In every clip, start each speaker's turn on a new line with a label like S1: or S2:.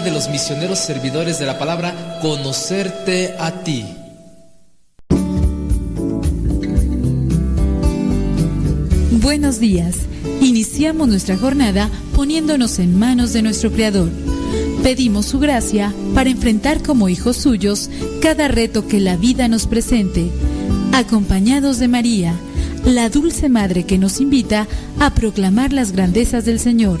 S1: de los misioneros servidores de la palabra, conocerte a ti.
S2: Buenos días. Iniciamos nuestra jornada poniéndonos en manos de nuestro Creador. Pedimos su gracia para enfrentar como hijos suyos cada reto que la vida nos presente, acompañados de María, la dulce Madre que nos invita a proclamar las grandezas del Señor.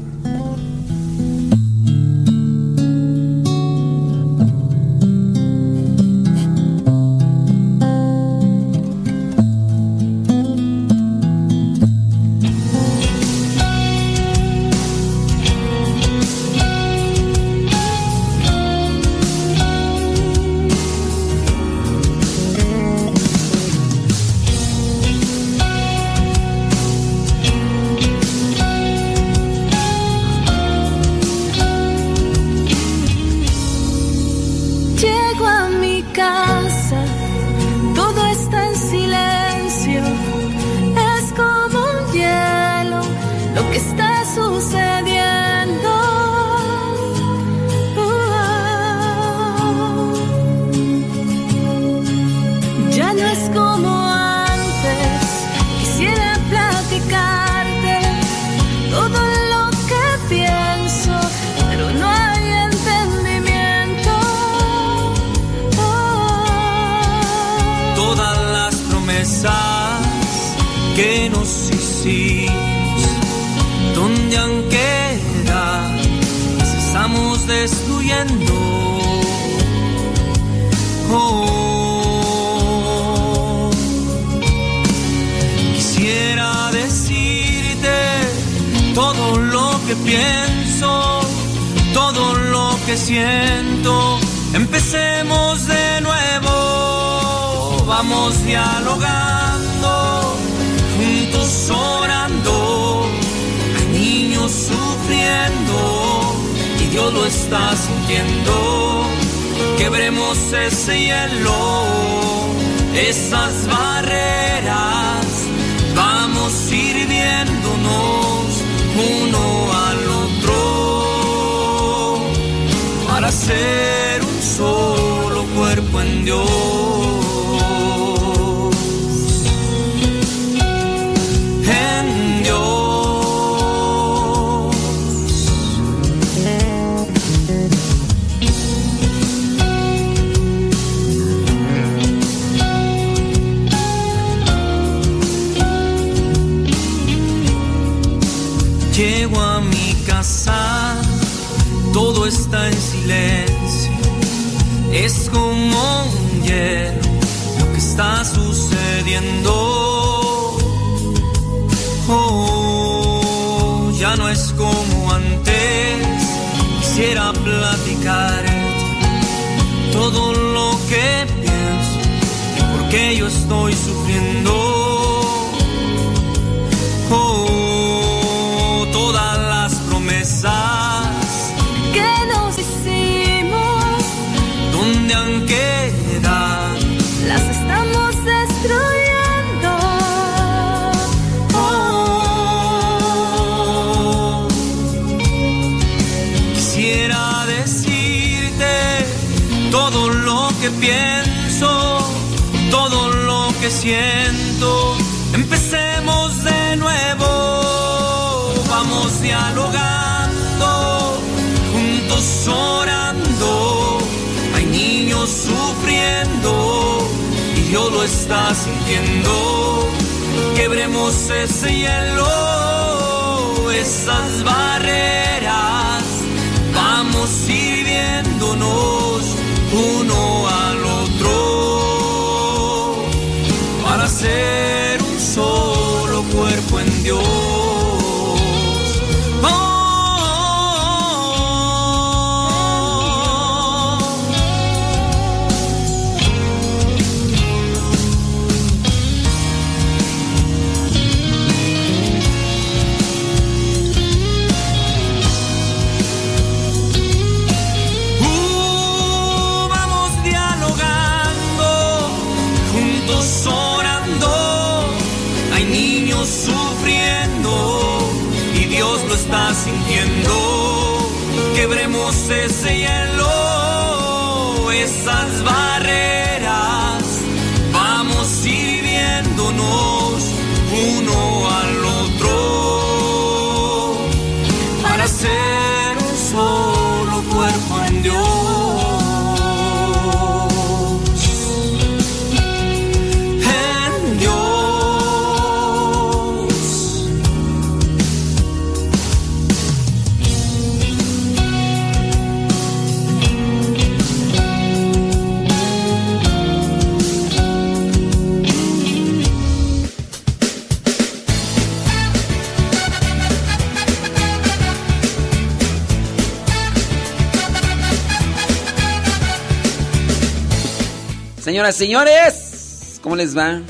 S3: Señores, ¿cómo les va?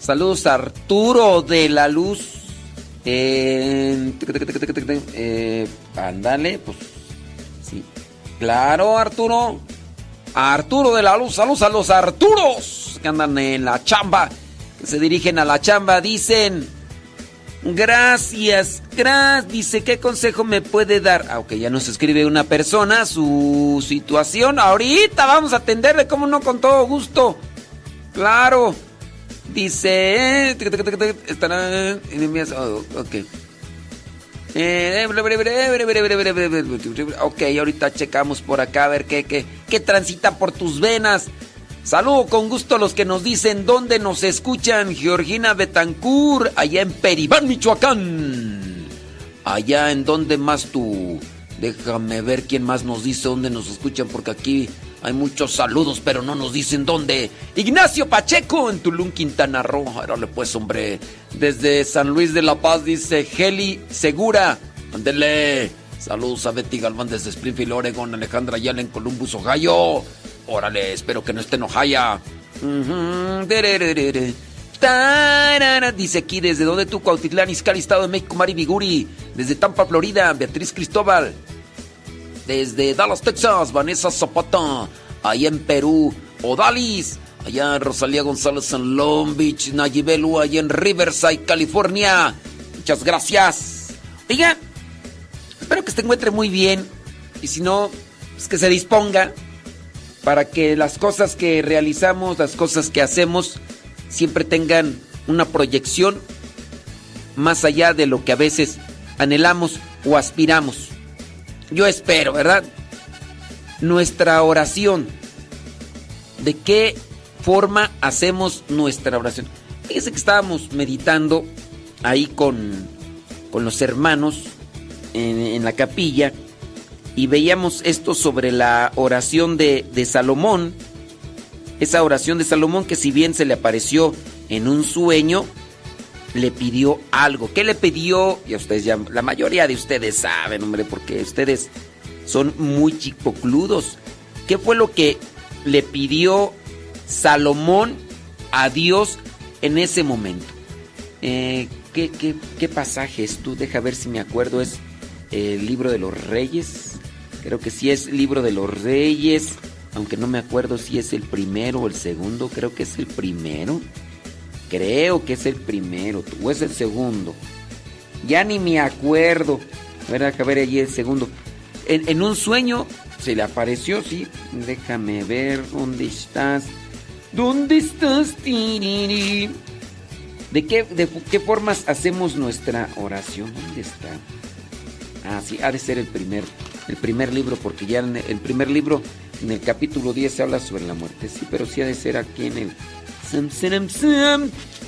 S3: Saludos a Arturo de la Luz. Eh, ándale, pues sí. Claro, Arturo. Arturo de la Luz. Saludos a los Arturos que andan en la chamba, que se dirigen a la chamba. Dicen, Gracias, gracias. Dice, ¿qué consejo me puede dar? Ah, ok, ya nos escribe una persona su situación. Ahorita vamos a atenderle, como no, con todo gusto. Claro. Dice, estará ok. Ok, ahorita checamos por acá a ver qué, qué, qué transita por tus venas. Saludo con gusto a los que nos dicen dónde nos escuchan. Georgina Betancourt, allá en Peribán, Michoacán. Allá en donde más tú. Déjame ver quién más nos dice dónde nos escuchan, porque aquí hay muchos saludos, pero no nos dicen dónde. Ignacio Pacheco en Tulum, Quintana Roo. Árale pues, hombre. Desde San Luis de la Paz dice Heli Segura. Ándele. Saludos a Betty Galván desde Springfield, Oregon. Alejandra Ayala en Columbus, Ohio. Órale, espero que no esté en Ohio. Dice aquí desde donde tú, Cuautitlán, Izcalli, Estado de México, Mari Viguri. Desde Tampa, Florida, Beatriz Cristóbal. Desde Dallas, Texas, Vanessa Zapata. Allá en Perú, Odalis. Allá Rosalía González en Long Beach, Nayibelu, allá en Riverside, California. Muchas gracias. Oiga, espero que se encuentre muy bien. Y si no, pues que se disponga para que las cosas que realizamos, las cosas que hacemos, siempre tengan una proyección más allá de lo que a veces anhelamos o aspiramos. Yo espero, ¿verdad? Nuestra oración. ¿De qué forma hacemos nuestra oración? Fíjense que estábamos meditando ahí con, con los hermanos en, en la capilla y veíamos esto sobre la oración de, de, Salomón. Esa oración de Salomón que si bien se le apareció en un sueño, le pidió algo. ¿Qué le pidió? Y a ustedes ya, la mayoría de ustedes saben, hombre, porque ustedes son muy chicocludos. ¿Qué fue lo que le pidió Salomón a Dios en ese momento? Eh, ¿qué, qué, qué pasajes? Tú deja ver si me acuerdo. Es el libro de los reyes. Creo que sí es Libro de los Reyes, aunque no me acuerdo si es el primero o el segundo, creo que es el primero. Creo que es el primero, o es el segundo. Ya ni me acuerdo. A ver, a ver allí el segundo. En, en, un sueño se le apareció, sí. Déjame ver dónde estás. ¿Dónde estás? ¿De qué, de qué formas hacemos nuestra oración? ¿Dónde está? Ah, sí, ha de ser el primero el primer libro, porque ya en el primer libro, en el capítulo 10 se habla sobre la muerte. Sí, pero sí ha de ser aquí en el...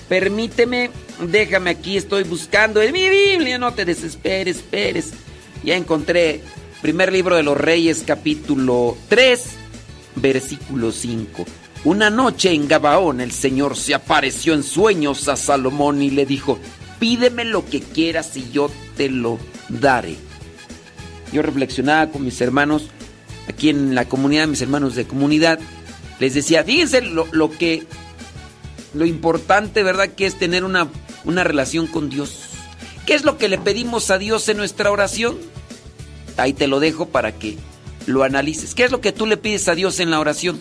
S3: Permíteme, déjame aquí, estoy buscando en mi Biblia, no te desesperes, esperes. Ya encontré primer libro de los Reyes, capítulo 3, versículo 5. Una noche en Gabaón el Señor se apareció en sueños a Salomón y le dijo, pídeme lo que quieras y yo te lo daré yo reflexionaba con mis hermanos aquí en la comunidad, mis hermanos de comunidad, les decía, fíjense lo, lo que, lo importante, ¿verdad? Que es tener una, una relación con Dios. ¿Qué es lo que le pedimos a Dios en nuestra oración? Ahí te lo dejo para que lo analices. ¿Qué es lo que tú le pides a Dios en la oración?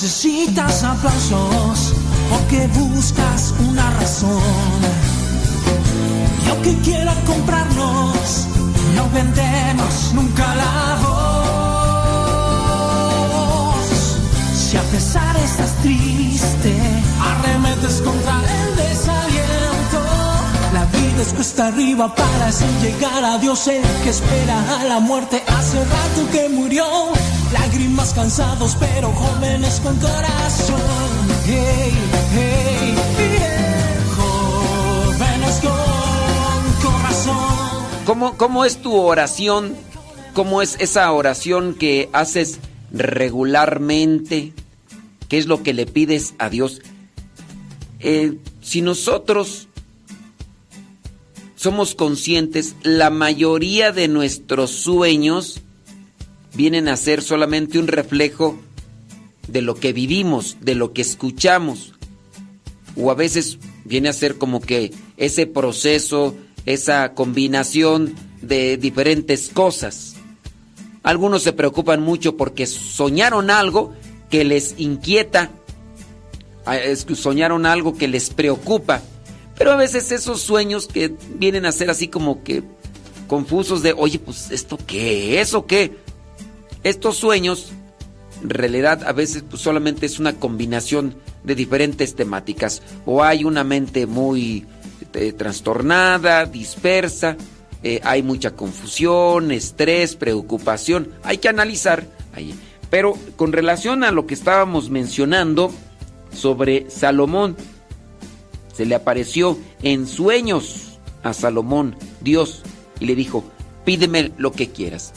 S4: Necesitas aplausos porque buscas una razón. Yo que quiera comprarnos, no vendemos nunca la voz. Si pesar estás triste, arremetes contra el desaliento. La vida es cuesta arriba para así llegar a Dios, el que espera a la muerte hace rato que murió. Lágrimas cansados, pero jóvenes con corazón. Hey, hey, jóvenes con corazón.
S3: ¿Cómo, ¿Cómo es tu oración? ¿Cómo es esa oración que haces regularmente? ¿Qué es lo que le pides a Dios? Eh, si nosotros somos conscientes, la mayoría de nuestros sueños vienen a ser solamente un reflejo de lo que vivimos, de lo que escuchamos. O a veces viene a ser como que ese proceso, esa combinación de diferentes cosas. Algunos se preocupan mucho porque soñaron algo que les inquieta, ah, soñaron algo que les preocupa. Pero a veces esos sueños que vienen a ser así como que confusos de, oye, pues esto qué es o qué. Estos sueños, en realidad a veces pues, solamente es una combinación de diferentes temáticas. O hay una mente muy eh, trastornada, dispersa, eh, hay mucha confusión, estrés, preocupación. Hay que analizar ahí. Pero con relación a lo que estábamos mencionando sobre Salomón, se le apareció en sueños a Salomón Dios y le dijo, pídeme lo que quieras.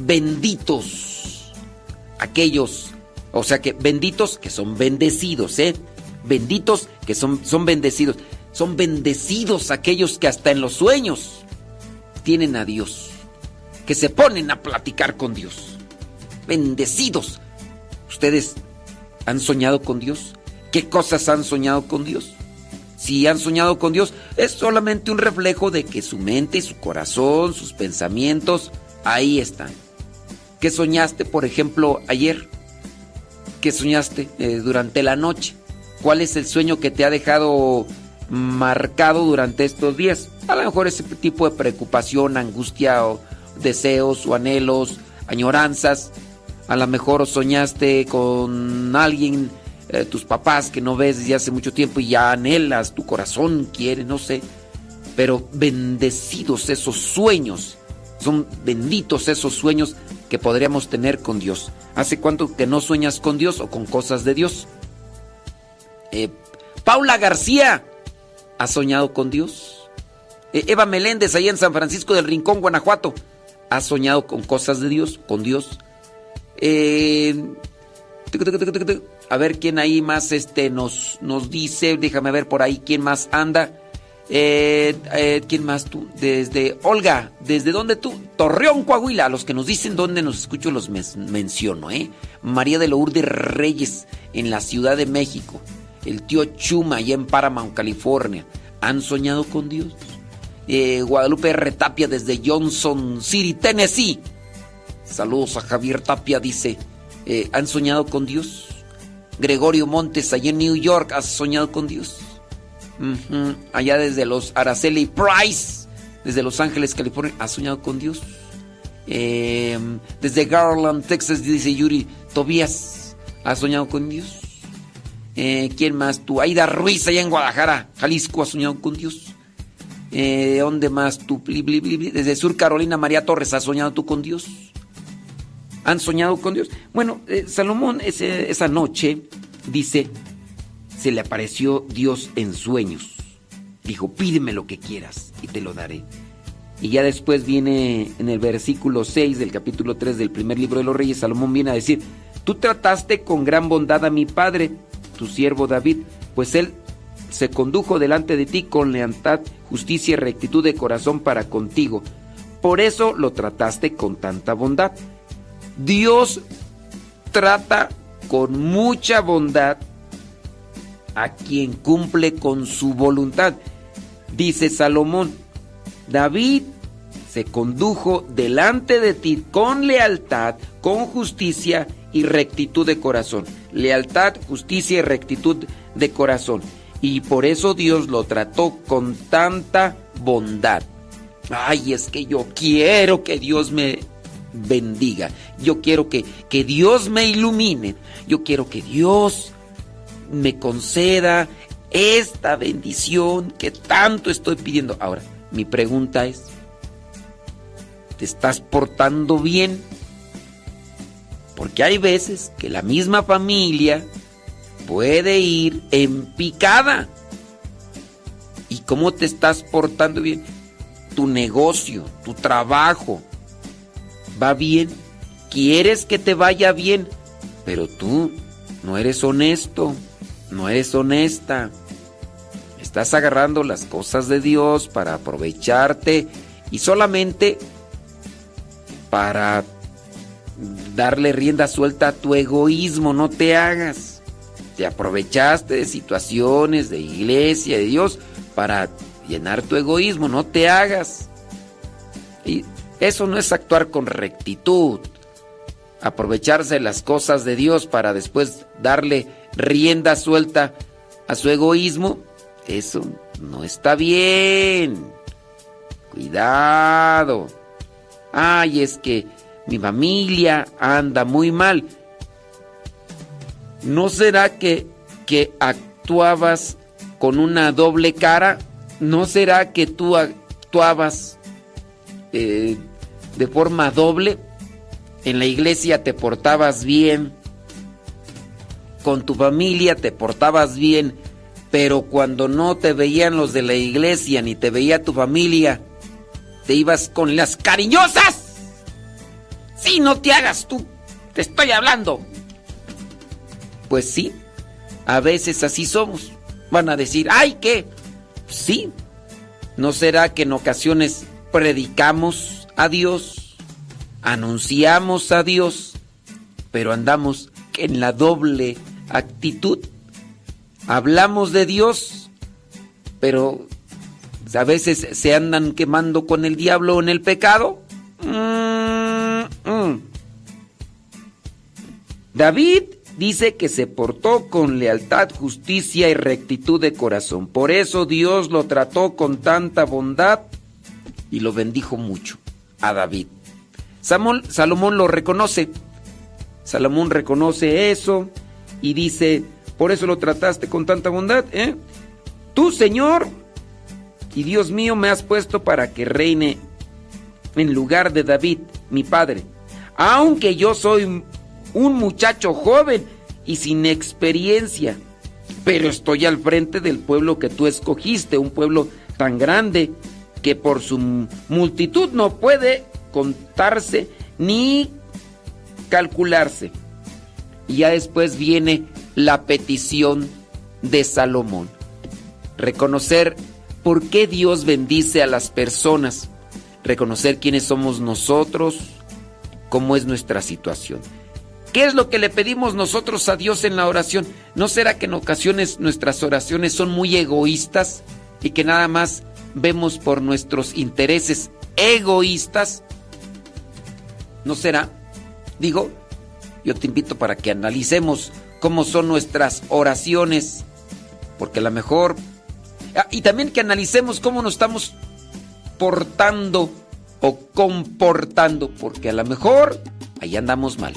S3: Benditos aquellos, o sea que benditos que son bendecidos, ¿eh? Benditos que son, son bendecidos. Son bendecidos aquellos que hasta en los sueños tienen a Dios, que se ponen a platicar con Dios bendecidos. ¿Ustedes han soñado con Dios? ¿Qué cosas han soñado con Dios? Si han soñado con Dios, es solamente un reflejo de que su mente su corazón, sus pensamientos, ahí están. ¿Qué soñaste, por ejemplo, ayer? ¿Qué soñaste eh, durante la noche? ¿Cuál es el sueño que te ha dejado marcado durante estos días? A lo mejor ese tipo de preocupación, angustia o deseos o anhelos, añoranzas a lo mejor soñaste con alguien, eh, tus papás que no ves desde hace mucho tiempo y ya anhelas, tu corazón quiere, no sé. Pero bendecidos esos sueños, son benditos esos sueños que podríamos tener con Dios. ¿Hace cuánto que no sueñas con Dios o con cosas de Dios? Eh, Paula García, ¿ha soñado con Dios? Eh, Eva Meléndez, ahí en San Francisco del Rincón, Guanajuato, ¿ha soñado con cosas de Dios, con Dios? Eh, a ver quién ahí más este, nos, nos dice. Déjame ver por ahí quién más anda. Eh, eh, ¿Quién más tú? Desde Olga, ¿desde dónde tú? Torreón, Coahuila. Los que nos dicen dónde nos escucho los menciono, ¿eh? María de Lourdes Reyes, en la Ciudad de México. El tío Chuma, allá en Paramount, California. ¿Han soñado con Dios? Guadalupe Retapia, desde Johnson City, Tennessee. Saludos a Javier Tapia, dice. Eh, ¿Han soñado con Dios? Gregorio Montes, allá en New York, ¿has soñado con Dios? Allá desde los Araceli Price, desde Los Ángeles, California, ¿has soñado con Dios? Em, desde Garland, Texas, dice Yuri Tobías, ¿has soñado con Dios? Eh, ¿Quién más? Tú, Aida Ruiz, allá en Guadalajara, Jalisco, ¿has soñado con Dios? Eh, ¿Dónde más tú? Desde Sur Carolina, María Torres, ¿has soñado tú con Dios? han soñado con Dios. Bueno, eh, Salomón esa noche dice, se le apareció Dios en sueños. Dijo, pídeme lo que quieras y te lo daré. Y ya después viene en el versículo 6 del capítulo 3 del primer libro de los reyes, Salomón viene a decir, tú trataste con gran bondad a mi padre, tu siervo David, pues él se condujo delante de ti con lealtad, justicia y rectitud de corazón para contigo. Por eso lo trataste con tanta bondad. Dios trata con mucha bondad a quien cumple con su voluntad. Dice Salomón, David se condujo delante de ti con lealtad, con justicia y rectitud de corazón. Lealtad, justicia y rectitud de corazón. Y por eso Dios lo trató con tanta bondad. Ay, es que yo quiero que Dios me bendiga. Yo quiero que, que Dios me ilumine. Yo quiero que Dios me conceda esta bendición que tanto estoy pidiendo. Ahora, mi pregunta es, ¿te estás portando bien? Porque hay veces que la misma familia puede ir en picada. ¿Y cómo te estás portando bien? Tu negocio, tu trabajo, va bien. Quieres que te vaya bien, pero tú no eres honesto, no eres honesta. Estás agarrando las cosas de Dios para aprovecharte y solamente para darle rienda suelta a tu egoísmo, no te hagas. Te aprovechaste de situaciones de iglesia, de Dios, para llenar tu egoísmo, no te hagas. Y eso no es actuar con rectitud. Aprovecharse las cosas de Dios para después darle rienda suelta a su egoísmo, eso no está bien. Cuidado. Ay, es que mi familia anda muy mal. ¿No será que, que actuabas con una doble cara? ¿No será que tú actuabas eh, de forma doble? En la iglesia te portabas bien, con tu familia te portabas bien, pero cuando no te veían los de la iglesia ni te veía tu familia, te ibas con las cariñosas. Sí, no te hagas tú, te estoy hablando. Pues sí, a veces así somos. Van a decir, ay, ¿qué? Sí, ¿no será que en ocasiones predicamos a Dios, anunciamos a Dios, pero andamos en la doble actitud? Hablamos de Dios, pero a veces se andan quemando con el diablo en el pecado. Mm, mm. David dice que se portó con lealtad, justicia y rectitud de corazón. Por eso Dios lo trató con tanta bondad y lo bendijo mucho a David. Salomón lo reconoce. Salomón reconoce eso y dice, por eso lo trataste con tanta bondad, ¿eh? Tú, Señor, y Dios mío, me has puesto para que reine en lugar de David, mi padre. Aunque yo soy un muchacho joven y sin experiencia, pero estoy al frente del pueblo que tú escogiste, un pueblo tan grande que por su multitud no puede contarse ni calcularse. Y ya después viene la petición de Salomón. Reconocer por qué Dios bendice a las personas. Reconocer quiénes somos nosotros, cómo es nuestra situación. ¿Qué es lo que le pedimos nosotros a Dios en la oración? ¿No será que en ocasiones nuestras oraciones son muy egoístas y que nada más vemos por nuestros intereses egoístas? ¿No será? Digo, yo te invito para que analicemos cómo son nuestras oraciones, porque a lo mejor... Ah, y también que analicemos cómo nos estamos portando o comportando, porque a lo mejor ahí andamos mal.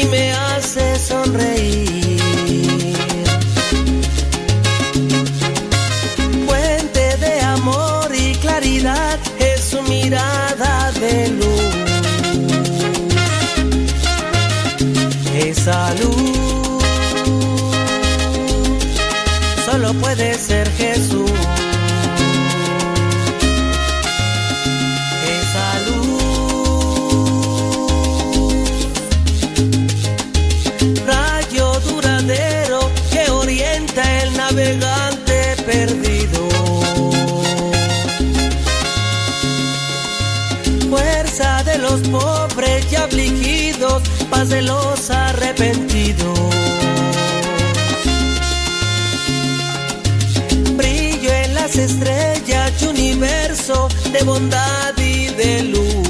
S5: Y me hace sonreír. De los arrepentidos. Brillo en las estrellas universo de bondad y de luz.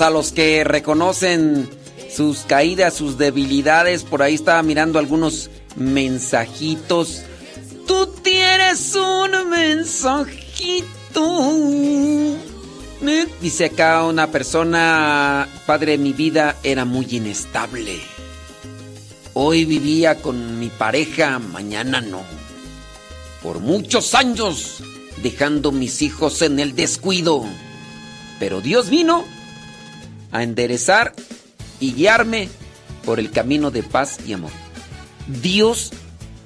S5: A
S3: los que reconocen sus caídas, sus debilidades. Por ahí estaba mirando algunos mensajitos. Tú tienes un mensajito. Dice acá una persona, padre, mi vida era muy inestable. Hoy vivía con mi pareja, mañana no. Por muchos años, dejando mis hijos en el descuido. Pero Dios vino a enderezar y guiarme por el camino de paz y amor. Dios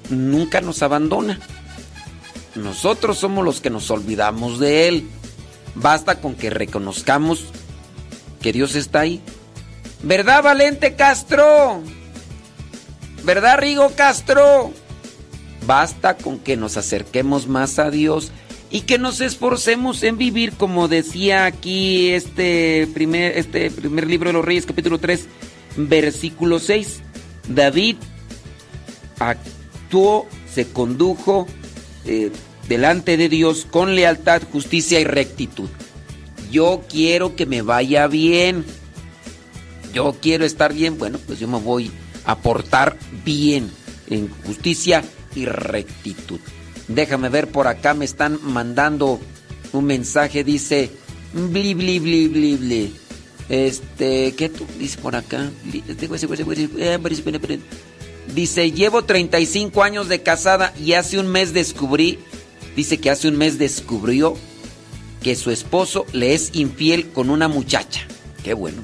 S3: nunca nos abandona. Nosotros somos los que nos olvidamos de Él. Basta con que reconozcamos que Dios está ahí. ¿Verdad, Valente Castro? ¿Verdad, Rigo Castro? Basta con que nos acerquemos más a Dios y que nos esforcemos en vivir como decía aquí este primer, este primer libro de los Reyes, capítulo 3, versículo 6. David actuó, se condujo eh, delante de Dios con lealtad, justicia y rectitud. Yo quiero que me vaya bien. Yo quiero estar bien. Bueno, pues yo me voy a portar bien en justicia y rectitud. Déjame ver por acá, me están mandando un mensaje, dice, bli, bli, bli, bli. Este, ¿qué tú dice por acá? Dice, llevo 35 años de casada y hace un mes descubrí, dice que hace un mes descubrió que su esposo le es infiel con una muchacha. Qué bueno.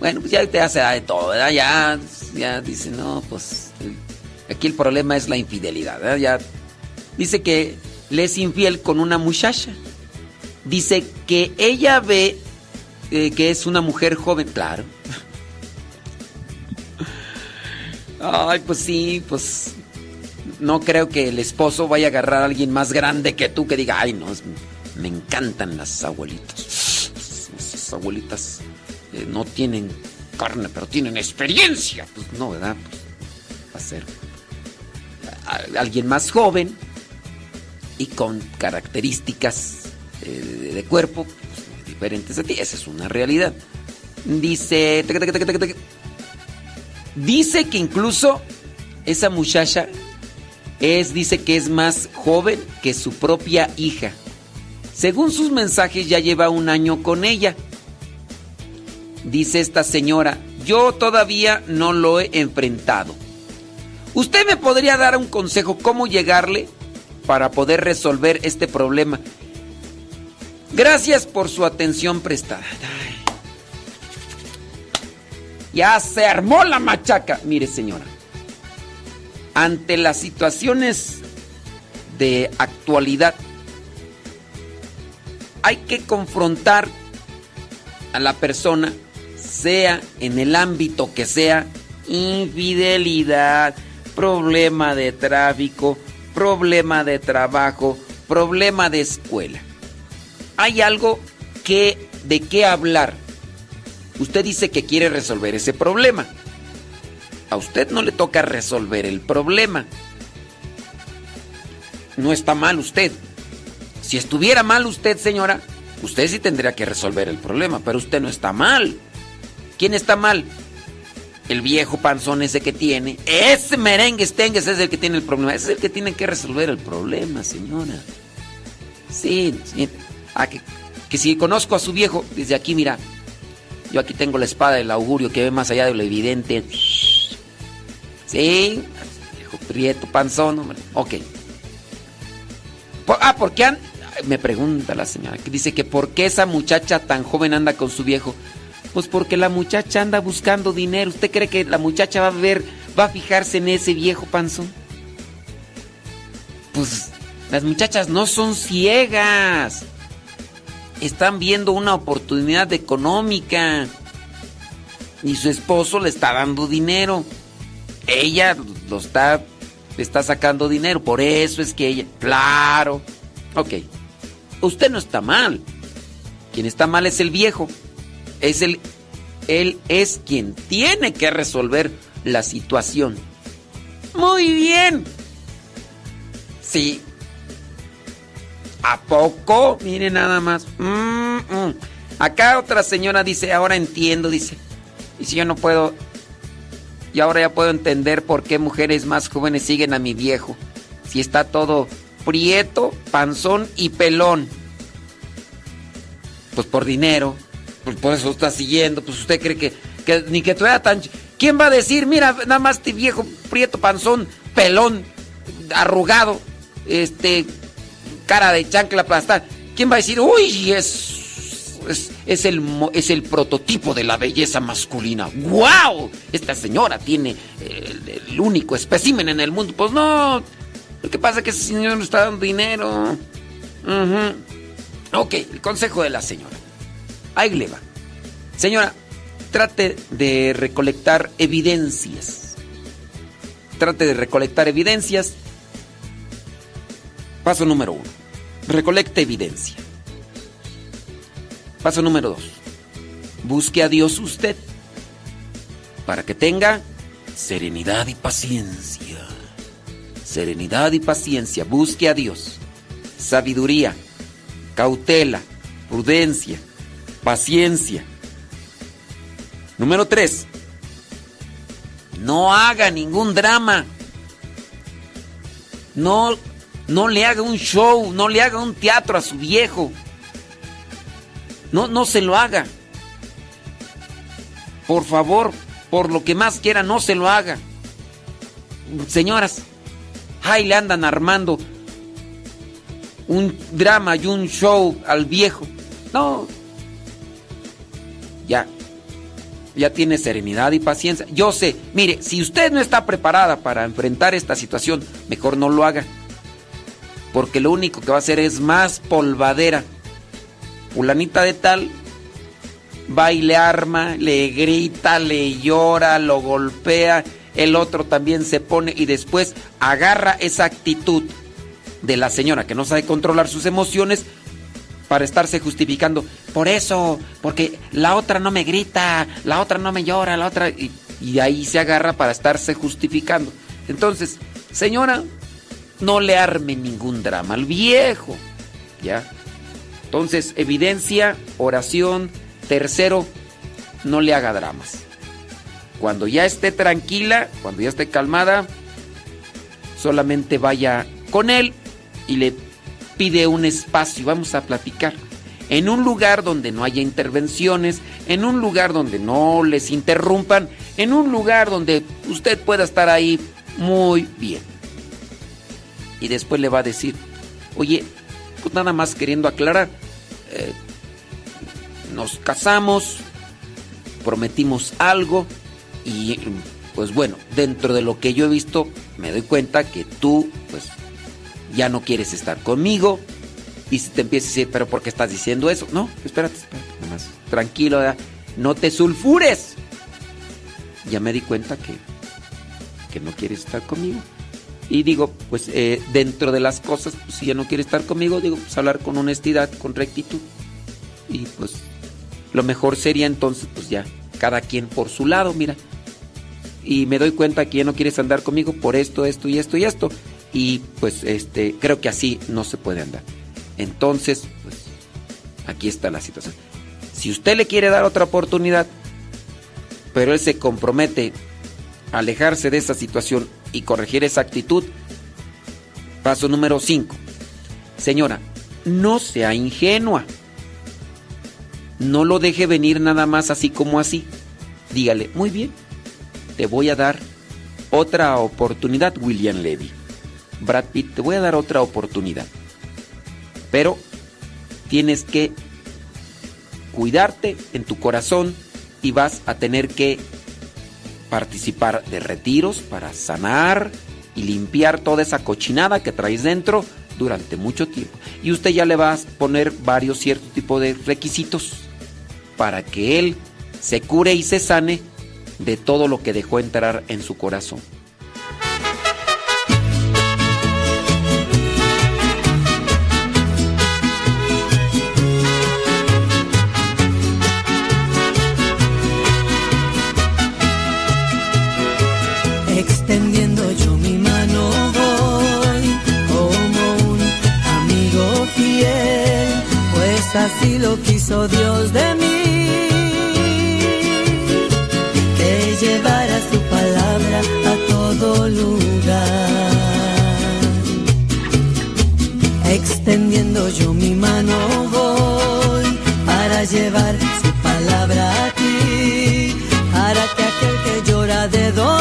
S3: Bueno, pues ya te hace de todo, ¿verdad? Ya, ya dice, no, pues aquí el problema es la infidelidad, ¿verdad? Ya dice que le es infiel con una muchacha. Dice que ella ve eh, que es una mujer joven, claro. Ay, pues sí, pues no creo que el esposo vaya a agarrar a alguien más grande que tú que diga, ay, no, me encantan las abuelitas. Esas abuelitas eh, no tienen carne, pero tienen experiencia. Pues no, ¿verdad? Pues, va a ser alguien más joven y con características eh, de, cuerpo pues, diferentes a ti. Esa es una realidad. Dice... Dice que incluso esa muchacha es, dice que es más joven que su propia hija. Según sus mensajes ya lleva un año con ella. Dice esta señora, yo todavía no lo he enfrentado. ¿Usted me podría dar un consejo cómo llegarle para poder resolver este problema? Gracias por su atención prestada. Ya se armó la machaca. Mire, señora, ante las situaciones de actualidad, hay que confrontar a la persona, sea en el ámbito que sea, infidelidad, problema de tráfico, problema de trabajo, problema de escuela. Hay algo que de qué hablar. Usted dice que quiere resolver ese problema. A usted no le toca resolver el problema. No está mal usted. Si estuviera mal usted, señora, usted sí tendría que resolver el problema, pero usted no está mal. ¿Quién está mal? El viejo panzón ese que tiene. Ese merengue estengues es el que tiene el problema. Es el que tiene que resolver el problema, señora. Sí, sí. Ah, que, que si conozco a su viejo, desde aquí, mira. Yo aquí tengo la espada del augurio que ve más allá de lo evidente. Sí, viejo prieto, panzón, hombre. Ok. Por- ah, ¿por qué han- Me pregunta la señora, que dice que por qué esa muchacha tan joven anda con su viejo. Pues porque la muchacha anda buscando dinero. ¿Usted cree que la muchacha va a ver, va a fijarse en ese viejo panzón? Pues las muchachas no son ciegas. Están viendo una oportunidad económica. Y su esposo le está dando dinero. Ella lo está, le está sacando dinero. Por eso es que ella. Claro. Ok. Usted no está mal. Quien está mal es el viejo. Es el. Él es quien tiene que resolver la situación. Muy bien. Sí. ¿A poco? Mire nada más. Mm, mm. Acá otra señora dice, ahora entiendo, dice. Y si yo no puedo... Y ahora ya puedo entender por qué mujeres más jóvenes siguen a mi viejo. Si está todo prieto, panzón y pelón. Pues por dinero. Pues por eso está siguiendo. Pues usted cree que, que ni que tú eras tan... ¿Quién va a decir, mira, nada más este viejo prieto, panzón, pelón, arrugado, este, cara de chancla aplastada? ¿Quién va a decir, uy, es, es, el, es el prototipo de la belleza masculina? ¡Wow! Esta señora tiene el, único espécimen en el mundo. Pues no, lo que pasa es que ese señor no está dando dinero. Ujú. Ok, el consejo de la señora. Ahí le va. Señora, trate de recolectar evidencias. Trate de recolectar evidencias. Paso número uno. Recolecte evidencia. Paso número dos. Busque a Dios usted para que tenga serenidad y paciencia. Serenidad y paciencia. Busque a Dios. Sabiduría, cautela, prudencia, paciencia. Número 3. No haga ningún drama. No, no le haga un show, no le haga un teatro a su viejo. No, no se lo haga. Por favor, por lo que más quiera, no se lo haga. Señoras, ay, le andan armando un drama y un show al viejo. No. Ya. Ya tiene serenidad y paciencia. Yo sé, mire, si usted no está preparada para enfrentar esta situación, mejor no lo haga. Porque lo único que va a hacer es más polvadera. fulanita de tal va y le arma, le grita, le llora, lo golpea, el otro también se pone y después agarra esa actitud de la señora que no sabe controlar sus emociones para estarse justificando. Por eso, porque la otra no me grita, la otra no me llora, la otra... Y, ahí se agarra para estarse justificando. Entonces, señora, no le arme ningún drama al viejo. ¿Ya? Entonces, evidencia, oración. Tercero, no le haga dramas. Cuando ya esté tranquila, cuando ya esté calmada, solamente vaya con él y le pide un espacio, vamos a platicar. En un lugar donde no haya intervenciones, en un lugar donde no les interrumpan, en un lugar donde usted pueda estar ahí muy bien. Y después le va a decir, oye, pues nada más queriendo aclarar, eh, nos casamos, prometimos algo y pues bueno, dentro de lo que yo he visto me doy cuenta que tú pues ya no quieres estar conmigo y si te empieza a decir, pero ¿por qué estás diciendo eso? No, espérate, espérate, nada más, tranquilo, no te sulfures. Ya me di cuenta que, que no quieres estar conmigo. Y digo, pues eh, dentro de las cosas, pues, si ya no quiere estar conmigo, digo, pues hablar con honestidad, con rectitud. Y pues lo mejor sería entonces, pues ya, cada quien por su lado, mira. Y me doy cuenta que ya no quieres andar conmigo por esto, esto y esto y esto. Y pues este, creo que así no se puede andar. Entonces, pues aquí está la situación. Si usted le quiere dar otra oportunidad, pero él se compromete a alejarse de esa situación y corregir esa actitud, paso número 5. Señora, no sea ingenua. No lo deje venir nada más así como así. Dígale, muy bien, te voy a dar otra oportunidad, William Levy. Brad Pitt, te voy a dar otra oportunidad. Pero tienes que cuidarte en tu corazón y vas a tener que participar de retiros para sanar y limpiar toda esa cochinada que traes dentro durante mucho tiempo. Y usted ya le va a poner varios ciertos tipos de requisitos para que él se cure y se sane de todo lo que dejó entrar en su corazón.
S5: Así lo quiso Dios de mí. Que llevara su palabra a todo lugar. Extendiendo yo mi mano voy para llevar su palabra a ti, para que aquel que llora de dolor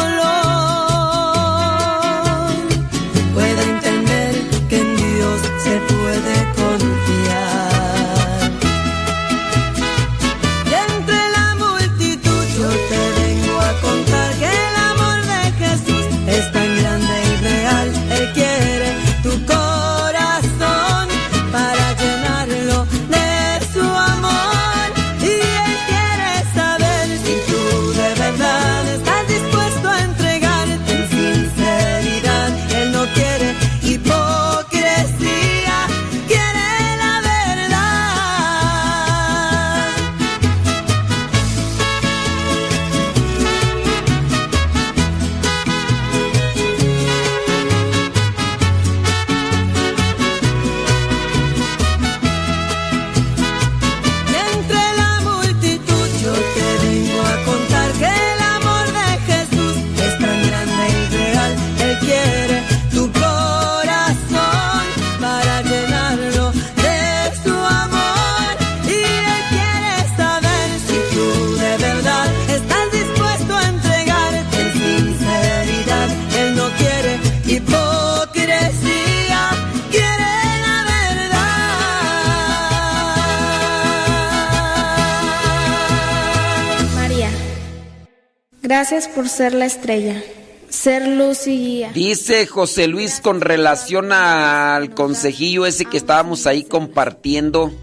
S6: gracias por ser la estrella, ser luz y guía.
S3: Dice José Luis con relación al consejillo ese que estábamos ahí compartiendo.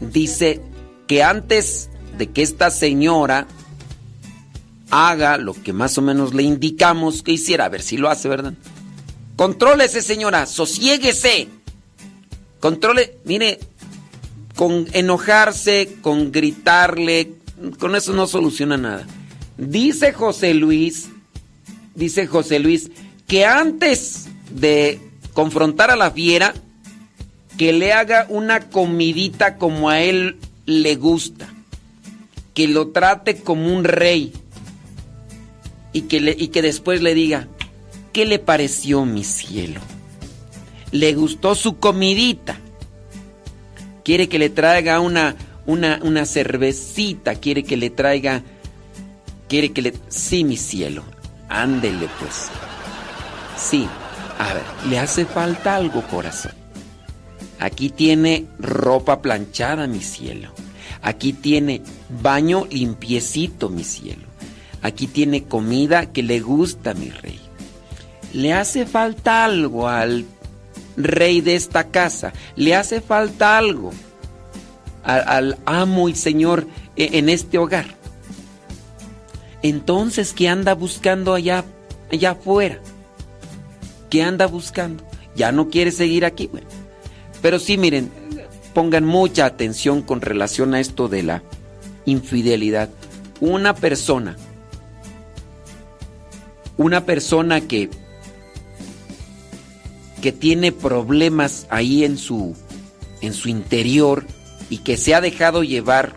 S3: dice que antes de que esta señora haga lo que más o menos le indicamos que hiciera, a ver si lo hace, ¿verdad? Contrólese, señora, sosiéguese. Controle, mire, con enojarse, con gritarle, con eso no soluciona nada. Dice José Luis, dice José Luis, que antes de confrontar a la fiera, que le haga una comidita como a él le gusta, que lo trate como un rey y que, y que después le diga, ¿qué le pareció mi cielo? ¿Le gustó su comidita? Quiere que le traiga una, una, una cervecita, quiere que le traiga, quiere que le... Sí, mi cielo, ándele pues. Sí, a ver, le hace falta algo, corazón. Aquí tiene ropa planchada, mi cielo. Aquí tiene baño limpiecito, mi cielo. Aquí tiene comida que le gusta, mi rey. Le hace falta algo al rey de esta casa. Le hace falta algo al, al amo y señor e- en este hogar. Entonces, ¿qué anda buscando allá, allá afuera? ¿Qué anda buscando? ¿Ya no quiere seguir aquí? Bueno, pero sí, miren, pongan mucha atención con relación a esto de la infidelidad. Una persona, una persona que, que tiene problemas ahí en su, en su interior y que se ha dejado llevar,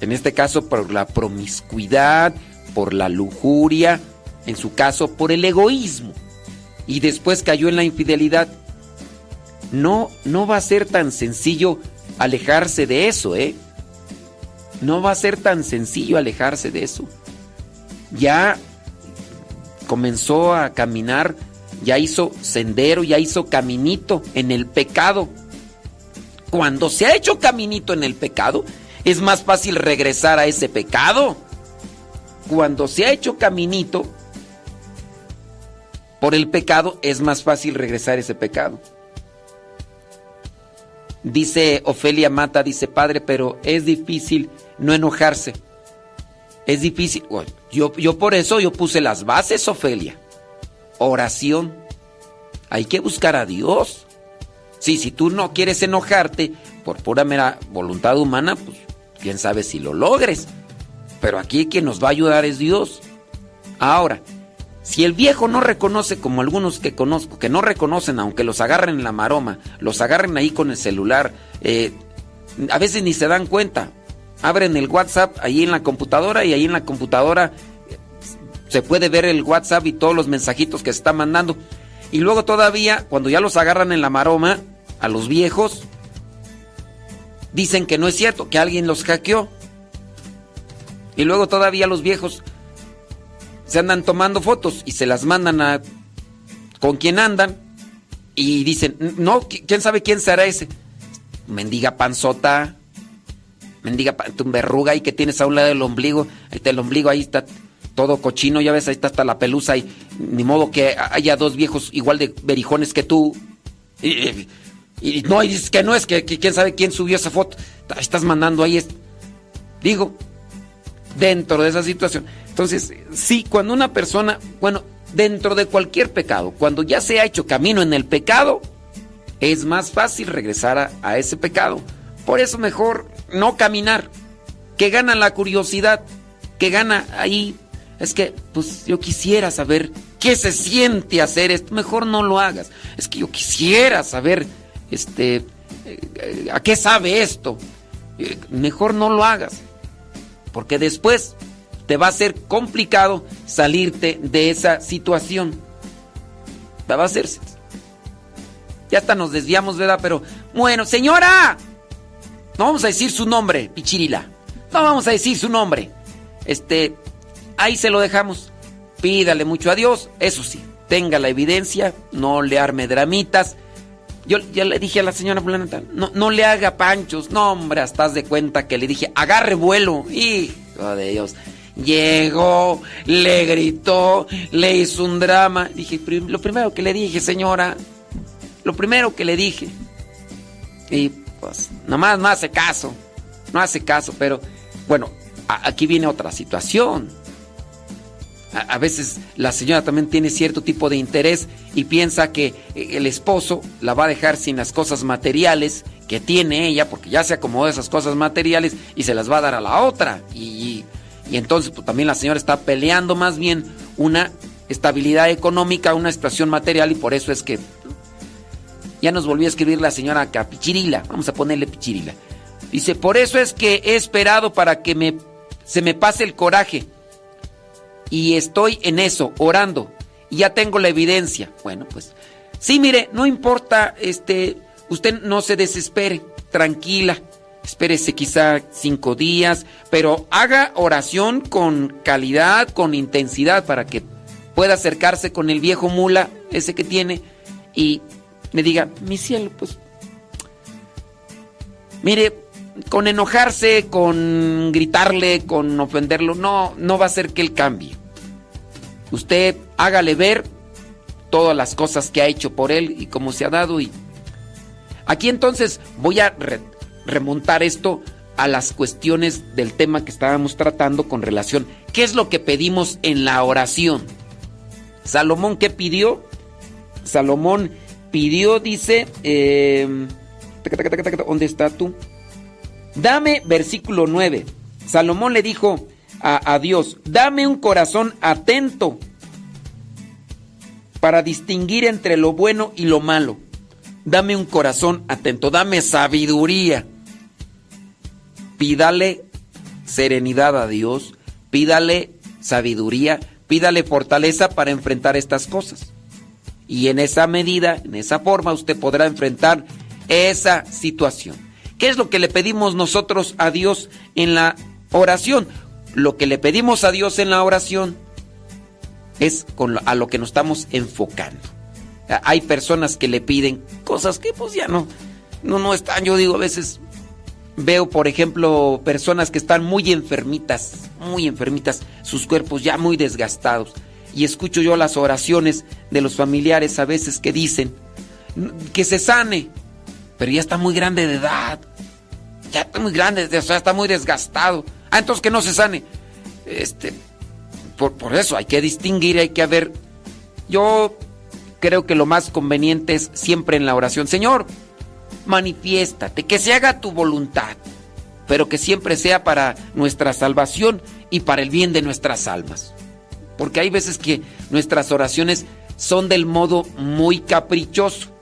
S3: en este caso por la promiscuidad, por la lujuria, en su caso por el egoísmo, y después cayó en la infidelidad, no, no va a ser tan sencillo alejarse de eso, ¿eh? No va a ser tan sencillo alejarse de eso. Ya comenzó a caminar, ya hizo sendero, ya hizo caminito en el pecado. Cuando se ha hecho caminito en el pecado, es más fácil regresar a ese pecado. Cuando se ha hecho caminito por el pecado, es más fácil regresar ese pecado. Dice Ofelia Mata, dice padre, pero es difícil no enojarse. Es difícil. Yo, yo por eso yo puse las bases, Ofelia. Oración. Hay que buscar a Dios. Sí, si tú no quieres enojarte por pura mera voluntad humana, pues quién sabe si lo logres. Pero aquí quien nos va a ayudar es Dios. Ahora, si el viejo no reconoce, como algunos que conozco, que no reconocen, aunque los agarren en la maroma, los agarren ahí con el celular, eh, a veces ni se dan cuenta. Abren el WhatsApp ahí en la computadora y ahí en la computadora eh, se puede ver el WhatsApp y todos los mensajitos que se están mandando. Y luego todavía, cuando ya los agarran en la maroma, a los viejos, dicen que no es cierto, que alguien los hackeó. Y luego todavía los viejos se andan tomando fotos y se las mandan a con quien andan y dicen, no, qui- quién sabe quién será ese. Mendiga panzota, mendiga pa- tu verruga y que tienes a un lado del ombligo, ahí está el ombligo, ahí está todo cochino, ya ves, ahí está hasta la pelusa y ni modo que haya dos viejos igual de berijones que tú. Y, no, y dices que no es, que, que quién sabe quién subió esa foto. Ahí Estás mandando ahí, es- digo, dentro de esa situación. Entonces, sí, cuando una persona, bueno, dentro de cualquier pecado, cuando ya se ha hecho camino en el pecado, es más fácil regresar a, a ese pecado. Por eso mejor no caminar, que gana la curiosidad, que gana ahí. Es que, pues yo quisiera saber qué se siente hacer esto, mejor no lo hagas. Es que yo quisiera saber, este, eh, eh, a qué sabe esto. Eh, Mejor no lo hagas porque después te va a ser complicado salirte de esa situación. Va a ser. Ya hasta nos desviamos, ¿verdad? Pero, bueno, señora, no vamos a decir su nombre, Pichirila. No vamos a decir su nombre. Este, ahí se lo dejamos. Pídale mucho a Dios, eso sí, tenga la evidencia, no le arme dramitas. Yo ya le dije a la señora fulana, tal, no, no le haga panchos. No, hombre, haz de cuenta que le dije, agarre vuelo. Hijo de Dios. Llegó, le gritó, le hizo un drama. Dije, "Prim- lo primero que le dije, señora, lo primero que le dije. Y pues nomás no hace caso. No hace caso, pero bueno, aquí viene otra situación. A, veces la señora también tiene cierto tipo de interés y piensa que eh, el esposo la va a dejar sin las cosas materiales que tiene ella, porque ya se acomodó esas cosas materiales y se las va a dar a la otra. Y, y entonces pues, también la señora está peleando más bien una estabilidad económica, una situación material y por eso es que ya nos volvió a escribir la señora Capichirila, vamos a ponerle Pichirila. Dice, por eso es que he esperado para que me, se me pase el coraje y estoy en eso, orando. Y ya tengo la evidencia. Bueno, pues sí, mire, no importa, este, usted no se desespere, tranquila. Espérese quizá cinco días, pero haga oración con calidad, con intensidad, para que pueda acercarse con el viejo mula, ese que tiene, y me diga, mi cielo, pues, mire, con enojarse, con gritarle, con ofenderlo, no, no va a hacer que él cambie. Usted hágale ver todas las cosas que ha hecho por él y cómo se ha dado. Y aquí entonces voy a remontar esto a las cuestiones del tema que estábamos tratando con relación. ¿Qué es lo que pedimos en la oración? Salomón, ¿qué pidió? Salomón pidió, dice, eh, ¿dónde está tú? Dame, versículo 9. Salomón le dijo a, a Dios, dame un corazón atento para distinguir entre lo bueno y lo malo. Dame un corazón atento, dame sabiduría. Pídale serenidad a Dios, pídale sabiduría, pídale fortaleza para enfrentar estas cosas. Y en esa medida, en esa forma, usted podrá enfrentar esa situación. ¿Qué es lo que le pedimos nosotros a Dios en la oración? Lo que le pedimos a Dios en la oración es con a lo que nos estamos enfocando. Hay personas que le piden cosas que pues ya no, no, no están. Yo digo, a veces veo, por ejemplo, personas que están muy enfermitas, muy enfermitas, sus cuerpos ya muy desgastados. Y escucho yo las oraciones de los familiares a veces que dicen que se sane, pero ya está muy grande de edad. Ya está muy grande, ya está muy desgastado. Ah, entonces que no se sane. Este, por, por eso hay que distinguir, hay que ver. Yo creo que lo más conveniente es siempre en la oración, Señor, manifiéstate, que se haga tu voluntad, pero que siempre sea para nuestra salvación y para el bien de nuestras almas. Porque hay veces que nuestras oraciones son del modo muy caprichoso.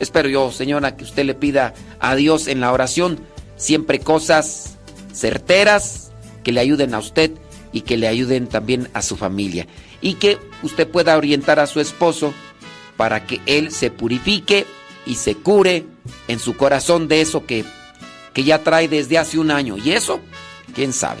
S3: Espero yo, señora, que usted le pida a Dios en la oración siempre cosas certeras que le ayuden a usted y que le ayuden también a su familia. Y que usted pueda orientar a su esposo para que él se purifique y se cure en su corazón de eso que, que ya trae desde hace un año. Y eso, quién sabe.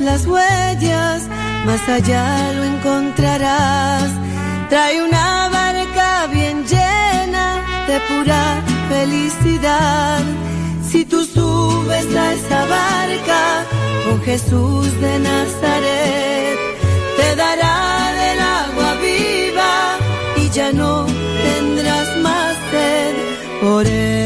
S5: las huellas, más allá lo encontrarás. Trae una barca bien llena de pura felicidad. Si tú subes a esa barca con Jesús de Nazaret, te dará del agua viva y ya no tendrás más. Por eso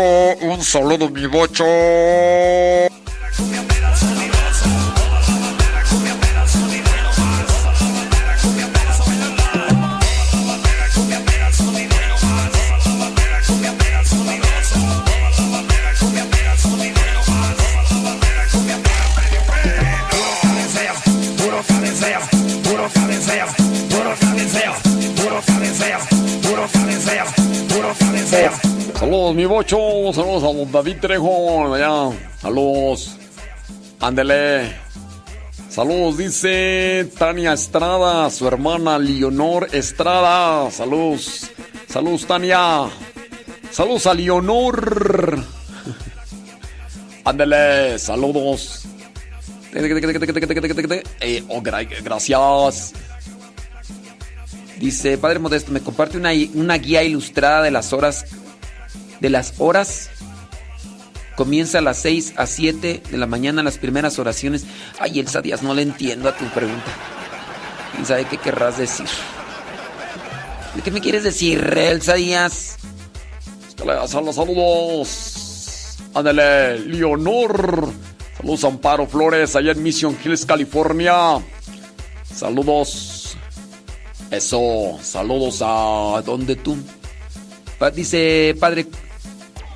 S7: un saludo mi bocho. Ándele. Saludos, dice Tania Estrada, su hermana Leonor Estrada. Saludos, saludos Tania. Saludos a Leonor. Ándele, saludos. Eh, oh, gra- gracias.
S3: Dice, Padre Modesto, me comparte una, una guía ilustrada de las horas. De las horas. Comienza a las 6 a 7 de la mañana las primeras oraciones. Ay, Elsa Díaz, no le entiendo a tu pregunta. ¿Quién sabe qué querrás decir? ¿De qué me quieres decir, Elsa Díaz?
S7: Saludos, saludos. Ándale, Leonor. Saludos, Amparo Flores, allá en Mission Hills, California. Saludos.
S3: Eso, saludos a... ¿Dónde tú? Dice, Padre,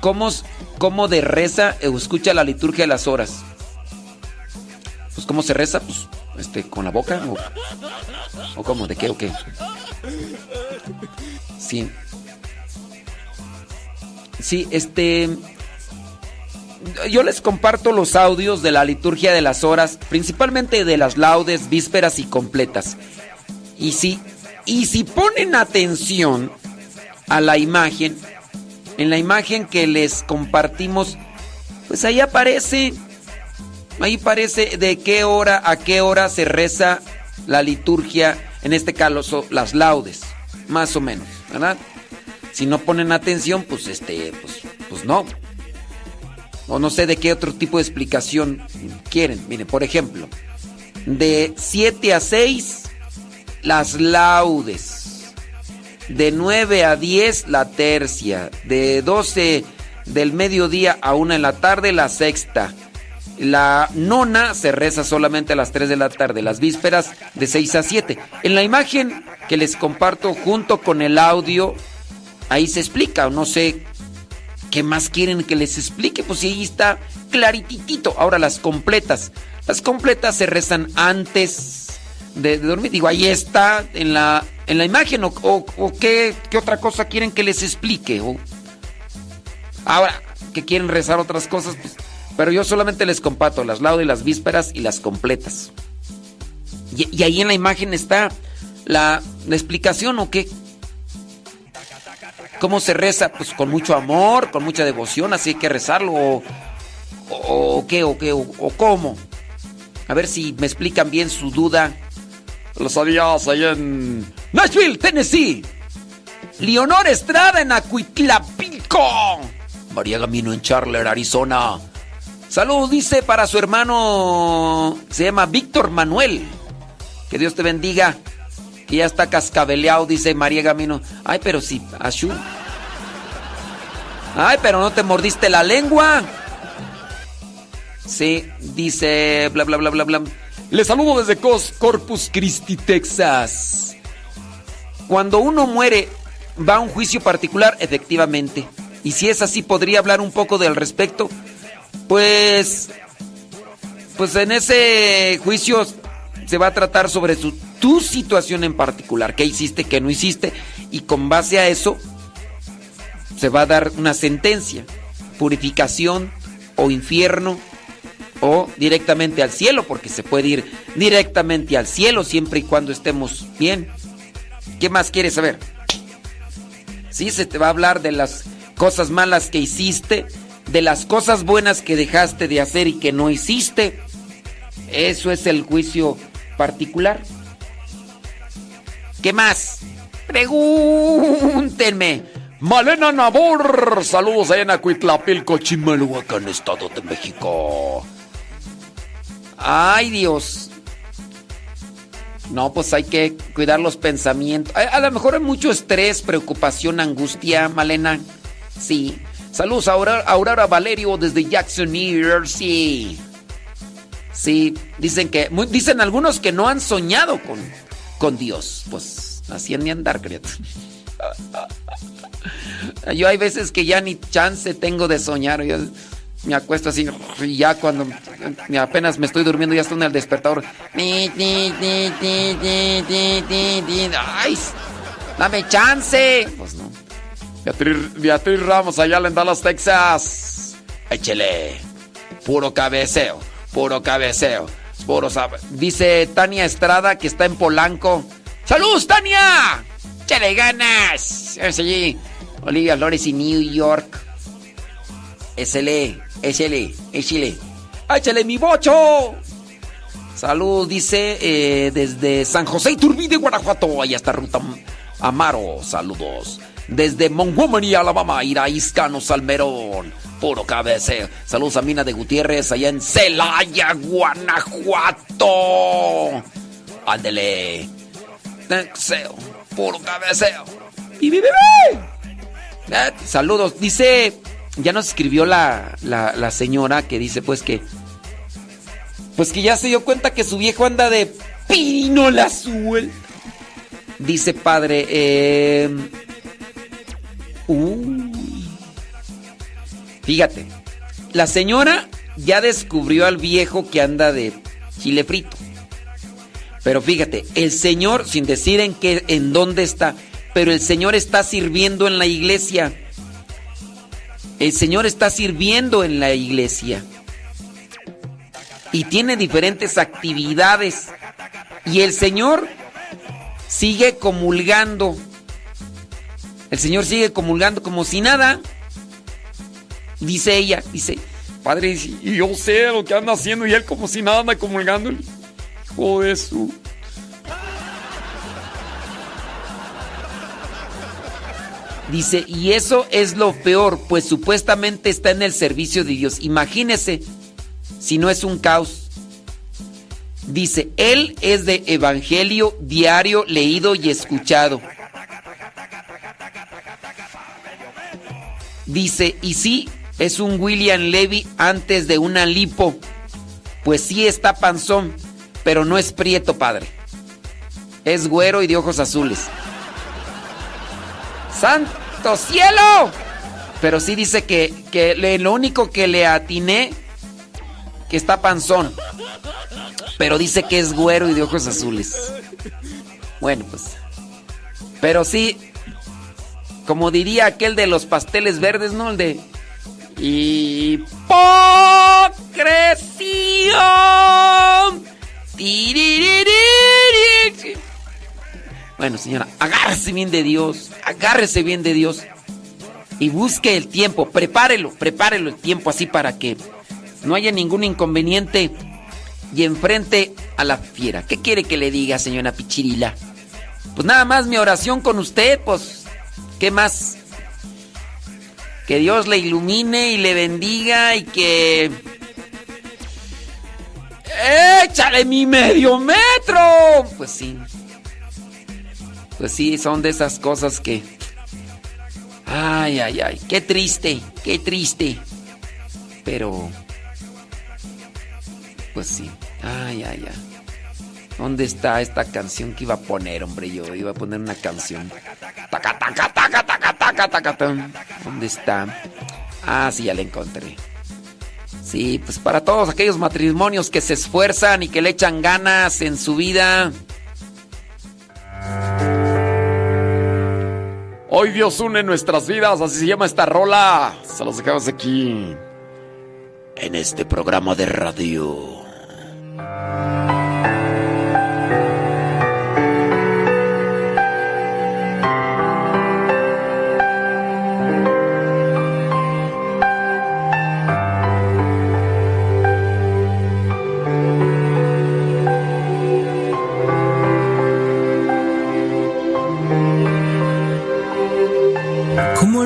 S3: ¿cómo, cómo de reza o escucha la liturgia de las horas? Pues, ¿cómo se reza? Pues, este, ¿con la boca? ¿O, o cómo? ¿De qué o qué? Sí. Sí, este... Yo les comparto los audios de la liturgia de las horas, principalmente de las laudes, vísperas y completas. Y si, y si ponen atención a la imagen, en la imagen que les compartimos, pues ahí aparece, ahí aparece de qué hora a qué hora se reza la liturgia, en este caso las laudes, más o menos, ¿verdad? Si no ponen atención, pues este, pues, pues no. O no sé de qué otro tipo de explicación quieren. Miren, por ejemplo, de 7 a 6, las laudes. De 9 a 10, la tercia. De 12 del mediodía a 1 en la tarde, la sexta. La nona se reza solamente a las 3 de la tarde. Las vísperas de 6 a 7. En la imagen que les comparto junto con el audio, ahí se explica. No sé ¿Qué más quieren que les explique? Pues ahí está clarititito. Ahora las completas. Las completas se rezan antes de, dormir. Digo, ahí está en la, en la imagen. ¿O, o- qué, qué otra cosa quieren que les explique? O- ahora, que quieren rezar otras cosas. Pues, pero yo solamente les comparto las laudes, las vísperas y las completas. Y, ahí en la imagen está la, la explicación o qué. ¿Cómo se reza? Pues con mucho amor, con mucha devoción, así hay que rezarlo. ¿O, qué? ¿O qué? O cómo? A ver si me explican bien su duda.
S7: Los días allá en
S3: Nashville, Tennessee. Leonor Estrada en Acuitlapilco. María Gamino en Charler, Arizona. Saludos, dice para su hermano, se llama Víctor Manuel. Que Dios te bendiga. Que ya está cascabeleado, dice María Gamino. Ay, pero sí, Ashu. Ay, pero no te mordiste la lengua. Sí, dice bla bla bla bla bla. Le saludo desde Cos- Corpus Christi, Texas. Cuando uno muere, va a un juicio particular, efectivamente. Y si es así, podría hablar un poco del respecto. Pues, pues en ese juicio se va a tratar sobre tu situación en particular, qué hiciste, qué no hiciste, y con base a eso se va a dar una sentencia, purificación o infierno o directamente al cielo, porque se puede ir directamente al cielo siempre y cuando estemos bien. ¿Qué más quieres saber? Sí, se te va a hablar de las cosas malas que hiciste, de las cosas buenas que dejaste de hacer y que no hiciste. Eso es el juicio particular. ¿Qué más? Pregúntenme. Malena Nabor, saludos allá en Acuitlapilco, Chimalhuacán, Estado de México. Ay, Dios. No, pues hay que cuidar los pensamientos. A, lo mejor hay mucho estrés, preocupación, angustia, Malena. Sí. Saludos a Aurora, Valerio desde Jackson, New Jersey. Sí, dicen que dicen algunos que no han soñado con, con Dios. Pues así han de andar, criatura. Yo hay veces que ya ni chance tengo de soñar. Yo me acuesto así y ya cuando apenas me estoy durmiendo ya estoy en el despertador. ¡Ay! ¡Dame chance! Pues no. Beatriz, Ramos allá en Dallas, Texas. Échele. Puro cabeceo. Puro cabeceo. Puro sab- Dice Tania Estrada que está en Polanco. ¡Saludos, Tania! ¡Échale ganas! Es allí. Olivia Flores y New York. Échele, échele, échele. ¡Échale mi bocho! Salud, dice eh, desde San José Iturbide, Guanajuato. Allá está Ruta Amaro. Saludos. Desde Montgomery, Alabama, Iraíscano, Salmerón. Puro cabeceo. Saludos a Mina de Gutiérrez, allá en Celaya, Guanajuato. Ándele. Puro cabeceo. Y vive. Eh, Saludos. Dice, ya nos escribió la, la, la señora que dice pues que pues que ya se dio cuenta que su viejo anda de pino la suelta. Dice padre, eh, fíjate, la señora ya descubrió al viejo que anda de chile frito. Pero fíjate, el señor, sin decir en qué, en dónde está, pero el señor está sirviendo en la iglesia. El señor está sirviendo en la iglesia y tiene diferentes actividades. Y el Señor sigue comulgando. El Señor sigue comulgando como si nada. Dice ella, dice, Padre, y yo sé lo que anda haciendo y él como si nada anda comulgando. Hijo de su... Dice, y eso es lo peor, pues supuestamente está en el servicio de Dios. Imagínese si no es un caos. Dice, él es de evangelio diario, leído y escuchado. Dice, y sí, es un William Levy antes de una lipo. Pues sí está panzón, pero no es prieto, padre. Es güero y de ojos azules. ¡Santo cielo! Pero sí dice que, que lo único que le atiné, que está panzón. Pero dice que es güero y de ojos azules. Bueno, pues. Pero sí, como diría aquel de los pasteles verdes, ¿no? El de. ¡Hipocresía! Bueno, señora, agárrese bien de Dios. Agárrese bien de Dios. Y busque el tiempo. Prepárelo, prepárelo el tiempo así para que no haya ningún inconveniente. Y enfrente a la fiera. ¿Qué quiere que le diga, señora Pichirila? Pues nada más mi oración con usted, pues. ¿Qué más? Que Dios le ilumine y le bendiga y que ¡Échale mi medio metro! Pues sí. Pues sí, son de esas cosas que... Ay, ay, ay. Qué triste, qué triste. Pero... Pues sí. Ay, ay, ay. ¿Dónde está esta canción que iba a poner, hombre? Yo iba a poner una canción. ¿Dónde está? Ah, sí, ya la encontré. Sí, pues para todos aquellos matrimonios que se esfuerzan y que le echan ganas en su vida.
S7: Hoy Dios une nuestras vidas, así se llama esta rola. Se los dejamos aquí. En este programa de radio.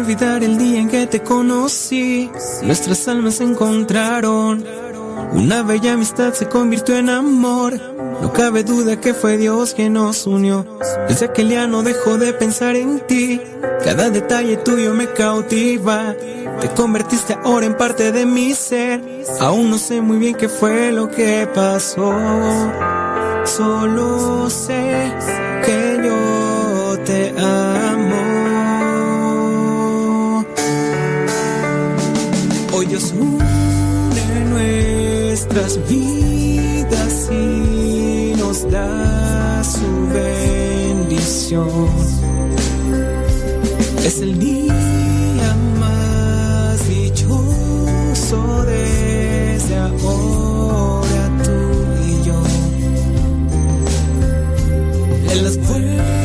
S8: Olvidar el día en que te conocí? Nuestras almas se encontraron. Una bella amistad se convirtió en amor. No cabe duda que fue Dios quien nos unió. Desde aquel día no dejo de pensar en ti. Cada detalle tuyo me cautiva. Te convertiste ahora en parte de mi ser. Aún no sé muy bien qué fue lo que pasó. Solo sé que yo te amo. Hoy Dios une nuestras vidas y nos da su bendición. Es el día más dichoso desde ahora tú y yo. En las buenas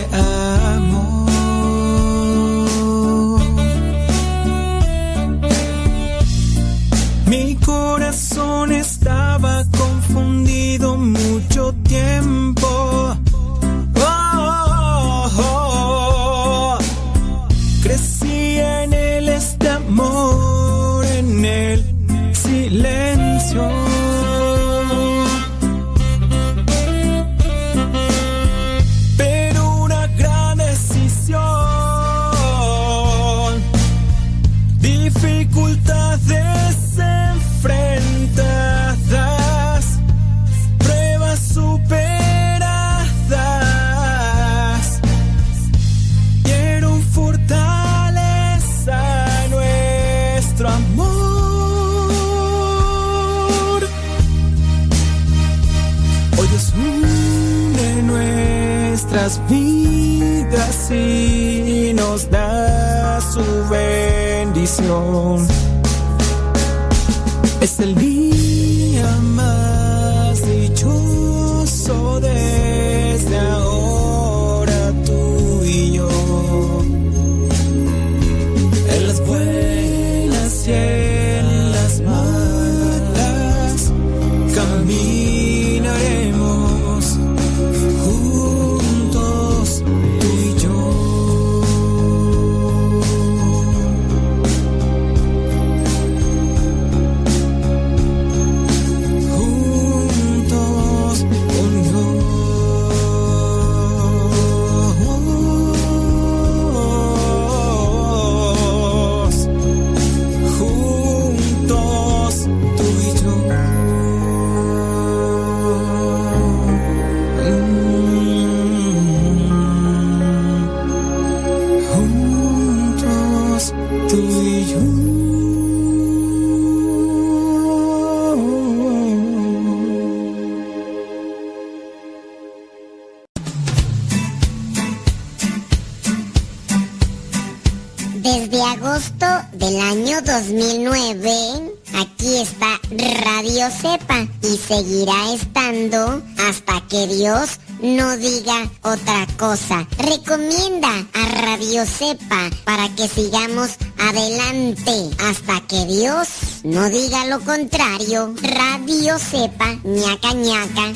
S9: diga lo contrario. Radio Cepa, ñaca ñaca.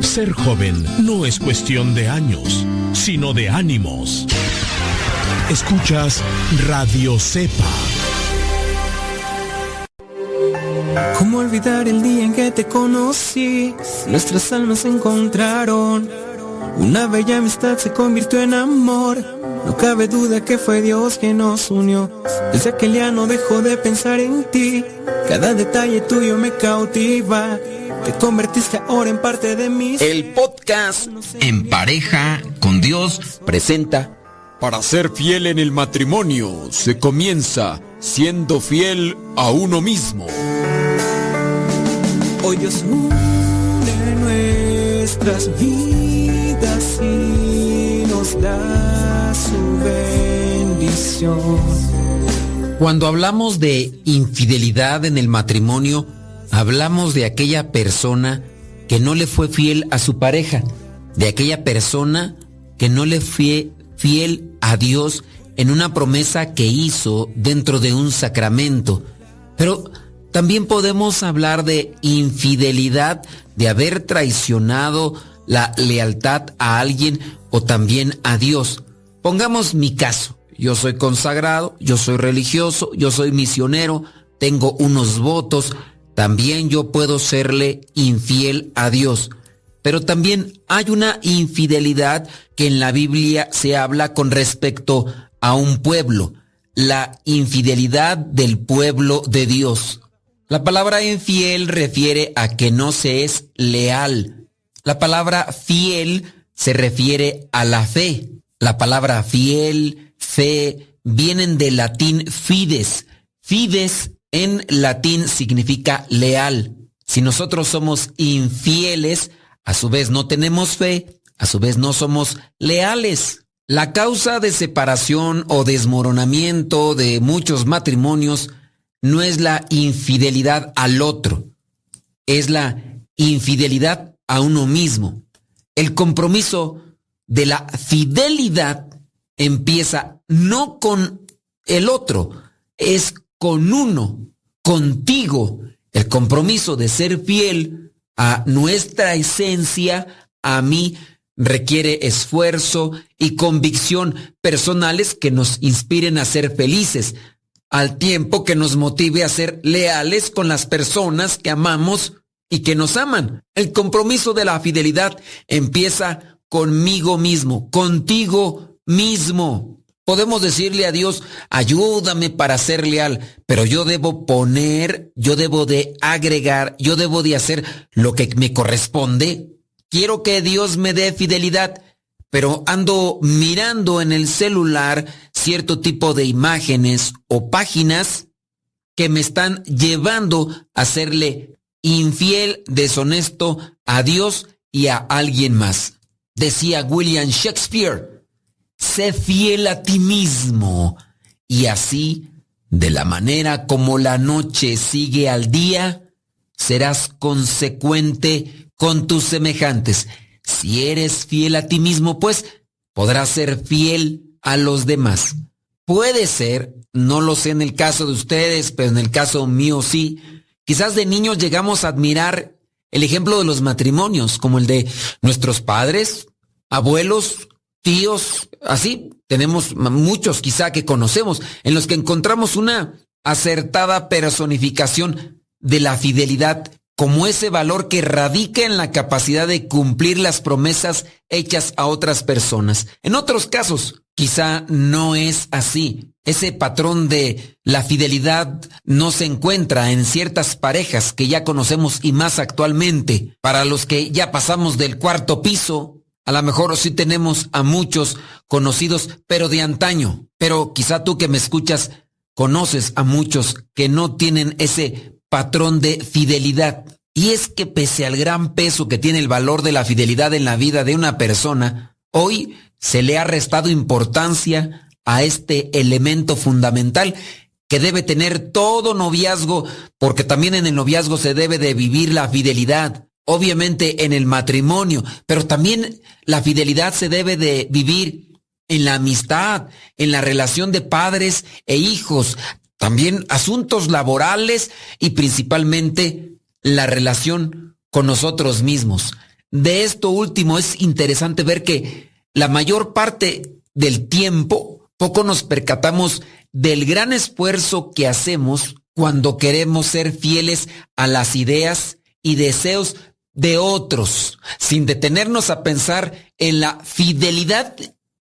S10: Ser joven no es cuestión de años, sino de ánimos. Escuchas Radio Cepa.
S8: ¿Cómo olvidar el día en que te conocí? Nuestras almas se encontraron. Una bella amistad se convirtió en amor. No cabe duda que fue Dios quien nos unió. Desde aquel día no dejo de pensar en ti. Cada detalle tuyo me cautiva. Te convertiste ahora en parte de mí.
S3: El podcast En pareja con Dios presenta
S7: Para ser fiel en el matrimonio se comienza siendo fiel a uno mismo.
S8: Hoy Dios une nuestras vidas nos da su bendición.
S3: Cuando hablamos de infidelidad en el matrimonio, hablamos de aquella persona que no le fue fiel a su pareja, de aquella persona que no le fue fiel a Dios en una promesa que hizo dentro de un sacramento. Pero también podemos hablar de infidelidad, de haber traicionado la lealtad a alguien o también a Dios. Pongamos mi caso. Yo soy consagrado, yo soy religioso, yo soy misionero, tengo unos votos, también yo puedo serle infiel a Dios. Pero también hay una infidelidad que en la Biblia se habla con respecto a un pueblo, la infidelidad del pueblo de Dios. La palabra infiel refiere a que no se es leal. La palabra fiel se refiere a la fe. La palabra fiel, fe, vienen del latín fides. Fides en latín significa leal. Si nosotros somos infieles, a su vez no tenemos fe, a su vez no somos leales. La causa de separación o desmoronamiento de muchos matrimonios no es la infidelidad al otro, es la infidelidad a uno mismo. El compromiso de la fidelidad empieza no con el otro, es con uno, contigo. El compromiso de ser fiel a nuestra esencia, a mí, requiere esfuerzo y convicción personales que nos inspiren a ser felices, al tiempo que nos motive a ser leales con las personas que amamos y que nos aman. El compromiso de la fidelidad empieza conmigo mismo, contigo mismo. Podemos decirle a Dios, ayúdame para ser leal, pero yo debo poner, yo debo de agregar, yo debo de hacer lo que me corresponde. Quiero que Dios me dé fidelidad, pero ando mirando en el celular cierto tipo de imágenes o páginas que me están llevando a serle infiel, deshonesto a Dios y a alguien más. Decía William Shakespeare, sé fiel a ti mismo y así, de la manera como la noche sigue al día, serás consecuente con tus semejantes. Si eres fiel a ti mismo, pues podrás ser fiel a los demás. Puede ser, no lo sé en el caso de ustedes, pero en el caso mío sí. Quizás de niños llegamos a admirar el ejemplo de los matrimonios, como el de nuestros padres, abuelos, tíos, así. Tenemos muchos quizá que conocemos, en los que encontramos una acertada personificación de la fidelidad como ese valor que radica en la capacidad de cumplir las promesas hechas a otras personas. En otros casos, quizá no es así. Ese patrón de la fidelidad no se encuentra en ciertas parejas que ya conocemos y más actualmente. Para los que ya pasamos del cuarto piso, A lo mejor sí tenemos a muchos conocidos, pero de antaño. Pero quizá tú que me escuchas, conoces a muchos que no tienen ese patrón de fidelidad. Y es que pese al gran peso que tiene el valor de la fidelidad en la vida de una persona, hoy se le ha restado importancia a este elemento fundamental que debe tener todo noviazgo, porque también en el noviazgo se debe de vivir la fidelidad, obviamente en el matrimonio, pero también la fidelidad se debe de vivir en la amistad, en la relación de padres e hijos, también asuntos laborales y principalmente la relación con nosotros mismos. De esto último es interesante ver que la mayor parte del tiempo poco nos percatamos del gran esfuerzo que hacemos cuando queremos ser fieles a las ideas y deseos de otros, sin detenernos a pensar en la fidelidad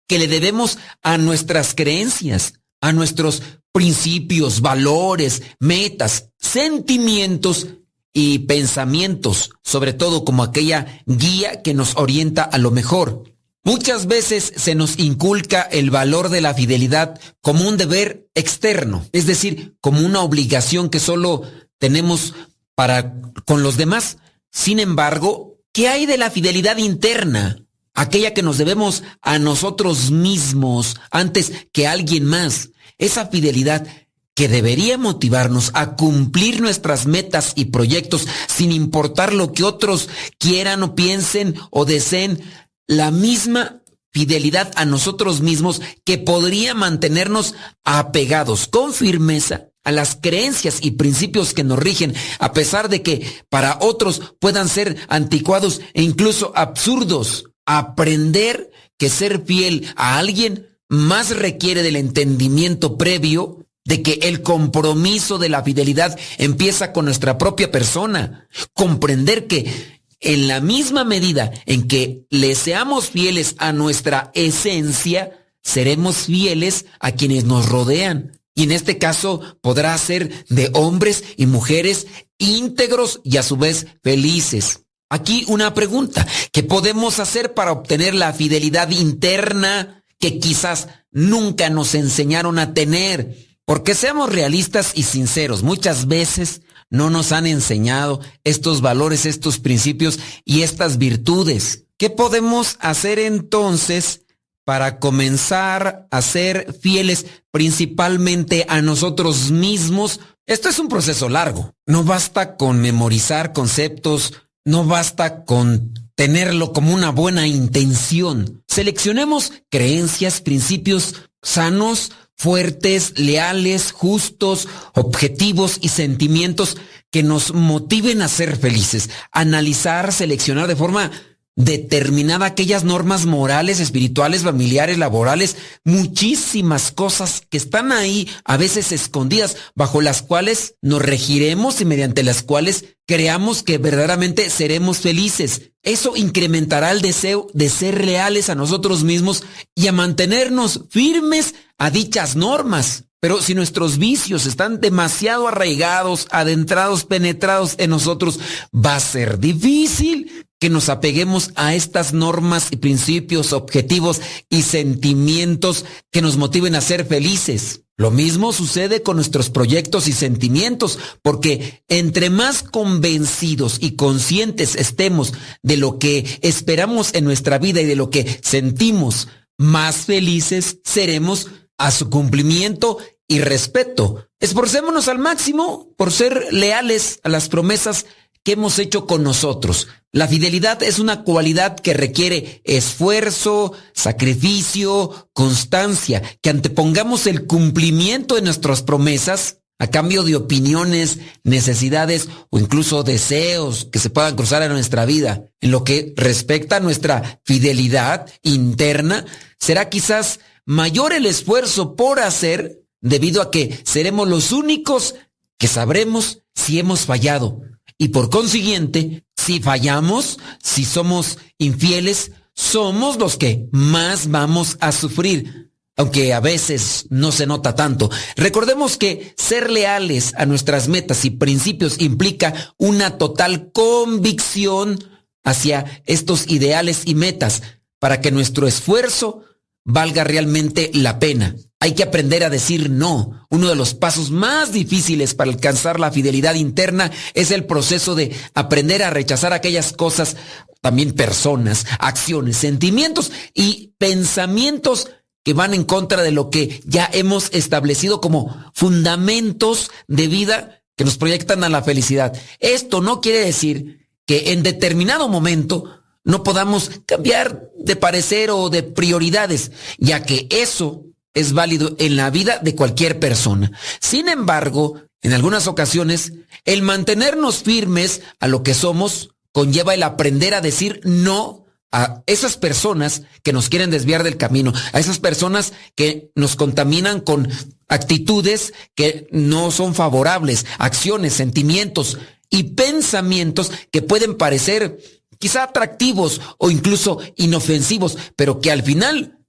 S3: que le debemos a nuestras creencias, a nuestros principios, valores, metas, sentimientos y pensamientos, sobre todo como aquella guía que nos orienta a lo mejor. Muchas veces se nos inculca el valor de la fidelidad como un deber externo, es decir, como una obligación que solo tenemos para con los demás. Sin embargo, ¿qué hay de la fidelidad interna? Aquella que nos debemos a nosotros mismos antes que a alguien más. Esa fidelidad que debería motivarnos a cumplir nuestras metas y proyectos sin importar lo que otros quieran o piensen o deseen, la misma fidelidad a nosotros mismos que podría mantenernos apegados con firmeza a las creencias y principios que nos rigen, a pesar de que para otros puedan ser anticuados e incluso absurdos. Aprender que ser fiel a alguien más requiere del entendimiento previo de que el compromiso de la fidelidad empieza con nuestra propia persona. Comprender que en la misma medida en que le seamos fieles a nuestra esencia, seremos fieles a quienes nos rodean. Y en este caso podrá ser de hombres y mujeres íntegros y a su vez felices. Aquí una pregunta, ¿qué podemos hacer para obtener la fidelidad interna que quizás nunca nos enseñaron a tener? Porque seamos realistas y sinceros, muchas veces no nos han enseñado estos valores, estos principios y estas virtudes. ¿Qué podemos hacer entonces para comenzar a ser fieles principalmente a nosotros mismos? Esto es un proceso largo. No basta con memorizar conceptos, no basta con tenerlo como una buena intención. Seleccionemos creencias, principios sanos, fuertes, leales, justos, objetivos y sentimientos que nos motiven a ser felices. Analizar, seleccionar de forma determinada aquellas normas morales, espirituales, familiares, laborales, muchísimas cosas que están ahí, a veces escondidas, bajo las cuales nos regiremos y mediante las cuales creamos que verdaderamente seremos felices. Eso incrementará el deseo de ser leales a nosotros mismos y a mantenernos firmes a dichas normas. Pero si nuestros vicios están demasiado arraigados, adentrados, penetrados en nosotros, va a ser difícil que nos apeguemos a estas normas y principios, objetivos y sentimientos que nos motiven a ser felices. Lo mismo sucede con nuestros proyectos y sentimientos, porque entre más convencidos y conscientes estemos de lo que esperamos en nuestra vida y de lo que sentimos, más felices seremos a su cumplimiento y respeto. Esforcémonos al máximo por ser leales a las promesas que hemos hecho con nosotros. La fidelidad es una cualidad que requiere esfuerzo, sacrificio, constancia, que antepongamos el cumplimiento de nuestras promesas a cambio de opiniones, necesidades o incluso deseos que se puedan cruzar en nuestra vida. En lo que respecta a nuestra fidelidad interna, será quizás mayor el esfuerzo por hacer debido a que seremos los únicos que sabremos si hemos fallado. Y por consiguiente, si fallamos, si somos infieles, somos los que más vamos a sufrir, aunque a veces no se nota tanto. Recordemos que ser leales a nuestras metas y principios implica una total convicción hacia estos ideales y metas, para que nuestro esfuerzo valga realmente la pena. Hay que aprender a decir no. Uno de los pasos más difíciles para alcanzar la fidelidad interna es el proceso de aprender a rechazar aquellas cosas, también personas, acciones, sentimientos y pensamientos que van en contra de lo que ya hemos establecido como fundamentos de vida que nos proyectan a la felicidad. Esto no quiere decir que en determinado momento no podamos cambiar de parecer o de prioridades, ya que eso es válido en la vida de cualquier persona. Sin embargo, en algunas ocasiones, el mantenernos firmes a lo que somos conlleva el aprender a decir no a esas personas que nos quieren desviar del camino, a esas personas que nos contaminan con actitudes que no son favorables, acciones, sentimientos y pensamientos que pueden parecer quizá atractivos o incluso inofensivos, pero que al final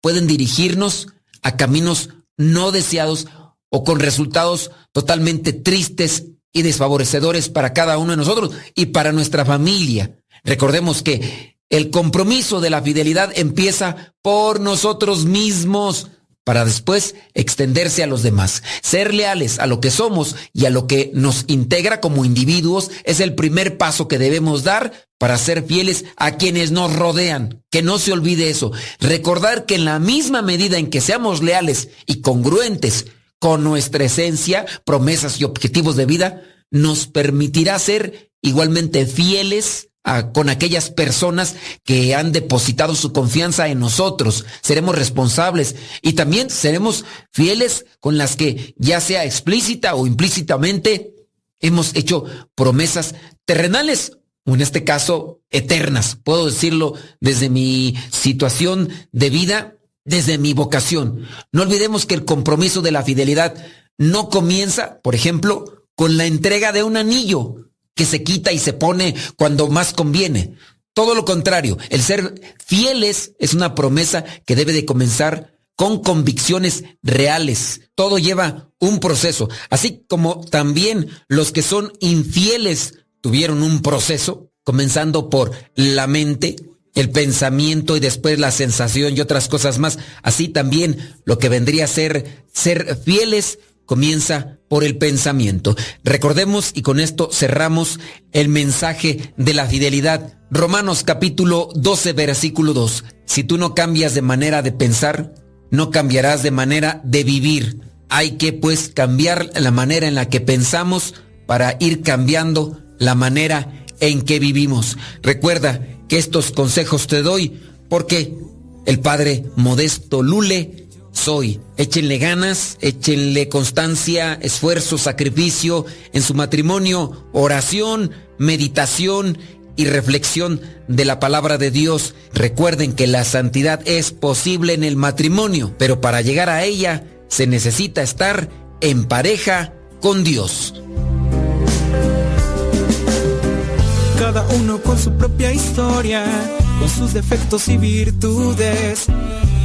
S3: pueden dirigirnos a caminos no deseados o con resultados totalmente tristes y desfavorecedores para cada uno de nosotros y para nuestra familia. Recordemos que el compromiso de la fidelidad empieza por nosotros mismos para después extenderse a los demás. Ser leales a lo que somos y a lo que nos integra como individuos es el primer paso que debemos dar para ser fieles a quienes nos rodean. Que no se olvide eso. Recordar que en la misma medida en que seamos leales y congruentes con nuestra esencia, promesas y objetivos de vida, nos permitirá ser igualmente fieles con aquellas personas que han depositado su confianza en nosotros. Seremos responsables y también seremos fieles con las que, ya sea explícita o implícitamente, hemos hecho promesas terrenales o en este caso eternas. Puedo decirlo desde mi situación de vida, desde mi vocación. No olvidemos que el compromiso de la fidelidad no comienza, por ejemplo, con la entrega de un anillo que se quita y se pone cuando más conviene. Todo lo contrario, el ser fieles es una promesa que debe de comenzar con convicciones reales. Todo lleva un proceso, así como también los que son infieles tuvieron un proceso, comenzando por la mente, el pensamiento y después la sensación y otras cosas más. Así también lo que vendría a ser ser fieles comienza por el pensamiento. Recordemos y con esto cerramos el mensaje de la fidelidad. Romanos capítulo 12 versículo 2. Si tú no cambias de manera de pensar, no cambiarás de manera de vivir. Hay que pues cambiar la manera en la que pensamos para ir cambiando la manera en que vivimos. Recuerda que estos consejos te doy porque el padre Modesto Lule soy. Échenle ganas, échenle constancia, esfuerzo, sacrificio en su matrimonio, oración, meditación y reflexión de la palabra de Dios. Recuerden que la santidad es posible en el matrimonio, pero para llegar a ella se necesita estar en pareja con Dios.
S8: Cada uno con su propia historia, con sus defectos y virtudes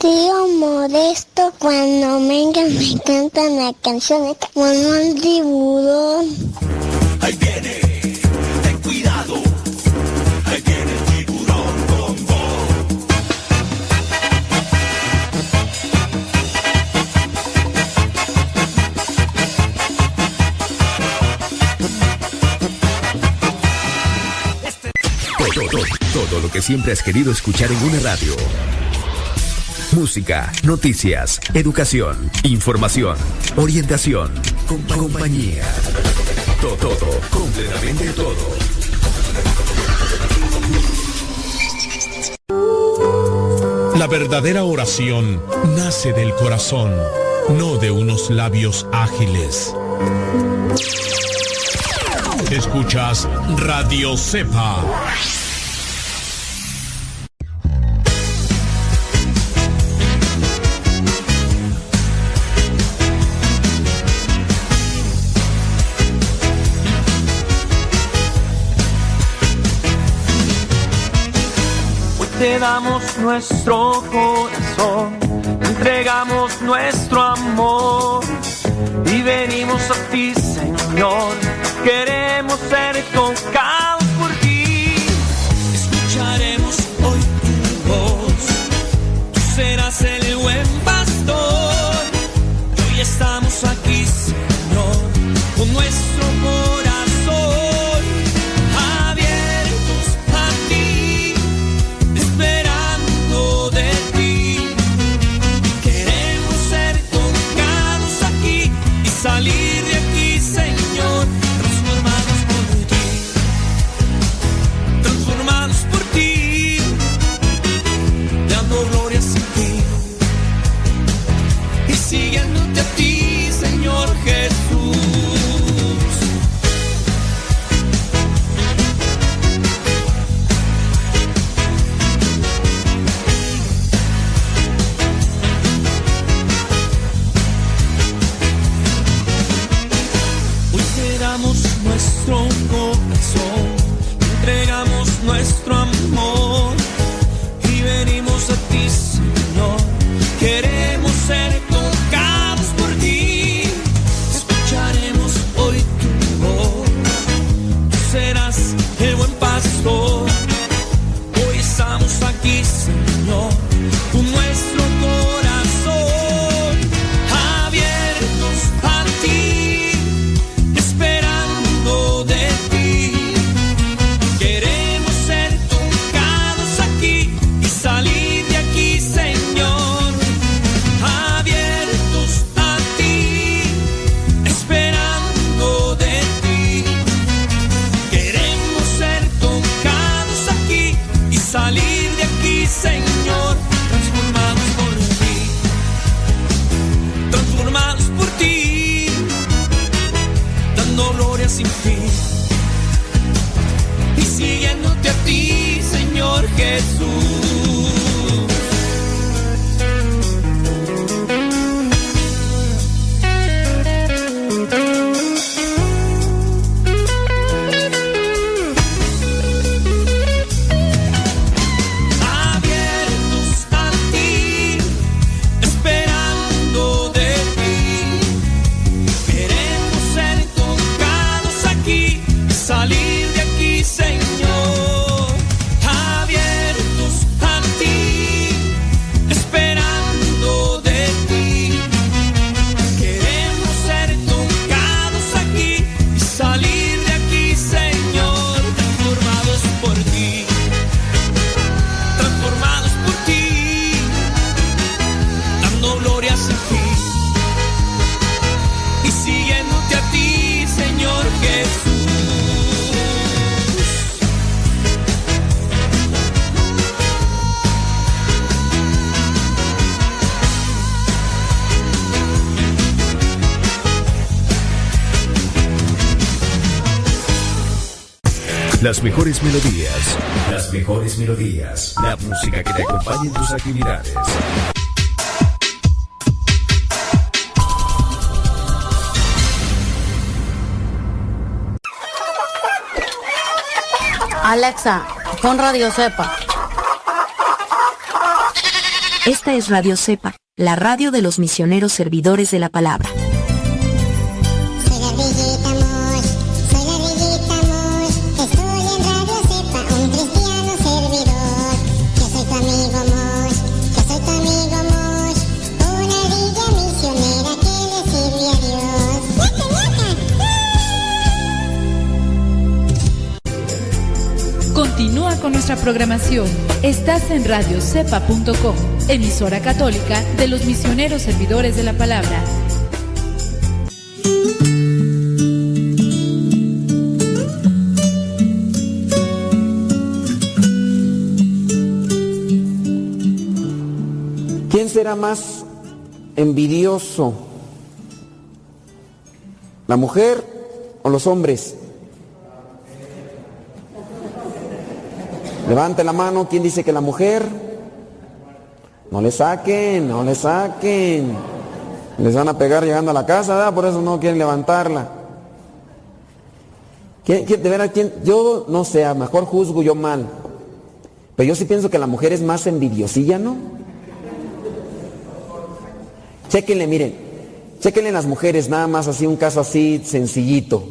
S9: Tío Modesto, cuando venga me cantan la canción de como un tiburón.
S11: Ahí viene, ten cuidado. Ahí viene el tiburón con
S12: Todo, todo, todo lo que siempre has querido escuchar en una radio. Música, noticias, educación, información, orientación, compañía. Todo, todo, completamente todo.
S10: La verdadera oración nace del corazón, no de unos labios ágiles. Escuchas Radio Cepa.
S13: Te damos nuestro corazón, entregamos nuestro amor y venimos a ti, Señor. Queremos ser tocados
S12: melodías. La música que te acompañe en tus actividades.
S14: Alexa, pon Radio Cepa.
S15: Esta es Radio Cepa, la radio de los misioneros servidores de la palabra.
S2: Programación. Estás en radiocepa.com, emisora católica de los misioneros servidores de la palabra.
S3: ¿Quién será más envidioso? ¿La mujer o los hombres? Levante la mano, ¿quién dice que la mujer? No le saquen, no le saquen. Les van a pegar llegando a la casa, ¿verdad? Por eso no quieren levantarla. ¿Quién, quién- de veras, quién? Yo no sé, a lo mejor juzgo yo mal. Pero yo sí pienso que la mujer es más envidiosilla, ¿no? Chéquenle, miren, chéquenle las mujeres, nada más así, un caso así sencillito.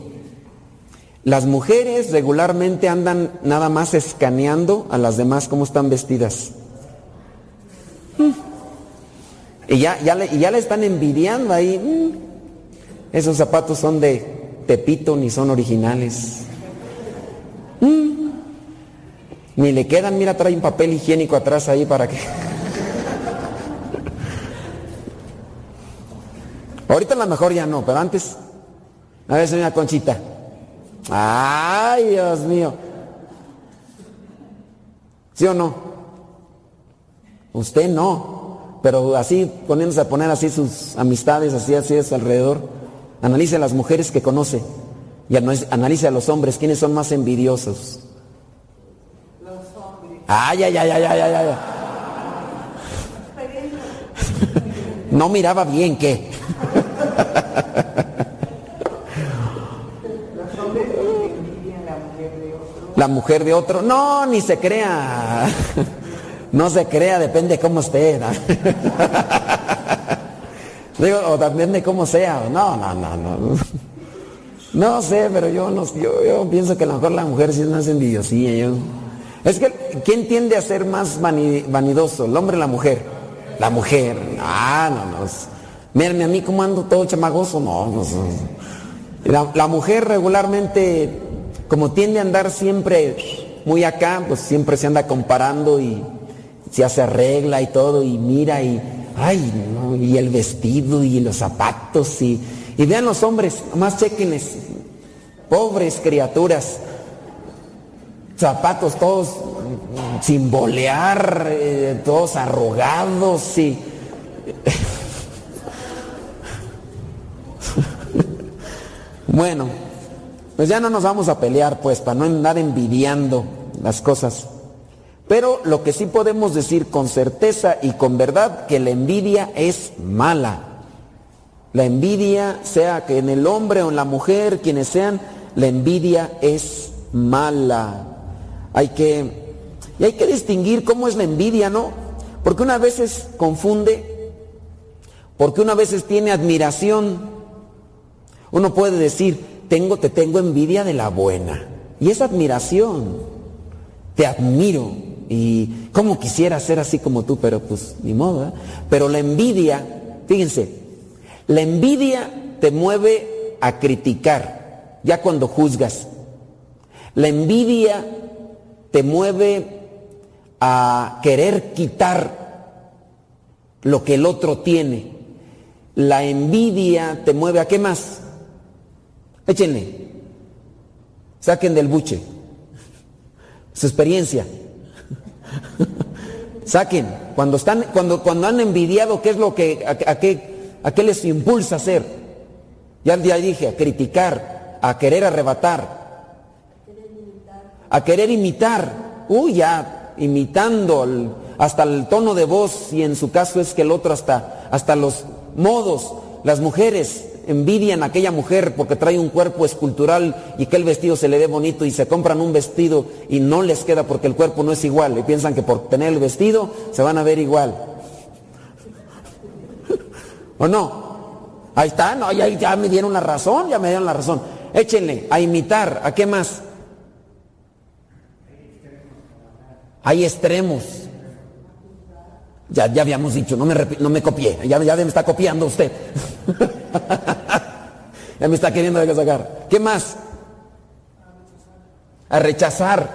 S3: Las mujeres regularmente andan nada más escaneando a las demás cómo están vestidas. Y ya, ya, le, ya le están envidiando ahí. mm. Esos zapatos son de Tepito ni son originales. Mm. Ni le quedan, mira, trae un papel higiénico atrás ahí para que... Ahorita a lo mejor ya no, pero antes... A ver, señora Conchita. Ay, Dios mío. ¿Sí o no? Usted no. Pero así, poniéndose a poner así sus amistades, así, así su alrededor. Analice a las mujeres que conoce. Y analice- a los hombres, quiénes son más envidiosos. Ay, ay, ay, ay, ay, ay, ay. No miraba bien, ¿qué? La mujer de otro. No, ni se crea. No se crea, depende cómo esté. ¿no? Digo, o también de cómo sea. No, no, no, no. No sé, pero yo no yo, yo pienso que a lo mejor la mujer sí es más envidiosilla. Yo. Es que, ¿quién tiende a ser más vani- vanidoso? ¿El hombre o la mujer? La mujer. Ah, no, no. Mírenme a mí cómo ando todo chamagoso. No, no. no. La mujer regularmente, como tiende a andar siempre muy acá, pues siempre se anda comparando y se hace arregla y todo y mira y, ay, no, y el vestido y los zapatos y, y vean los hombres, más chequenles, pobres criaturas, zapatos todos sin bolear, eh, todos arrugados y... Bueno, pues ya no nos vamos a pelear, pues, para no andar envidiando las cosas. Pero lo que sí podemos decir con certeza y con verdad, que la envidia es mala. La envidia, sea que en el hombre o en la mujer, quienes sean, la envidia es mala. Hay que, y hay que distinguir cómo es la envidia, ¿no? Porque una veces confunde, porque una veces tiene admiración. Uno puede decir, tengo, te tengo envidia de la buena. Y es admiración. Te admiro. Y cómo quisiera ser así como tú, pero pues ni modo. ¿eh? Pero la envidia, fíjense, la envidia te mueve a criticar, ya cuando juzgas. La envidia te mueve a querer quitar lo que el otro tiene. La envidia te mueve a qué más? Échenle. Saquen del buche. Su experiencia. Saquen. Cuando están, cuando, cuando han envidiado, ¿qué es lo que, a, a qué, a qué les impulsa hacer? Ya, ya dije, a criticar, a querer arrebatar, a querer imitar. Uy, ya, imitando hasta el tono de voz, y en su caso es que el otro hasta, hasta los modos, las mujeres envidian a aquella mujer porque trae un cuerpo escultural y que el vestido se le ve bonito y se compran un vestido y no les queda porque el cuerpo no es igual y piensan que por tener el vestido se van a ver igual. ¿O no? Ahí está, no, ya, ya me dieron la razón, ya me dieron la razón. Échenle, a imitar, ¿a qué más? Hay extremos. Ya, ya habíamos dicho, no me, no me copié, ya, ya me está copiando usted. ya me está queriendo sacar. ¿Qué más? A rechazar,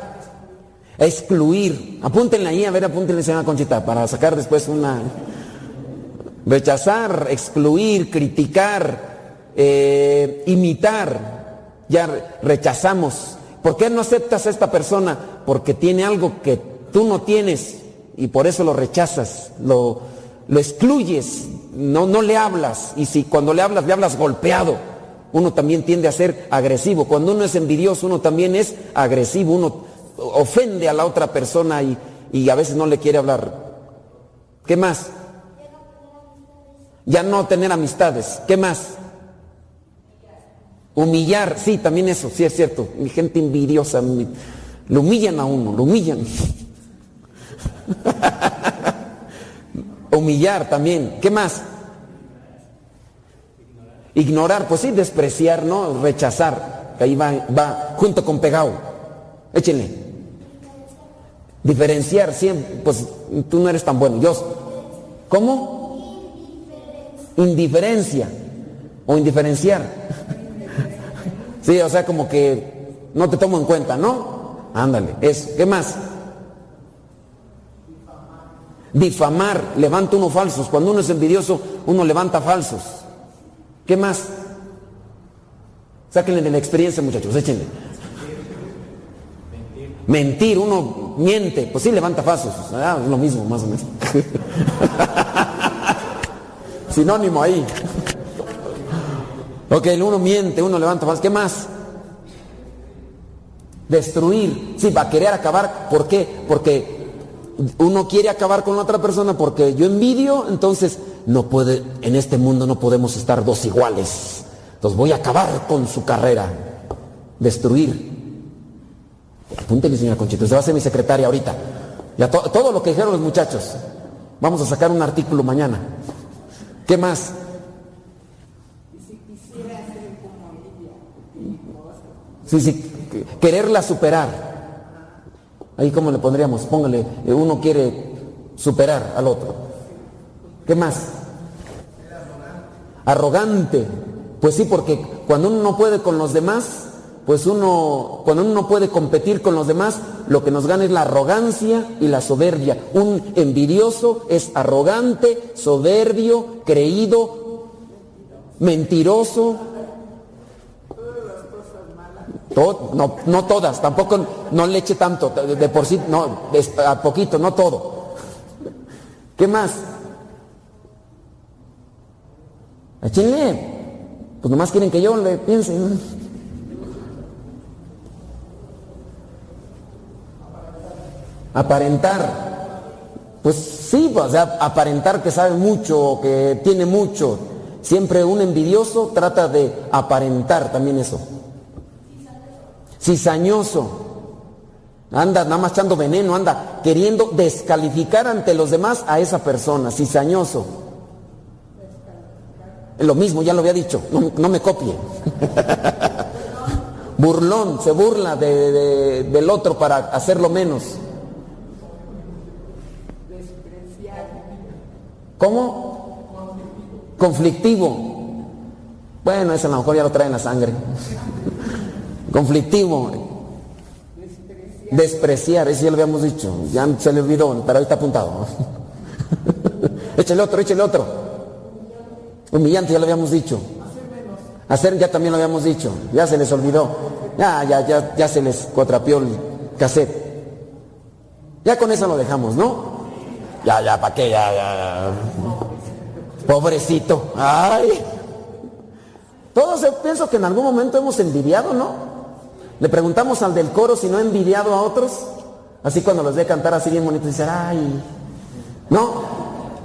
S3: a excluir. Apúntenle ahí, a ver, apúntenle, señora Conchita, para sacar después una... Rechazar, excluir, criticar, eh, imitar. Ya re- rechazamos. ¿Por qué no aceptas a esta persona? Porque tiene algo que tú no tienes y por eso lo rechazas, lo, lo excluyes, no, no le hablas. Y si cuando le hablas, le hablas golpeado, uno también tiende a ser agresivo. Cuando uno es envidioso, uno también es agresivo, uno ofende a la otra persona y, y a veces no le quiere hablar. ¿Qué más? Ya no tener amistades. ¿Qué más? Humillar, sí, también eso, sí es cierto. Mi gente envidiosa, lo humillan a uno, lo humillan. Humillar también. ¿Qué más? Ignorar, pues sí, despreciar, ¿no? Rechazar. Ahí va, va junto con pegado. Échenle. Diferenciar siempre, pues tú no eres tan bueno. Yo, ¿cómo? Indiferencia o indiferenciar. Sí, o sea, como que no te tomo en cuenta, ¿no? Ándale, eso. ¿Qué más? Difamar, levanta uno falsos. Cuando uno es envidioso, uno levanta falsos. ¿Qué más? Sáquenle de la experiencia, muchachos, échenle. Mentir, uno miente, pues sí levanta falsos. Ah, es lo mismo, más o menos. Sinónimo ahí. Ok, uno miente, uno levanta falsos. ¿Qué más? Destruir. Sí, va a querer acabar. ¿Por qué? Porque uno quiere acabar con otra persona porque yo envidio, entonces no puede, en este mundo no podemos estar dos iguales. Entonces voy a acabar con su carrera. Destruir. Apúntele, señora Conchita, usted va a ser mi secretaria ahorita. Ya to- todo lo que dijeron los muchachos. Vamos a sacar un artículo mañana. ¿Qué más? Sí, sí, quererla superar. Ahí cómo le pondríamos, póngale, eh, uno quiere superar al otro. ¿Qué más? Arrogante. Pues sí, porque cuando uno no puede con los demás, pues uno, cuando uno no puede competir con los demás, lo que nos gana es la arrogancia y la soberbia. Un envidioso es arrogante, soberbio, creído, mentiroso. No, no todas, tampoco no le eche tanto, de, por sí, no, a poquito, no todo. ¿Qué más? Échenle. Pues nomás quieren que yo le piense. Aparentar. Pues sí, o sea, aparentar que sabe mucho, o que tiene mucho. Siempre un envidioso trata de aparentar también eso. Cizañoso. Anda nada más echando veneno, anda queriendo descalificar ante los demás a esa persona. Cizañoso. Lo mismo, ya lo había dicho, no, me copie. Burlón, se burla de- de- del otro para hacerlo menos. ¿Cómo? Conflictivo. Bueno, ese a lo mejor ya lo trae en la sangre. Conflictivo. Despreciar, ese ya lo habíamos dicho. Ya se le olvidó, pero ahí está apuntado. échale otro, échale otro. Humillante, ya lo habíamos dicho. Hacer ya también lo habíamos dicho. Ya se les olvidó. Ya, ya, ya, ya se les cuatrapió el cassette. Ya con eso lo dejamos, ¿no? Ya, ya, ¿para qué? Ya, ya, ya. Pobrecito. Ay. Todos eh, pienso que en algún momento hemos envidiado, ¿no? Le preguntamos al del coro si no ha envidiado a otros. Así cuando los ve cantar así bien bonito, dicen, ay. No,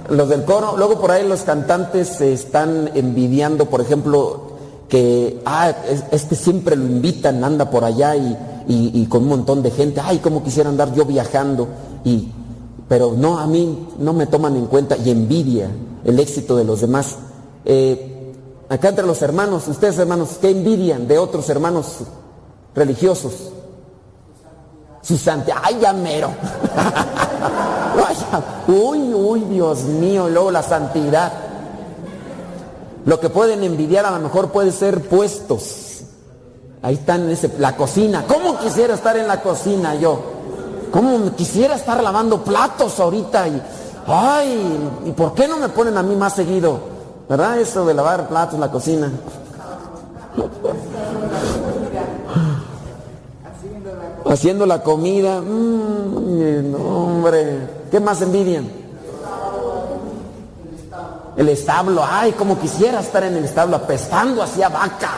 S3: los del coro, luego por ahí los cantantes se están envidiando, por ejemplo, que, ah, es- este siempre lo invitan, anda por allá y, y- y con un montón de gente, ay, cómo quisiera andar yo viajando, y, pero no, a mí no me toman en cuenta y envidia el éxito de los demás. Eh, acá entre los hermanos, ustedes hermanos, ¿qué envidian de otros hermanos religiosos? Su santidad, ay, ya mero. Uy, uy, Dios mío, luego la santidad. Lo que pueden envidiar a lo mejor puede ser puestos. Ahí están en la cocina. ¿Cómo quisiera estar en la cocina yo? ¿Cómo quisiera estar lavando platos ahorita? Y, ay, ¿y por qué no me ponen a mí más seguido? ¿Verdad? Eso de lavar platos en la cocina. Haciendo la comida. mm, no, hombre. ¿Qué más envidian? El establo. Ay, como quisiera estar en el establo apestando hacia vaca.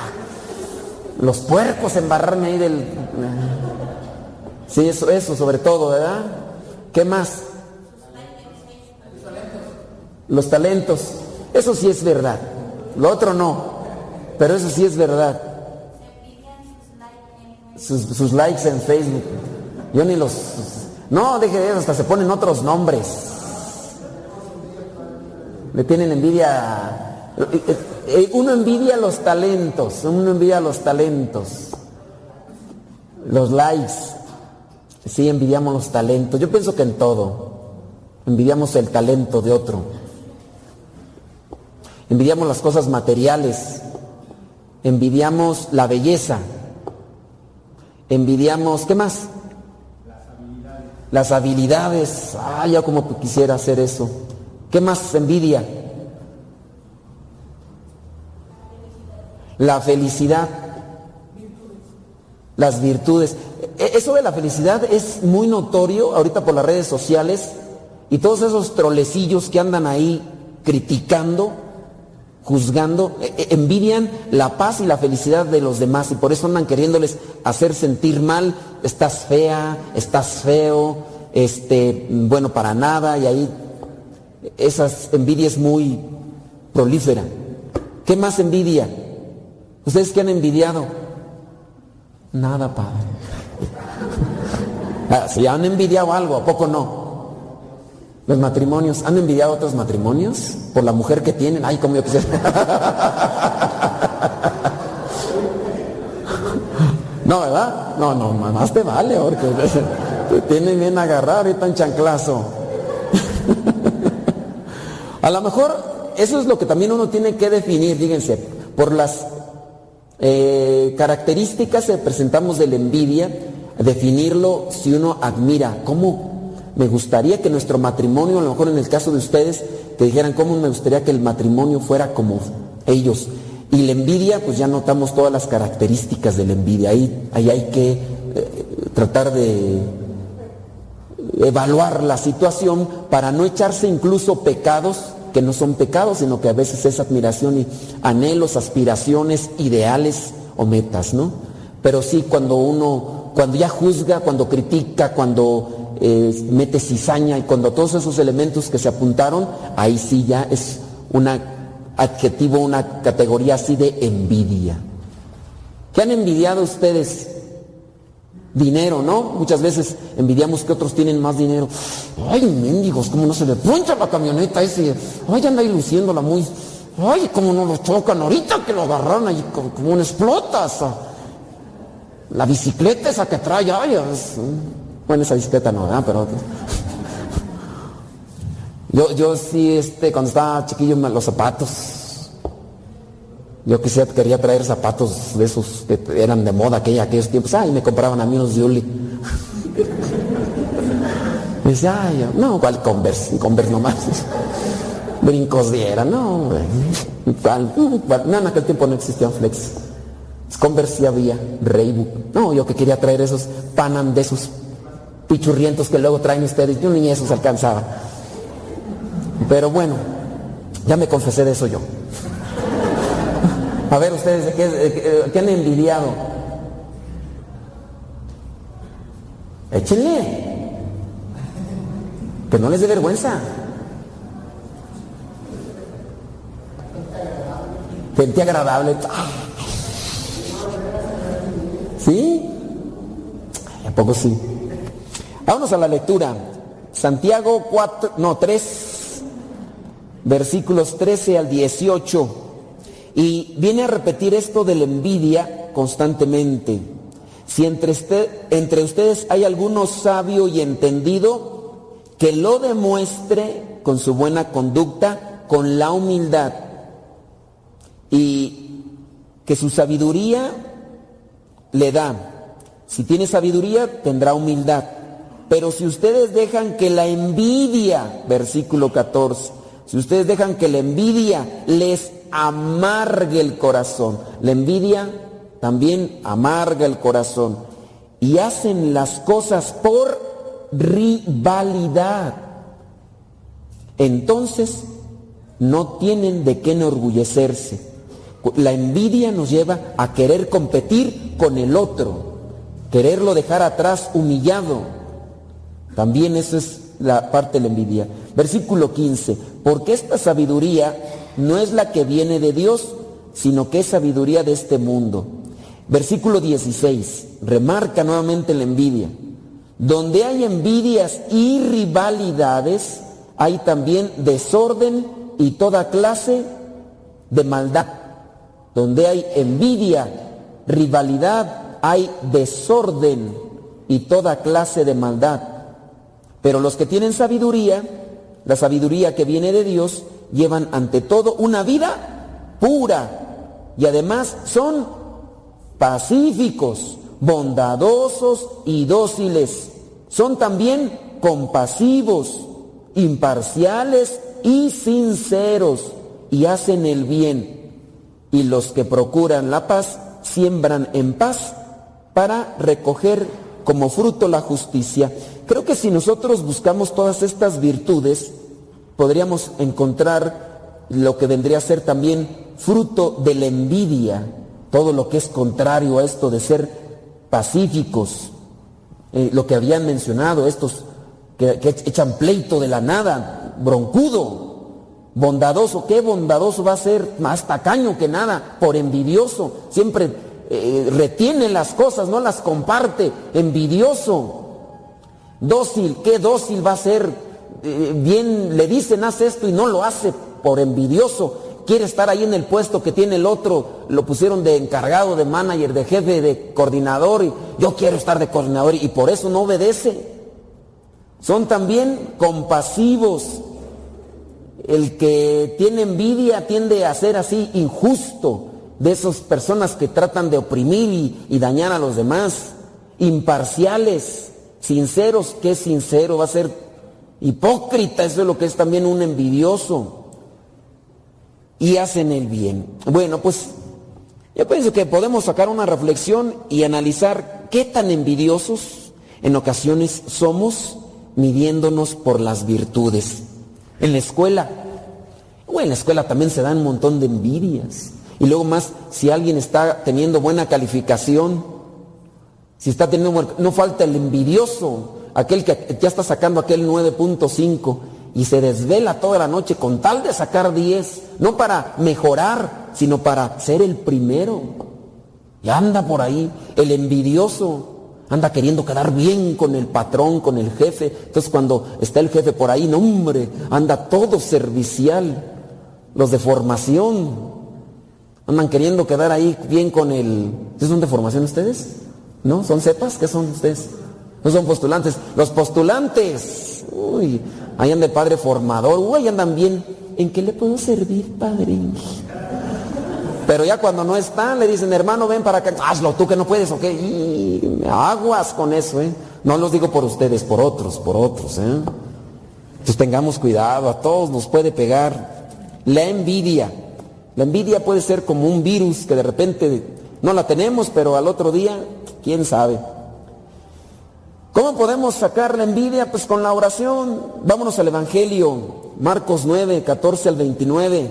S3: Los puercos embarrarme ahí del... Sí, eso, eso sobre todo, ¿verdad? ¿Qué más? Los talentos. Eso sí es verdad. Lo otro no. Pero eso sí es verdad. Sus, likes en Facebook. Yo ni los No, deje de eso, hasta se ponen otros nombres. Le tienen envidia. eh, eh, Uno envidia los talentos, uno envidia los talentos. Los likes. Sí, envidiamos los talentos. Yo pienso que en todo. Envidiamos el talento de otro. Envidiamos las cosas materiales. Envidiamos la belleza. Envidiamos, ¿qué más? Las habilidades. Ah, ya como quisiera hacer eso. ¿Qué más envidia? La felicidad. Las virtudes. E- Eso de la felicidad es muy notorio ahorita por las redes sociales y todos esos trolecillos que andan ahí criticando, juzgando, e- e- envidian la paz y la felicidad de los demás y por eso andan queriéndoles hacer sentir mal, estás fea, estás feo, este, bueno, para nada y ahí esas envidias muy prolífera. ¿Qué más envidia? ¿Ustedes qué han envidiado? Nada, padre. Ah, si han envidiado algo, ¿a poco no? Los matrimonios, ¿han envidiado otros matrimonios? Por la mujer que tienen. Ay, como yo. No, ¿verdad? No, no, más te vale, porque te tienen bien agarrado ahorita en chanclazo. A lo mejor eso es lo que también uno tiene que definir, fíjense, por las eh, características que presentamos de la envidia, definirlo si uno admira, ¿cómo me gustaría que nuestro matrimonio, a lo mejor en el caso de ustedes, que dijeran, ¿cómo me gustaría que el matrimonio fuera como ellos? Y la envidia, pues ya notamos todas las características de la envidia, ahí, ahí hay que eh, tratar de evaluar la situación para no echarse incluso pecados que no son pecados, sino que a veces es admiración y anhelos, aspiraciones, ideales o metas, ¿no? Pero sí cuando uno, cuando ya juzga, cuando critica, cuando eh, mete cizaña y cuando todos esos elementos que se apuntaron, ahí sí ya es un adjetivo, una categoría así de envidia. ¿Qué han envidiado ustedes? dinero, ¿no? Muchas veces envidiamos que otros tienen más dinero. Ay, mendigos, cómo no se le poncha la camioneta ese. Ay, anda ahí luciéndola muy. Ay, cómo no lo chocan ahorita que lo agarraron ahí como, una explotas. La bicicleta esa que trae, ay, es- bueno, esa bicicleta no, ¿verdad? Pero yo, yo sí, este, cuando estaba chiquillo, los zapatos. Yo quisiera, quería traer zapatos de esos que eran de moda aquella, aquellos tiempos. Ay, me compraban a mí unos Yuli. Me decía, ay, no, ¿cuál Converse? Converse nomás. Brincos diera, no. ¿Cuál? ¿Cuál? No, en aquel tiempo no existían flex. Converse sí había, Reebok. No, yo que quería traer esos Panam de esos pichurrientos que luego traen ustedes. Yo ni esos alcanzaba. Pero bueno, ya me confesé de eso yo. A ver ustedes, ¿de qué, de qué- qué han envidiado? Échenle. Que no les dé vergüenza. Gente agradable. ¿Sí? ¿A poco sí? Vámonos a la lectura. Santiago 4, no, 3, versículos 13 al 18. Y viene a repetir esto de la envidia constantemente. Si entre, usted- entre ustedes hay alguno sabio y entendido, que lo demuestre con su buena conducta, con la humildad, y que su sabiduría le da. Si tiene sabiduría, tendrá humildad. Pero si ustedes dejan que la envidia, versículo 14, si ustedes dejan que la envidia les amargue el corazón, la envidia también amarga el corazón, y hacen las cosas por rivalidad, entonces no tienen de qué enorgullecerse. La envidia nos lleva a querer competir con el otro, quererlo dejar atrás humillado. También eso es la parte de la envidia. Versículo 15, porque esta sabiduría no es la que viene de Dios, sino que es sabiduría de este mundo. Versículo 16, remarca nuevamente la envidia. Donde hay envidias y rivalidades, hay también desorden y toda clase de maldad. Donde hay envidia, rivalidad, hay desorden y toda clase de maldad. Pero los que tienen sabiduría, la sabiduría que viene de Dios, llevan ante todo una vida pura y además son pacíficos, bondadosos y dóciles. Son también compasivos, imparciales y sinceros y hacen el bien. Y los que procuran la paz siembran en paz para recoger como fruto la justicia. Creo que si nosotros buscamos todas estas virtudes, podríamos encontrar lo que vendría a ser también fruto de la envidia, todo lo que es contrario a esto de ser pacíficos, eh, lo que habían mencionado, estos que, echan pleito de la nada, broncudo, bondadoso, qué bondadoso va a ser, más tacaño que nada, por envidioso, siempre eh, retiene las cosas, no las comparte, envidioso, dócil, qué dócil va a ser, eh, bien le dicen haz esto y no lo hace por envidioso, quiere estar ahí en el puesto que tiene el otro, lo pusieron de encargado, de manager, de jefe, de coordinador, y yo quiero estar de coordinador y por eso no obedece. Son también compasivos. El que tiene envidia tiende a ser así injusto, de esas personas que tratan de oprimir y, y dañar a los demás, imparciales, sinceros, ¿qué sincero? Va a ser hipócrita, eso es lo que es también un envidioso. Y hacen el bien. Bueno, pues yo pienso que podemos sacar una reflexión y analizar qué tan envidiosos en ocasiones somos midiéndonos por las virtudes. En la escuela, o en la escuela también se dan un montón de envidias. Y luego más, si alguien está teniendo buena calificación, si está teniendo, no falta el envidioso, aquel que ya está sacando aquel 9.5 y se desvela toda la noche con tal de sacar 10, no para mejorar, sino para ser el primero. Y anda por ahí, el envidioso, anda queriendo quedar bien con el patrón, con el jefe. Entonces cuando está el jefe por ahí, no hombre, anda todo servicial. Los de formación andan queriendo quedar ahí bien con el... ¿Son de formación ustedes? ¿No? ¿Son cepas? ¿Qué son ustedes? No son postulantes. Los postulantes. Uy, ahí anda el padre formador. Uy, andan bien. ¿En qué le puedo servir, padre? Pero ya cuando no están, le dicen, hermano, ven para acá. Hazlo tú que no puedes, ¿ok? Y aguas con eso, ¿eh? No los digo por ustedes, por otros, por otros, ¿eh? Entonces tengamos cuidado, a todos nos puede pegar la envidia. La envidia puede ser como un virus que de repente no la tenemos, pero al otro día, quién sabe. ¿Cómo podemos sacar la envidia? Pues con la oración. Vámonos al Evangelio, Marcos 9, 14 al 29.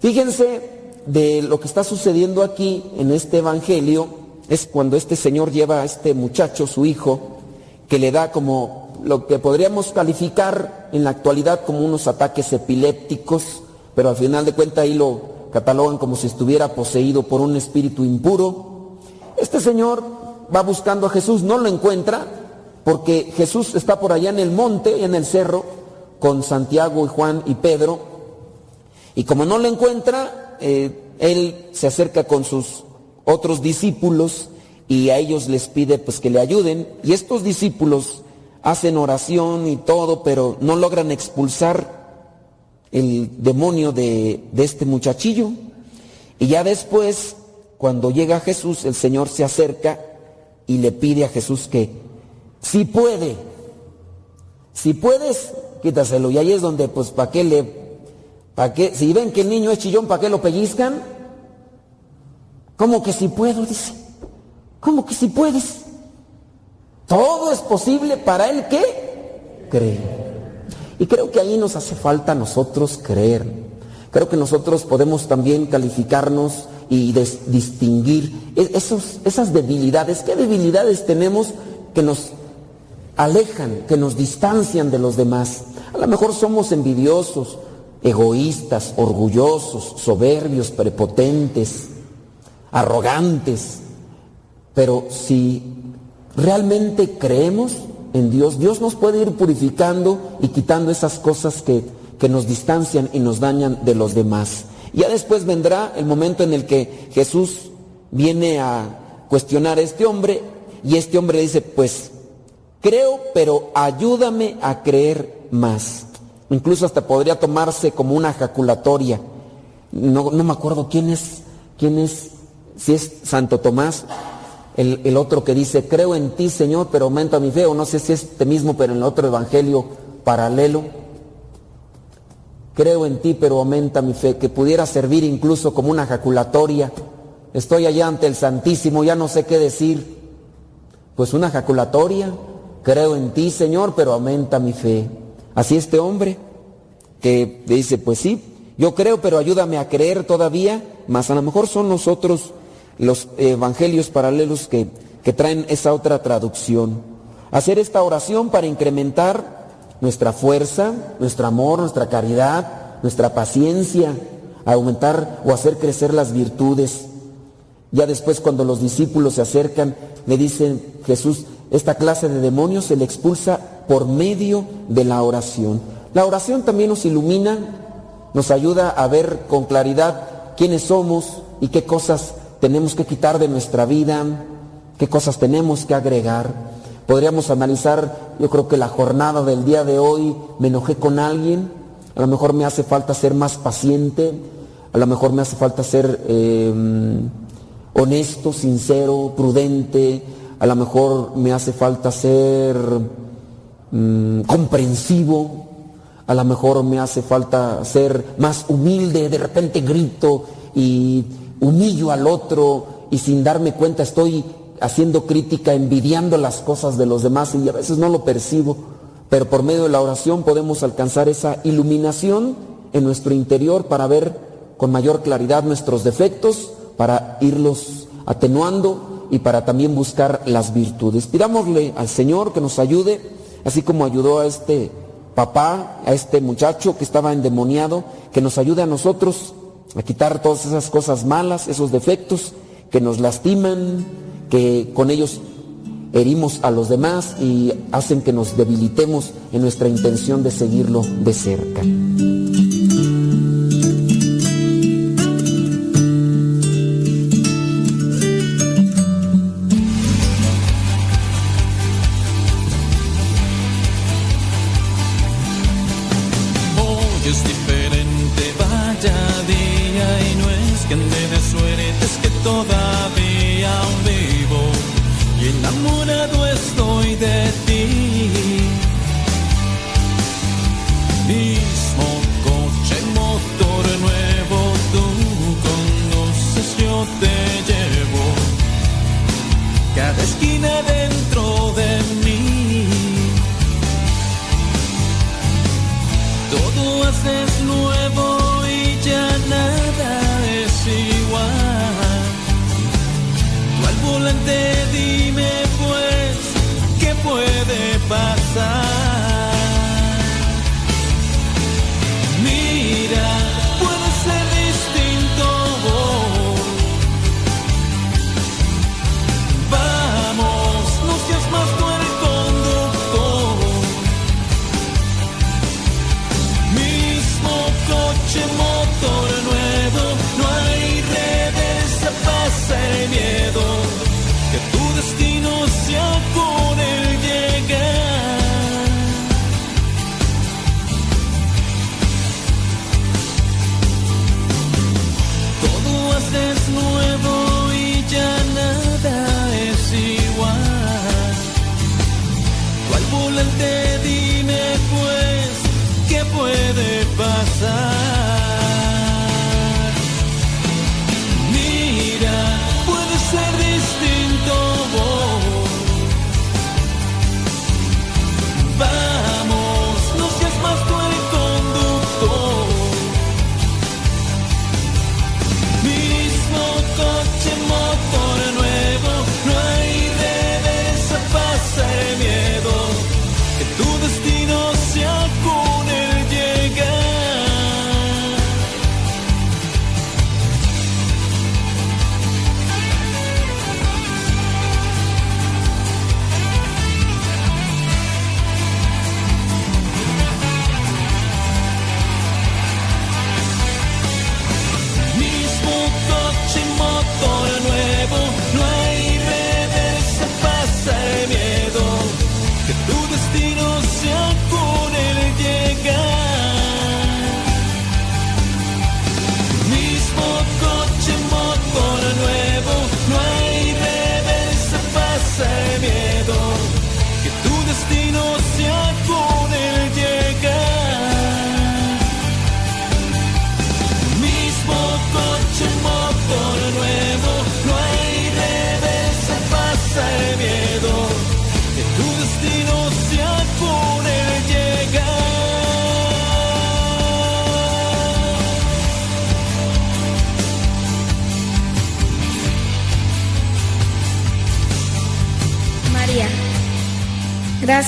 S3: Fíjense de lo que está sucediendo aquí en este Evangelio, es cuando este Señor lleva a este muchacho, su hijo, que le da como lo que podríamos calificar en la actualidad como unos ataques epilépticos, pero al final de cuentas ahí lo catalogan como si estuviera poseído por un espíritu impuro. Este Señor va buscando a Jesús, no lo encuentra, porque Jesús está por allá en el monte, en el cerro, con Santiago y Juan y Pedro, y como no lo encuentra, eh, él se acerca con sus otros discípulos y a ellos les pide pues que le ayuden, y estos discípulos hacen oración y todo, pero no logran expulsar el demonio de, de este muchachillo. Y ya después, cuando llega Jesús, el Señor se acerca y le pide a Jesús que, si puede, si puedes, quítaselo. Y ahí es donde, pues, ¿para qué le, para qué, si ven que el niño es chillón, ¿para qué lo pellizcan? ¿Cómo que si puedo? Dice. ¿Cómo que si puedes? Todo es posible para el que cree. Y creo que ahí nos hace falta a nosotros creer. Creo que nosotros podemos también calificarnos y distinguir esos, esas debilidades. ¿Qué debilidades tenemos que nos alejan, que nos distancian de los demás? A lo mejor somos envidiosos, egoístas, orgullosos, soberbios, prepotentes, arrogantes. Pero si ¿Realmente creemos en Dios? Dios nos puede ir purificando y quitando esas cosas que, que nos distancian y nos dañan de los demás. Ya después vendrá el momento en el que Jesús viene a cuestionar a este hombre y este hombre dice, pues creo, pero ayúdame a creer más. Incluso hasta podría tomarse como una ejaculatoria. No, no me acuerdo quién es, quién es, si es Santo Tomás, el, el otro que dice, creo en ti Señor, pero aumenta mi fe, o no sé si es este mismo, pero en el otro evangelio paralelo. Creo en ti, pero aumenta mi fe, que pudiera servir incluso como una ejaculatoria. Estoy allá ante el Santísimo, ya no sé qué decir. Pues una ejaculatoria, creo en ti, Señor, pero aumenta mi fe. Así este hombre que dice, pues sí, yo creo, pero ayúdame a creer todavía, más a lo mejor son nosotros los evangelios paralelos que, que traen esa otra traducción. Hacer esta oración para incrementar nuestra fuerza, nuestro amor, nuestra caridad, nuestra paciencia, aumentar o hacer crecer las virtudes. Ya después cuando los discípulos se acercan, le dicen Jesús, esta clase de demonios se le expulsa por medio de la oración. La oración también nos ilumina, nos ayuda a ver con claridad quiénes somos y qué cosas tenemos que quitar de nuestra vida, qué cosas tenemos que agregar. Podríamos analizar, yo creo que la jornada del día de hoy, me enojé con alguien, a lo mejor me hace falta ser más paciente, a lo mejor me hace falta ser eh, honesto, sincero, prudente, a lo mejor me hace falta ser mm, comprensivo, a lo mejor me hace falta ser más humilde, de repente grito y humillo al otro y sin darme cuenta estoy haciendo crítica, envidiando las cosas de los demás y a veces no lo percibo, pero por medio de la oración podemos alcanzar esa iluminación en nuestro interior para ver con mayor claridad nuestros defectos, para irlos atenuando y para también buscar las virtudes. Pidámosle al Señor que nos ayude, así como ayudó a este papá, a este muchacho que estaba endemoniado, que nos ayude a nosotros a quitar todas esas cosas malas, esos defectos que nos lastiman, que con ellos herimos a los demás y hacen que nos debilitemos en nuestra intención de seguirlo de cerca.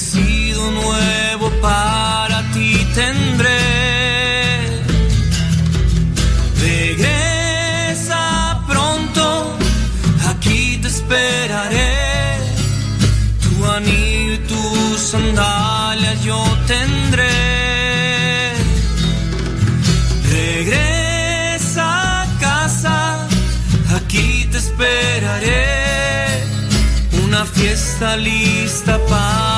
S13: Vestido nuevo para ti tendré. Regresa pronto, aquí te esperaré. Tu anillo y tus sandalias yo tendré. Regresa a casa, aquí te esperaré. Una fiesta lista para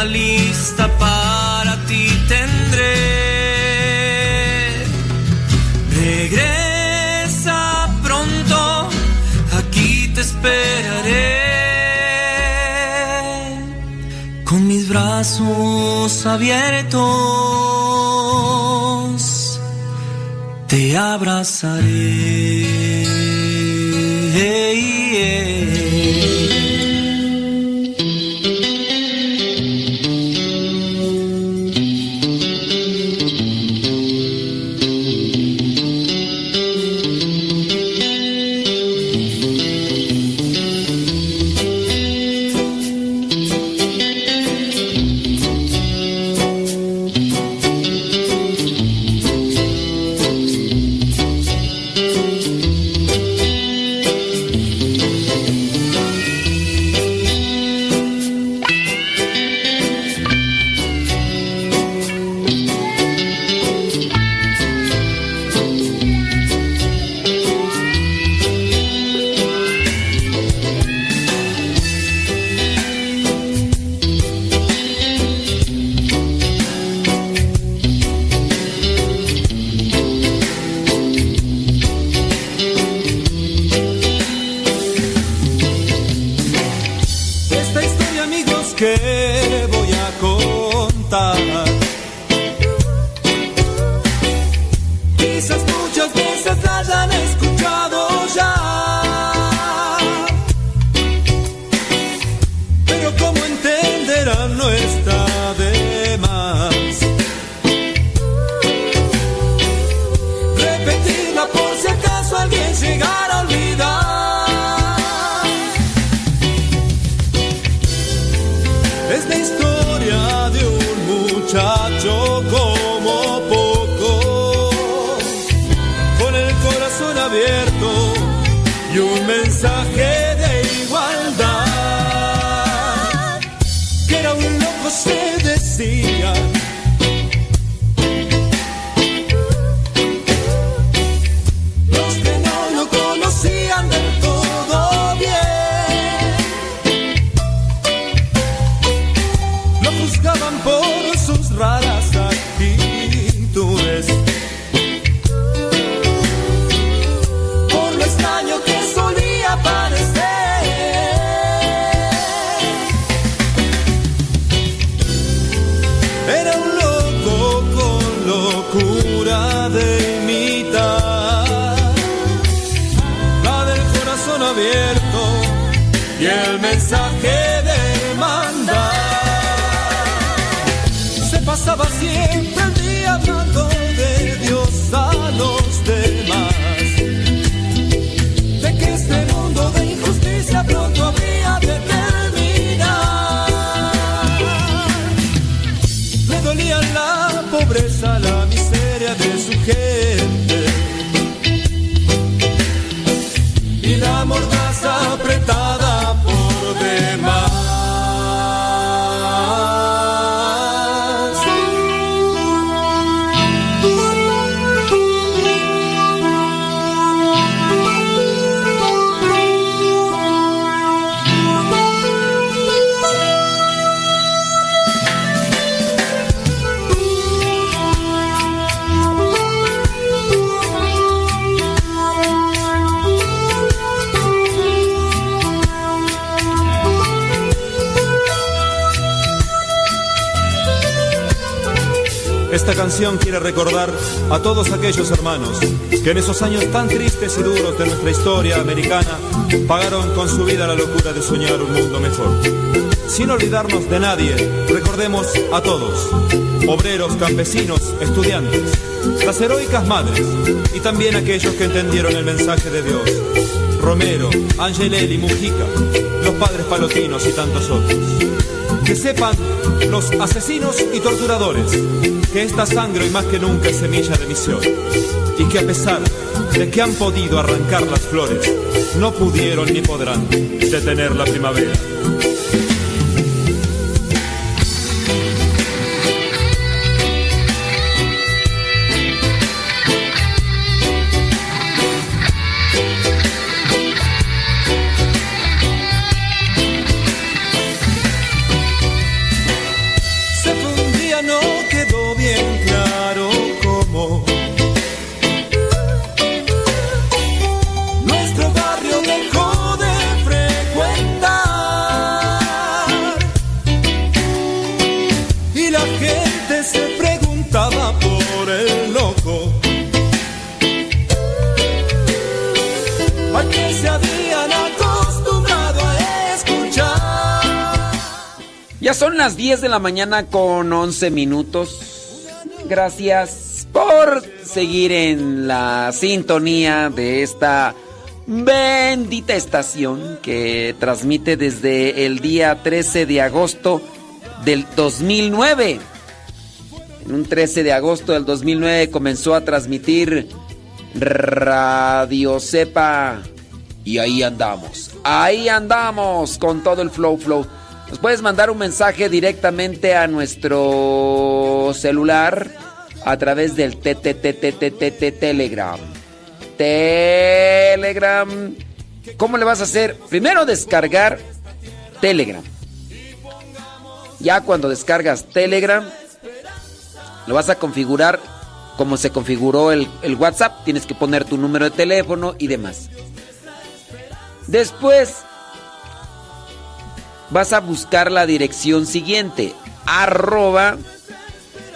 S13: lista para ti tendré. Regresa pronto, aquí te esperaré. Con mis brazos abiertos te abrazaré.
S16: Que en esos años tan tristes y duros de nuestra historia americana pagaron con su vida la locura de soñar un mundo mejor. Sin olvidarnos de nadie, recordemos a todos, obreros, campesinos, estudiantes, las heroicas madres y también aquellos que entendieron el mensaje de Dios. Romero, Angelelli, Mujica, los padres palotinos y tantos otros. Que sepan los asesinos y torturadores que esta sangre hoy más que nunca es semilla de misión y que a pesar de que han podido arrancar las flores, no pudieron ni podrán detener la primavera. La
S3: mañana con 11 minutos. Gracias por seguir en la sintonía de esta bendita estación que transmite desde el día 13 de agosto del 2009. En un 13 de agosto del 2009 comenzó a transmitir Radio Cepa. Y ahí andamos. Ahí andamos con todo el flow flow. Nos puedes mandar un mensaje directamente a nuestro celular a través del Telegram. Telegram. ¿Cómo le vas a hacer? Primero descargar Telegram. Ya cuando descargas Telegram, lo vas a configurar como se configuró el, el WhatsApp. Tienes que poner tu número de teléfono y demás. Después vas a buscar la dirección siguiente. Arroba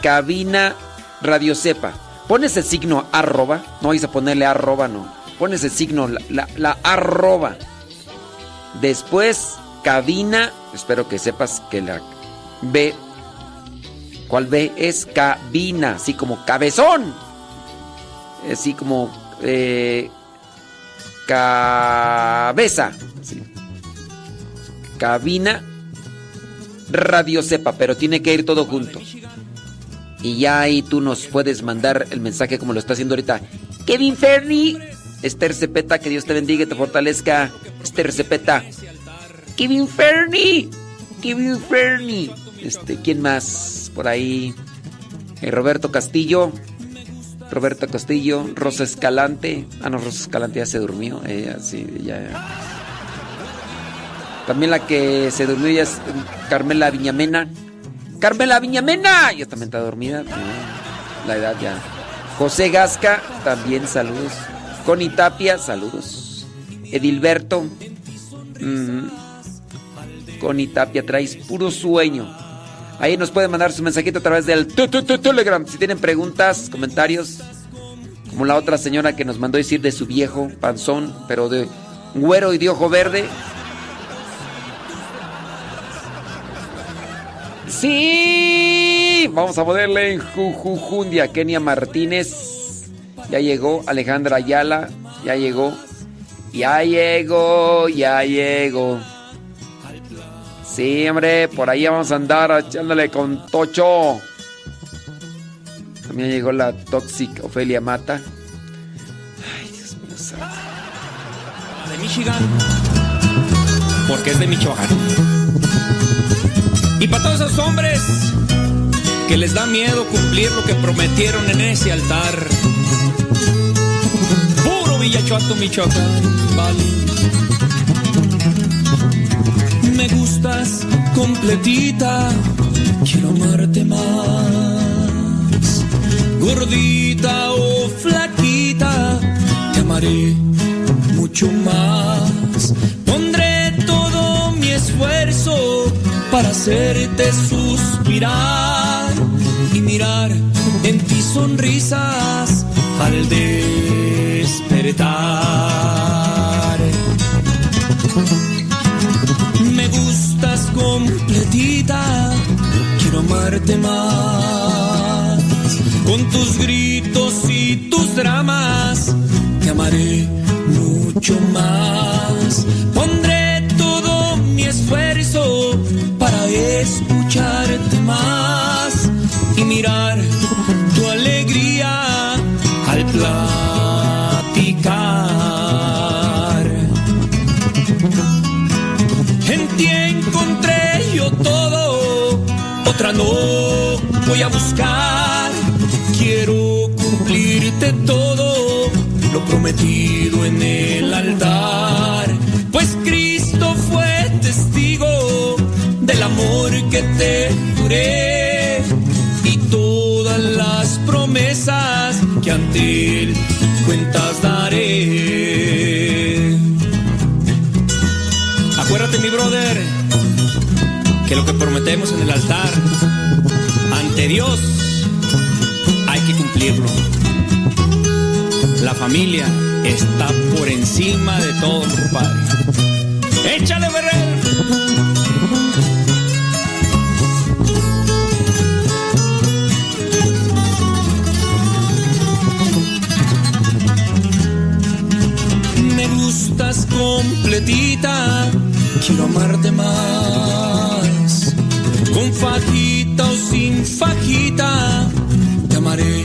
S3: cabina radio cepa. Pones el signo arroba. No vais a ponerle arroba, no. Pones el signo, la, la- arroba. Después cabina. Espero que sepas que la B. ¿Cuál B? Es cabina. Así como cabezón. Así como eh, cabeza. Cabina Radio Cepa, pero tiene que ir todo junto. Y ya ahí tú nos puedes mandar el mensaje como lo está haciendo ahorita. Kevin Ferni, Esther Cepeta, que Dios te bendiga y te fortalezca. Esther Cepeta. Kevin Fernie. Kevin Fernie. Este, ¿quién más? Por ahí. Eh, Roberto Castillo. Roberto Castillo. Rosa Escalante. Ah, no, Rosa Escalante ya se durmió. Ella sí, ya. También la que se durmió ya es Carmela Viñamena. Carmela Viñamena. Ya también está dormida. La edad ya. José Gasca, también saludos. Connie Tapia, saludos. Edilberto. Mm. Connie Tapia, traes puro sueño. Ahí nos pueden mandar su mensajito a través del Telegram. Si tienen preguntas, comentarios, como la otra señora que nos mandó decir de su viejo panzón, pero de güero y de ojo verde. Sí, vamos a ponerle en Jujujundia. Kenia Martínez, ya llegó. Alejandra Ayala, ya llegó. Ya llegó, ya llegó. Sí, hombre, por ahí vamos a andar echándole con Tocho. También llegó la Toxic Ofelia Mata. Ay, Dios mío santo.
S13: De Michigan. Porque es de Michoacán. Y para todos esos hombres que les da miedo cumplir lo que prometieron en ese altar. Puro Villachuato, Michoacán, vale. Me gustas completita, quiero amarte más. Gordita o flaquita, te amaré mucho más. Pondré todo mi esfuerzo para hacerte suspirar y mirar en ti sonrisas al despertar. Me gustas completita, quiero amarte más. Con tus gritos y tus dramas, te amaré mucho más. Pondré escucharte más y mirar tu alegría al platicar. En ti encontré yo todo, otra no voy a buscar. Quiero cumplirte todo, lo prometido en el altar. Del amor que te juré y todas las promesas que ante él cuentas daré. Acuérdate, mi brother, que lo que prometemos en el altar ante Dios hay que cumplirlo. La familia está por encima de todo, compadre. ¡Échale, Ferrer! Completita, quiero amarte más. Con fajita o sin fajita, te amaré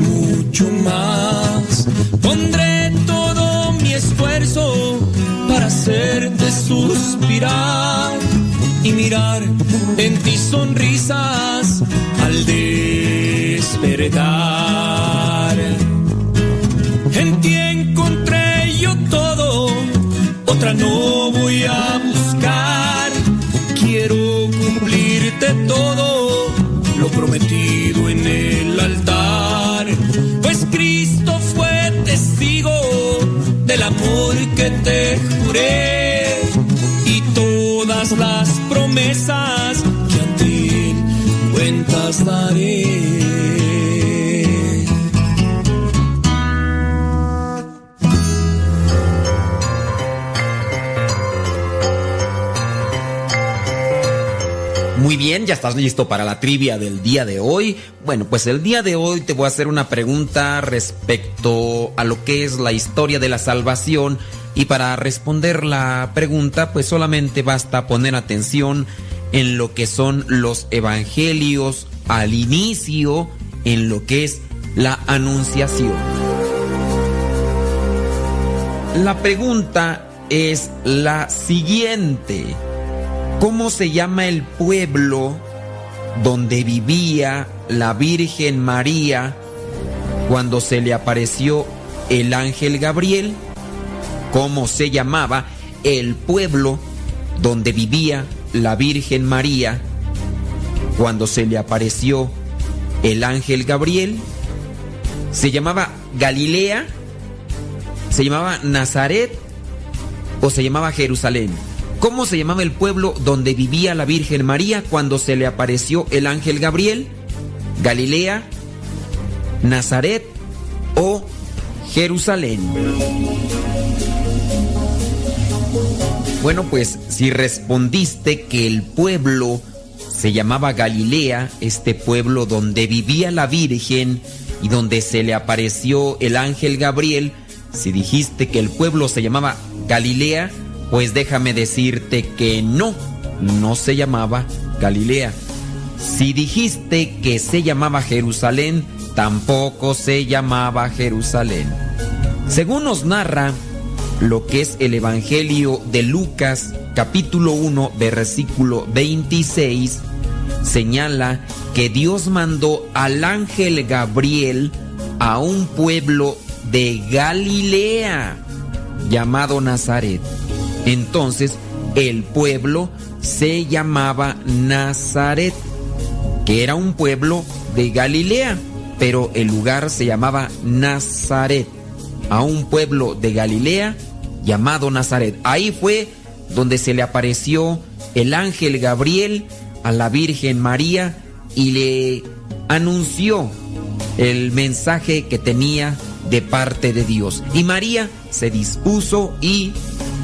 S13: mucho más. Pondré todo mi esfuerzo para hacerte suspirar y mirar en ti sonrisas al despertar. No voy a buscar. Quiero cumplirte todo, lo prometido en el altar. Pues Cristo fue testigo del amor que te juré y todas las promesas que ante él cuentas daré.
S17: Ya estás listo para la trivia del día de hoy. Bueno, pues el día de hoy te voy a hacer una pregunta respecto a lo que es la historia de la salvación y para responder la pregunta pues solamente basta poner atención en lo que son los evangelios al inicio, en lo que es la anunciación.
S3: La pregunta es la siguiente. ¿Cómo se llama el pueblo donde vivía la Virgen María cuando se le apareció el ángel Gabriel? ¿Cómo se llamaba el pueblo donde vivía la Virgen María cuando se le apareció el ángel Gabriel? ¿Se llamaba Galilea? ¿Se llamaba Nazaret? ¿O se llamaba Jerusalén? ¿Cómo se llamaba el pueblo donde vivía la Virgen María cuando se le apareció el ángel Gabriel? ¿Galilea? ¿Nazaret? ¿O Jerusalén? Bueno, pues si respondiste que el pueblo se llamaba Galilea, este pueblo donde vivía la Virgen y donde se le apareció el ángel Gabriel, si dijiste que el pueblo se llamaba Galilea, pues déjame decirte que no, no se llamaba Galilea. Si dijiste que se llamaba Jerusalén, tampoco se llamaba Jerusalén. Según nos narra lo que es el Evangelio de Lucas, capítulo 1, versículo 26, señala que Dios mandó al ángel Gabriel a un pueblo de Galilea llamado Nazaret. Entonces el pueblo se llamaba Nazaret, que era un pueblo de Galilea, pero el lugar se llamaba Nazaret, a un pueblo de Galilea llamado Nazaret. Ahí fue donde se le apareció el ángel Gabriel a la Virgen María y le anunció el mensaje que tenía de parte de Dios. Y María se dispuso y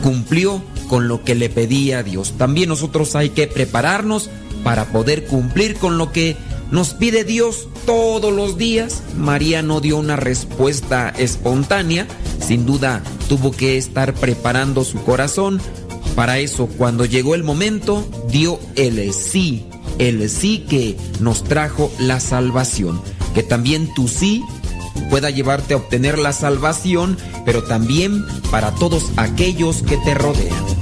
S3: cumplió con lo que le pedía Dios. También nosotros hay que prepararnos para poder cumplir con lo que nos pide Dios todos los días. María no dio una respuesta espontánea, sin duda tuvo que estar preparando su corazón. Para eso, cuando llegó el momento, dio el sí, el sí que nos trajo la salvación. Que también tu sí pueda llevarte a obtener la salvación, pero también para todos aquellos que te rodean.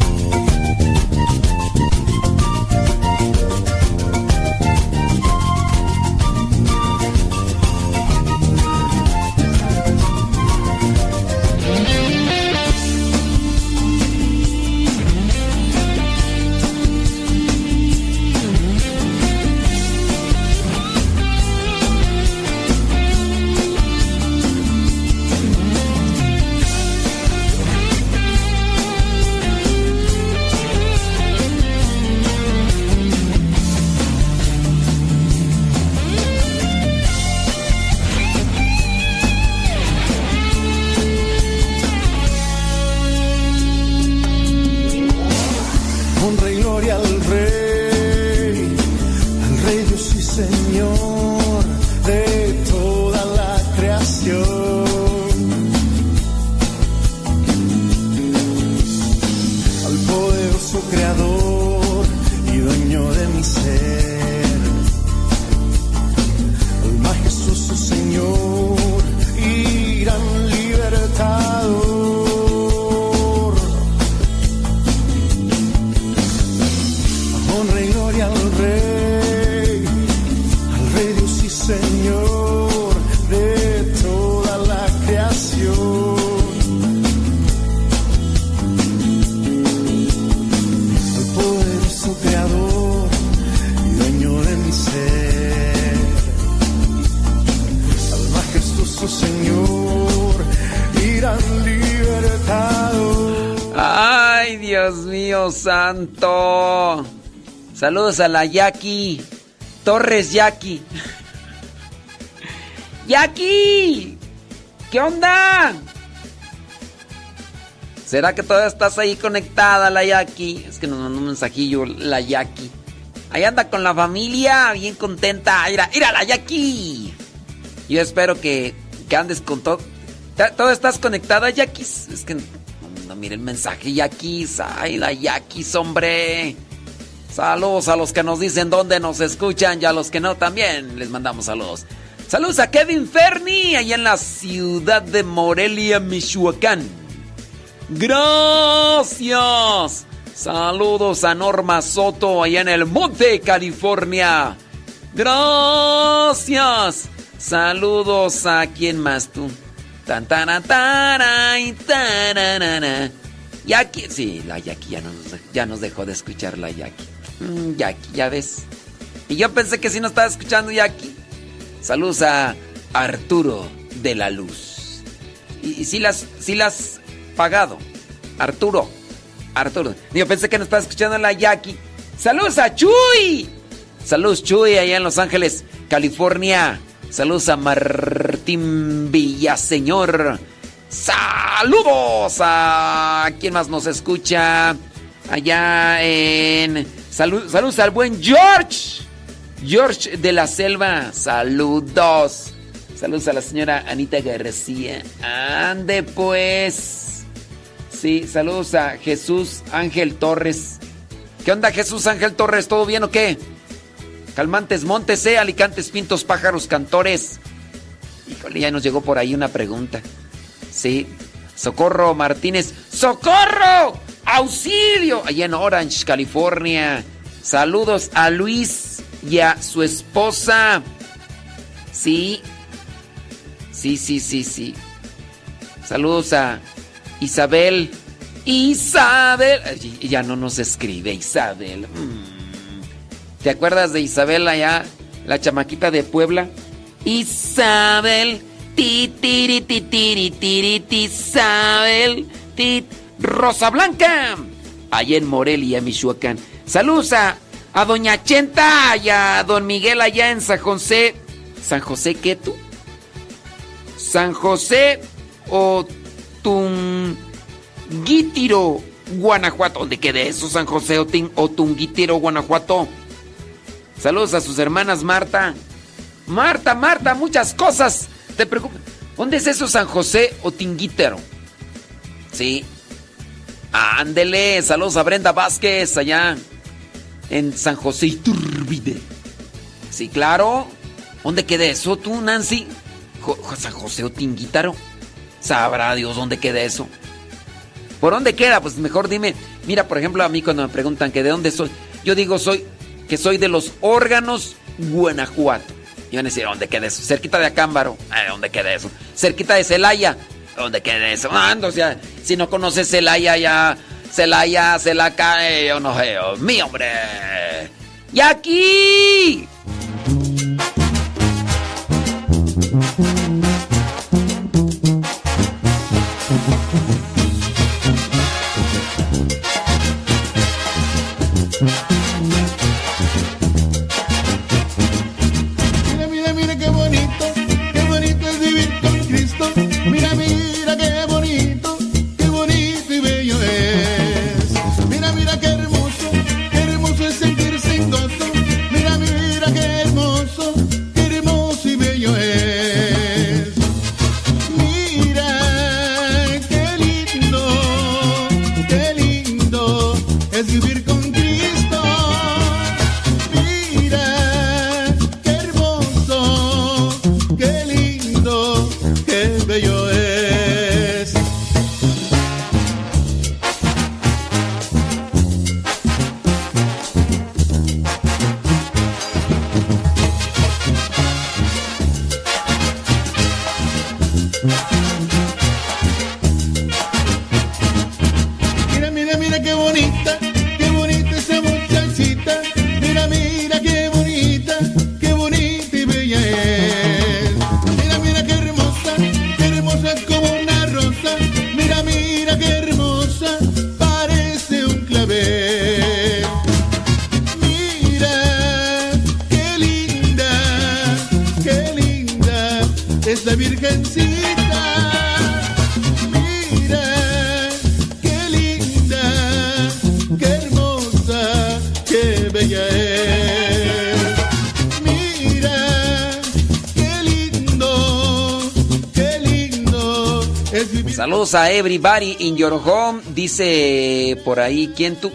S18: Saludos a la Jackie. Torres Jackie. Jackie. ¿Qué onda? ¿Será que todavía estás ahí conectada, la Jackie? Es que nos mandó un mensajillo, la Jackie. Ahí anda con la familia, bien contenta. Mira, mira la Jackie. Yo espero que, que andes con todo. ¿Todo estás conectada, Jackie? Es que no, no mire el mensaje, Jackie. Ay, la Jackie, hombre. Saludos a los que nos dicen dónde nos escuchan y a los que no también les mandamos saludos. Saludos a Kevin Ferni, allá en la ciudad de Morelia, Michoacán.
S3: Gracias. Saludos a Norma Soto allá en el Monte, California. Gracias. Saludos a quién más tú. Tan tan tan y taranana. Yaki, sí, la Yaki ya nos, ya nos dejó de escuchar la Yaki. Mm, Yaki, ya ves. Y yo pensé que sí nos estaba escuchando Yaki. Saludos a Arturo de la Luz. Y, sí las, sí las pagado. Arturo. Arturo. Yo pensé que nos estaba escuchando la Yaki. Saludos a Chuy. Saludos Chuy allá en Los Ángeles, California. Saludos a Martín Villaseñor. Saludos a quién más nos escucha allá en salud, saludos al buen George. George de la Selva. Saludos. Saludos a la señora Anita García. Ande pues. Sí, saludos a Jesús Ángel Torres. ¿Qué onda Jesús Ángel Torres? ¿Todo bien o qué? Calmantes Montes, eh, Alicantes Pintos, Pájaros Cantores. Híjole, ya nos llegó por ahí una pregunta. Sí. Socorro Martínez. ¡Socorro! ¡Auxilio! Allá en Orange, California. Saludos a Luis y a su esposa. Sí. Sí, sí, sí, sí. Saludos a Isabel. Isabel. Ya no nos escribe Isabel. Mm. ¿Te acuerdas de Isabel allá? La chamaquita de Puebla. Isabel. Ti, tiri, ti, tiri, tiri, ti, Isabel. Ti, Rosa Blanca. Allá en Morelia, Michoacán. Saludos a, a Doña Chenta y a Don Miguel allá en San José. ¿San José qué tú? San José o Tunguítiro, Guanajuato. ¿Dónde quede eso? San José o, Guanajuato. Saludos a sus hermanas Marta. Marta, Marta, muchas cosas. Te preocupes. ¿Dónde es eso San José o Tinguítero? Sí. Ándele. Saludos a Brenda Vázquez allá en San José Iturbide. Sí, claro. ¿Dónde queda eso tú, Nancy? San José o. Sabrá Dios dónde queda eso. ¿Por dónde queda? Pues mejor dime. Mira, por ejemplo, a mí cuando me preguntan que de dónde soy, yo digo soy que soy de los órganos Guanajuato. Y van a decir, ¿dónde queda eso? Cerquita de Acámbaro. Eh, ¿Dónde queda eso? Cerquita de Celaya. ¿Dónde queda eso? Ah, o sea, si no conoces Celaya ya, Celaya, Celaca, eh, yo no sé, oh, mi hombre. Y aquí. A everybody in your home. Dice por ahí, ¿quién tú?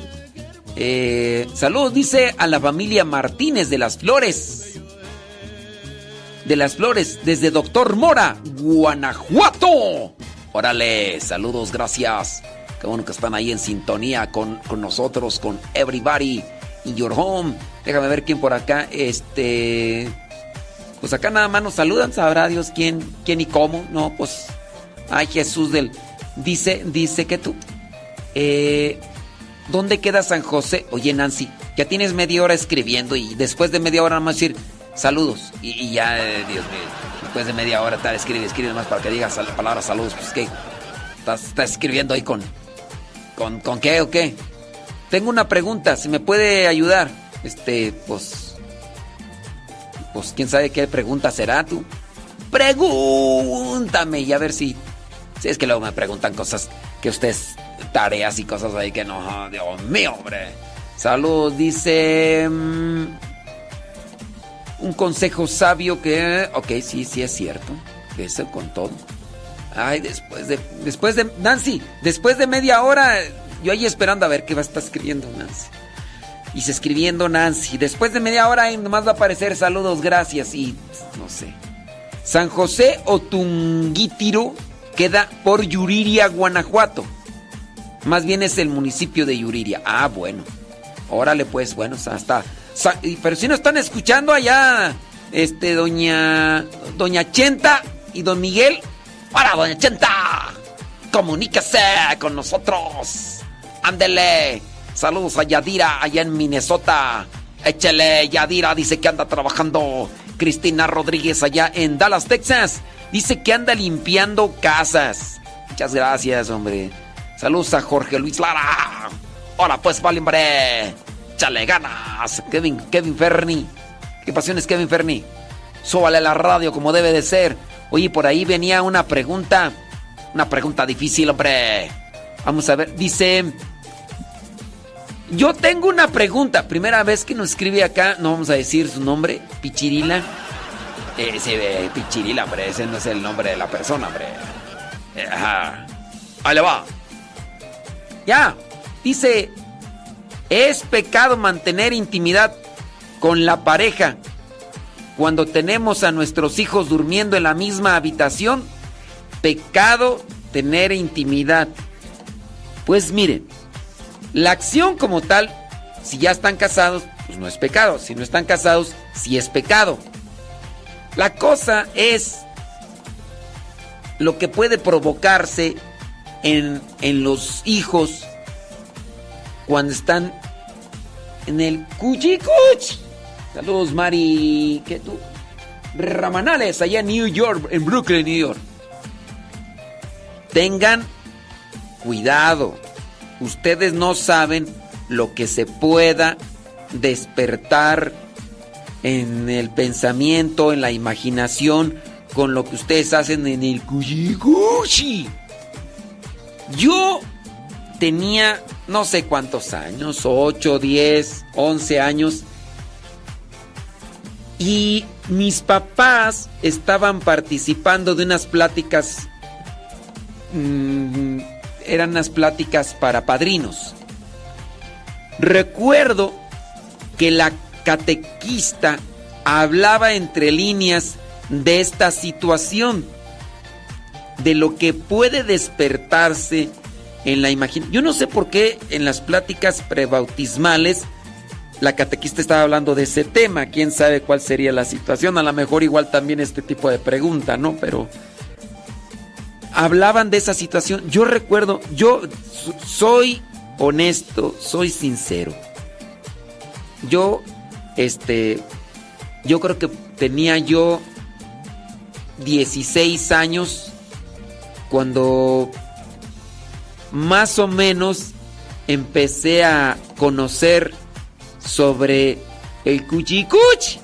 S3: Eh, saludos, dice a la familia Martínez de las Flores. De las Flores, desde Doctor Mora, Guanajuato. Órale, saludos, gracias. Qué bueno que están ahí en sintonía con, con nosotros, con everybody in your home. Déjame ver quién por acá. Este. Pues acá nada más nos saludan, sabrá Dios quién, quién y cómo. No, pues. Ay, Jesús del. Dice, dice que tú. Eh, ¿Dónde queda San José? Oye, Nancy, ya tienes media hora escribiendo y después de media hora nada más decir saludos. Y, ya, eh, Dios mío, después de media hora tal, escribe, escribe más para que digas la palabra saludos. Pues que estás, estás escribiendo ahí con, con. ¿Con qué o qué? Tengo una pregunta, si me puede ayudar. Este, pues. Pues quién sabe qué pregunta será tú. Pregúntame y a ver si. Si es que luego me preguntan cosas que ustedes. Tareas y cosas ahí que no. oh, Dios mío, hombre. Salud, dice. mm, un consejo sabio que. Ok, sí, sí es cierto. Eso con todo. Ay, después de. Después de. Nancy, después de media hora. Yo ahí esperando a ver qué va a estar escribiendo Nancy. Y se escribiendo Nancy. Después de media hora ahí nomás va a aparecer saludos, gracias y no sé. San José Otunguítiro queda por Yuriria, Guanajuato. Más bien es el municipio de Yuriria. Ah, bueno. Órale pues, bueno, hasta... Pero si no están escuchando allá, este, doña... Doña Chenta y don Miguel. ¡Hola, doña Chenta! Comuníquese con nosotros. Ándele. Saludos a Yadira allá en Minnesota. Échele, Yadira dice que anda trabajando. Cristina Rodríguez allá en Dallas, Texas. Dice que anda limpiando casas. Muchas gracias, hombre. Saludos a Jorge Luis Lara. Hola, pues, vale, hombre. Échale ganas. Kevin, Kevin Ferni. ¿Qué pasiones, Kevin Ferni? Súbale a la radio como debe de ser. Oye, por ahí venía una pregunta. Una pregunta difícil, hombre. Vamos a ver. Dice. Yo tengo una pregunta. Primera vez que nos escribe acá, no vamos a decir su nombre, Pichirila. Eh, sí, eh, Pichirila, hombre, ese no es el nombre de la persona, hombre. Eh, ajá. Ahí le va. Ya. Dice, es pecado mantener intimidad con la pareja cuando tenemos a nuestros hijos durmiendo en la misma habitación. Pecado tener intimidad. Pues miren, la acción como tal, si ya están casados, pues no es pecado. Si no están casados, sí es pecado. La cosa es lo que puede provocarse en, en los hijos cuando están en el cuchicuchi. Saludos, Mari. ¿Qué tú? Ramanales, allá en New York, en Brooklyn, New York. Tengan cuidado. Ustedes no saben lo que se pueda despertar en el pensamiento, en la imaginación, con lo que ustedes hacen en el cuchicuchi. Yo tenía no sé cuántos años, 8, 10, 11 años. Y mis papás estaban participando de unas pláticas, mm, eran unas pláticas para padrinos. Recuerdo que la catequista hablaba entre líneas de esta situación, de lo que puede despertarse en la imaginación. Yo no sé por qué en las pláticas prebautismales la catequista estaba hablando de ese tema. Quién sabe cuál sería la situación. A lo mejor igual también este tipo de pregunta, ¿no? Pero hablaban de esa situación. Yo recuerdo, yo so- soy honesto, soy sincero. Yo, este, yo creo que tenía yo 16 años cuando más o menos empecé a conocer sobre el cuchicuchi.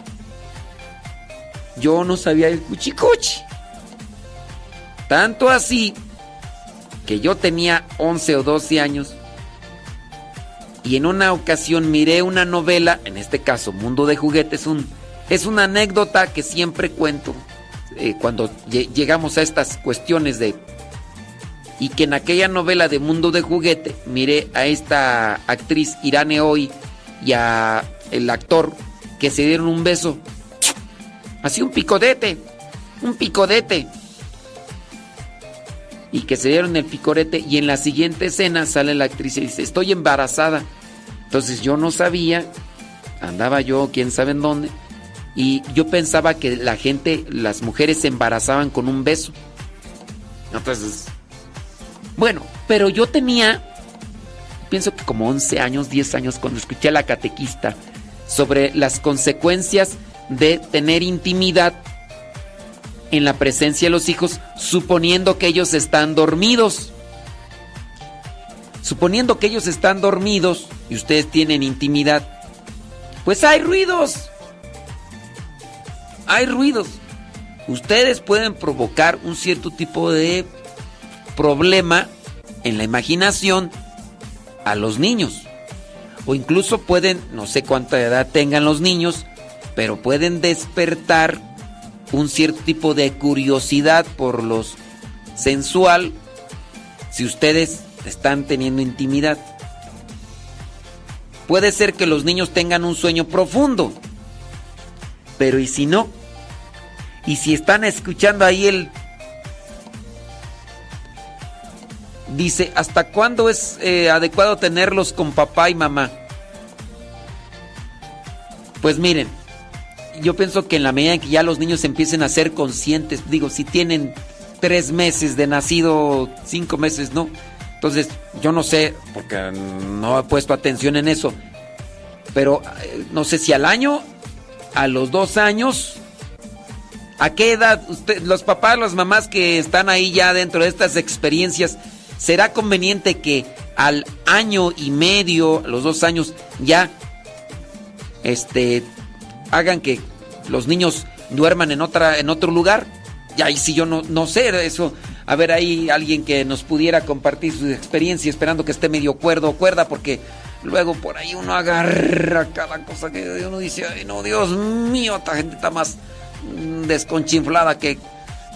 S3: Yo no sabía el cuchicuchi. Tanto así que yo tenía 11 o 12 años y en una ocasión miré una novela, en este caso Mundo de Juguetes, un, es una anécdota que siempre cuento eh, cuando lle- llegamos a estas cuestiones de... Y que en aquella novela de Mundo de Juguete miré a esta actriz Irane Hoy y a el actor que se dieron un beso. Así un picodete, un picodete. Y que se dieron el picorete y en la siguiente escena sale la actriz y dice, estoy embarazada. Entonces yo no sabía, andaba yo quién sabe en dónde, y yo pensaba que la gente, las mujeres se embarazaban con un beso. Entonces, bueno, pero yo tenía, pienso que como 11 años, 10 años, cuando escuché a la catequista sobre las consecuencias de tener intimidad en la presencia de los hijos, suponiendo que ellos están dormidos. Suponiendo que ellos están dormidos y ustedes tienen intimidad, pues hay ruidos. Hay ruidos. Ustedes pueden provocar un cierto tipo de problema en la imaginación a los niños. O incluso pueden, no sé cuánta edad tengan los niños, pero pueden despertar un cierto tipo de curiosidad por los sensual si ustedes están teniendo intimidad. Puede ser que los niños tengan un sueño profundo, pero ¿y si no? ¿Y si están escuchando ahí el... Dice, ¿hasta cuándo es eh, adecuado tenerlos con papá y mamá? Pues miren, yo pienso que en la medida en que ya los niños empiecen a ser conscientes, digo, si tienen tres meses de nacido, cinco meses, ¿no? Entonces, yo no sé, porque no he puesto atención en eso, pero eh, no sé si al año, a los dos años, ¿a qué edad usted, los papás, las mamás que están ahí ya dentro de estas experiencias, será conveniente que al año y medio, a los dos años, ya, este, hagan que los niños duerman en otra en otro lugar. Y ahí sí yo no, no sé eso. A ver, ahí alguien que nos pudiera compartir su experiencia, esperando que esté medio cuerdo o cuerda, porque luego por ahí uno agarra cada cosa que uno dice, ay no, Dios mío, esta gente está más desconchinflada que,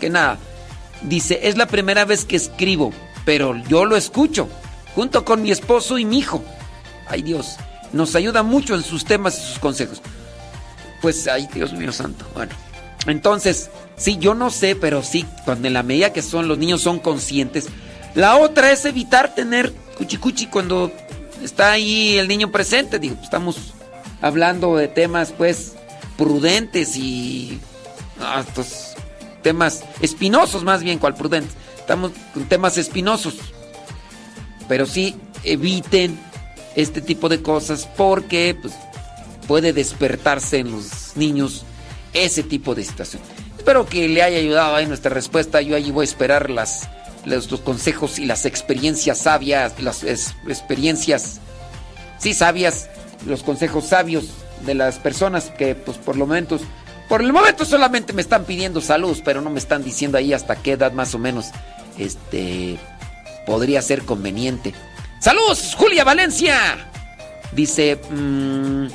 S3: que nada. Dice, es la primera vez que escribo, pero yo lo escucho, junto con mi esposo y mi hijo. Ay Dios, nos ayuda mucho en sus temas y sus consejos. Pues, ay, Dios mío santo. Bueno, entonces, sí, yo no sé, pero sí, cuando en la medida que son los niños son conscientes. La otra es evitar tener cuchicuchi cuando está ahí el niño presente. Digo, estamos hablando de temas, pues, prudentes y. ah, estos temas espinosos, más bien, cual prudentes. Estamos con temas espinosos. Pero sí, eviten este tipo de cosas porque, pues, puede despertarse en los niños ese tipo de situación. Espero que le haya ayudado ahí nuestra respuesta. Yo allí voy a esperar las, los, consejos y las experiencias sabias, las experiencias, sí, sabias, los consejos sabios de las personas que, pues, por lo menos, por el momento solamente me están pidiendo salud, pero no me están diciendo ahí hasta qué edad más o menos, este, podría ser conveniente. ¡Saludos, Julia Valencia! Dice, mm,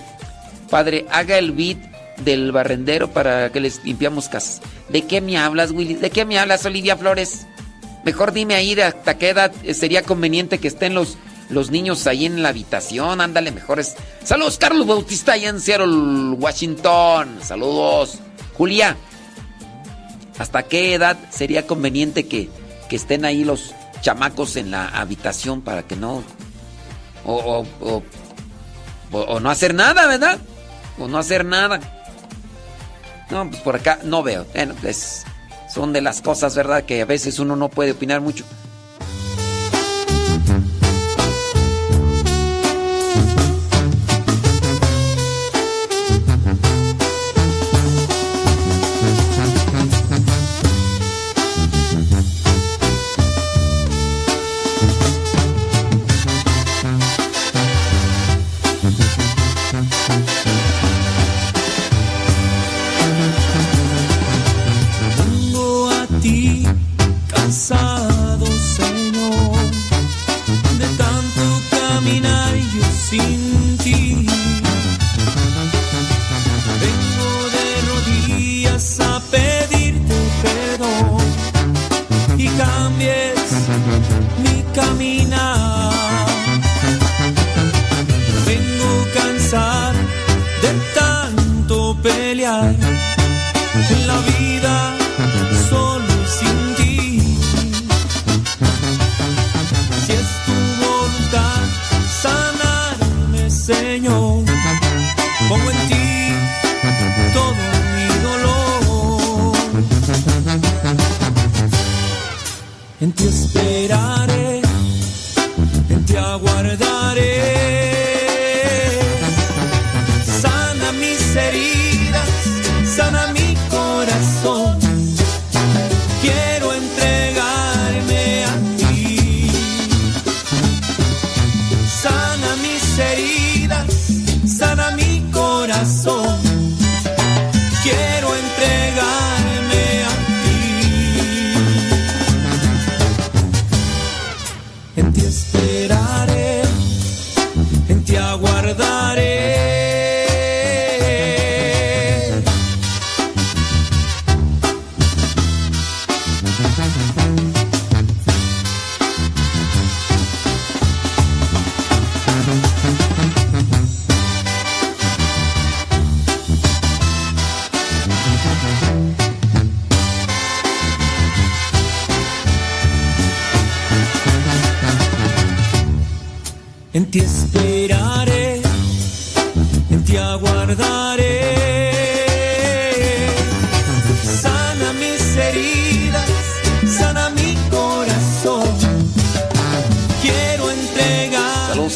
S3: padre, haga el beat del barrendero para que les limpiamos casas. ¿De qué me hablas, Willy? ¿De qué me hablas, Olivia Flores? Mejor dime ahí de hasta qué edad eh, sería conveniente que estén los, los niños ahí en la habitación. Ándale, mejores. Saludos, Carlos Bautista, allá en Seattle, Washington. Saludos. Julia, ¿hasta qué edad sería conveniente que, que estén ahí los chamacos en la habitación para que no... o- o- o o, o no hacer nada, ¿verdad? O no hacer nada. No, pues por acá no veo. Bueno, pues son de las cosas, ¿verdad? Que a veces uno no puede opinar mucho.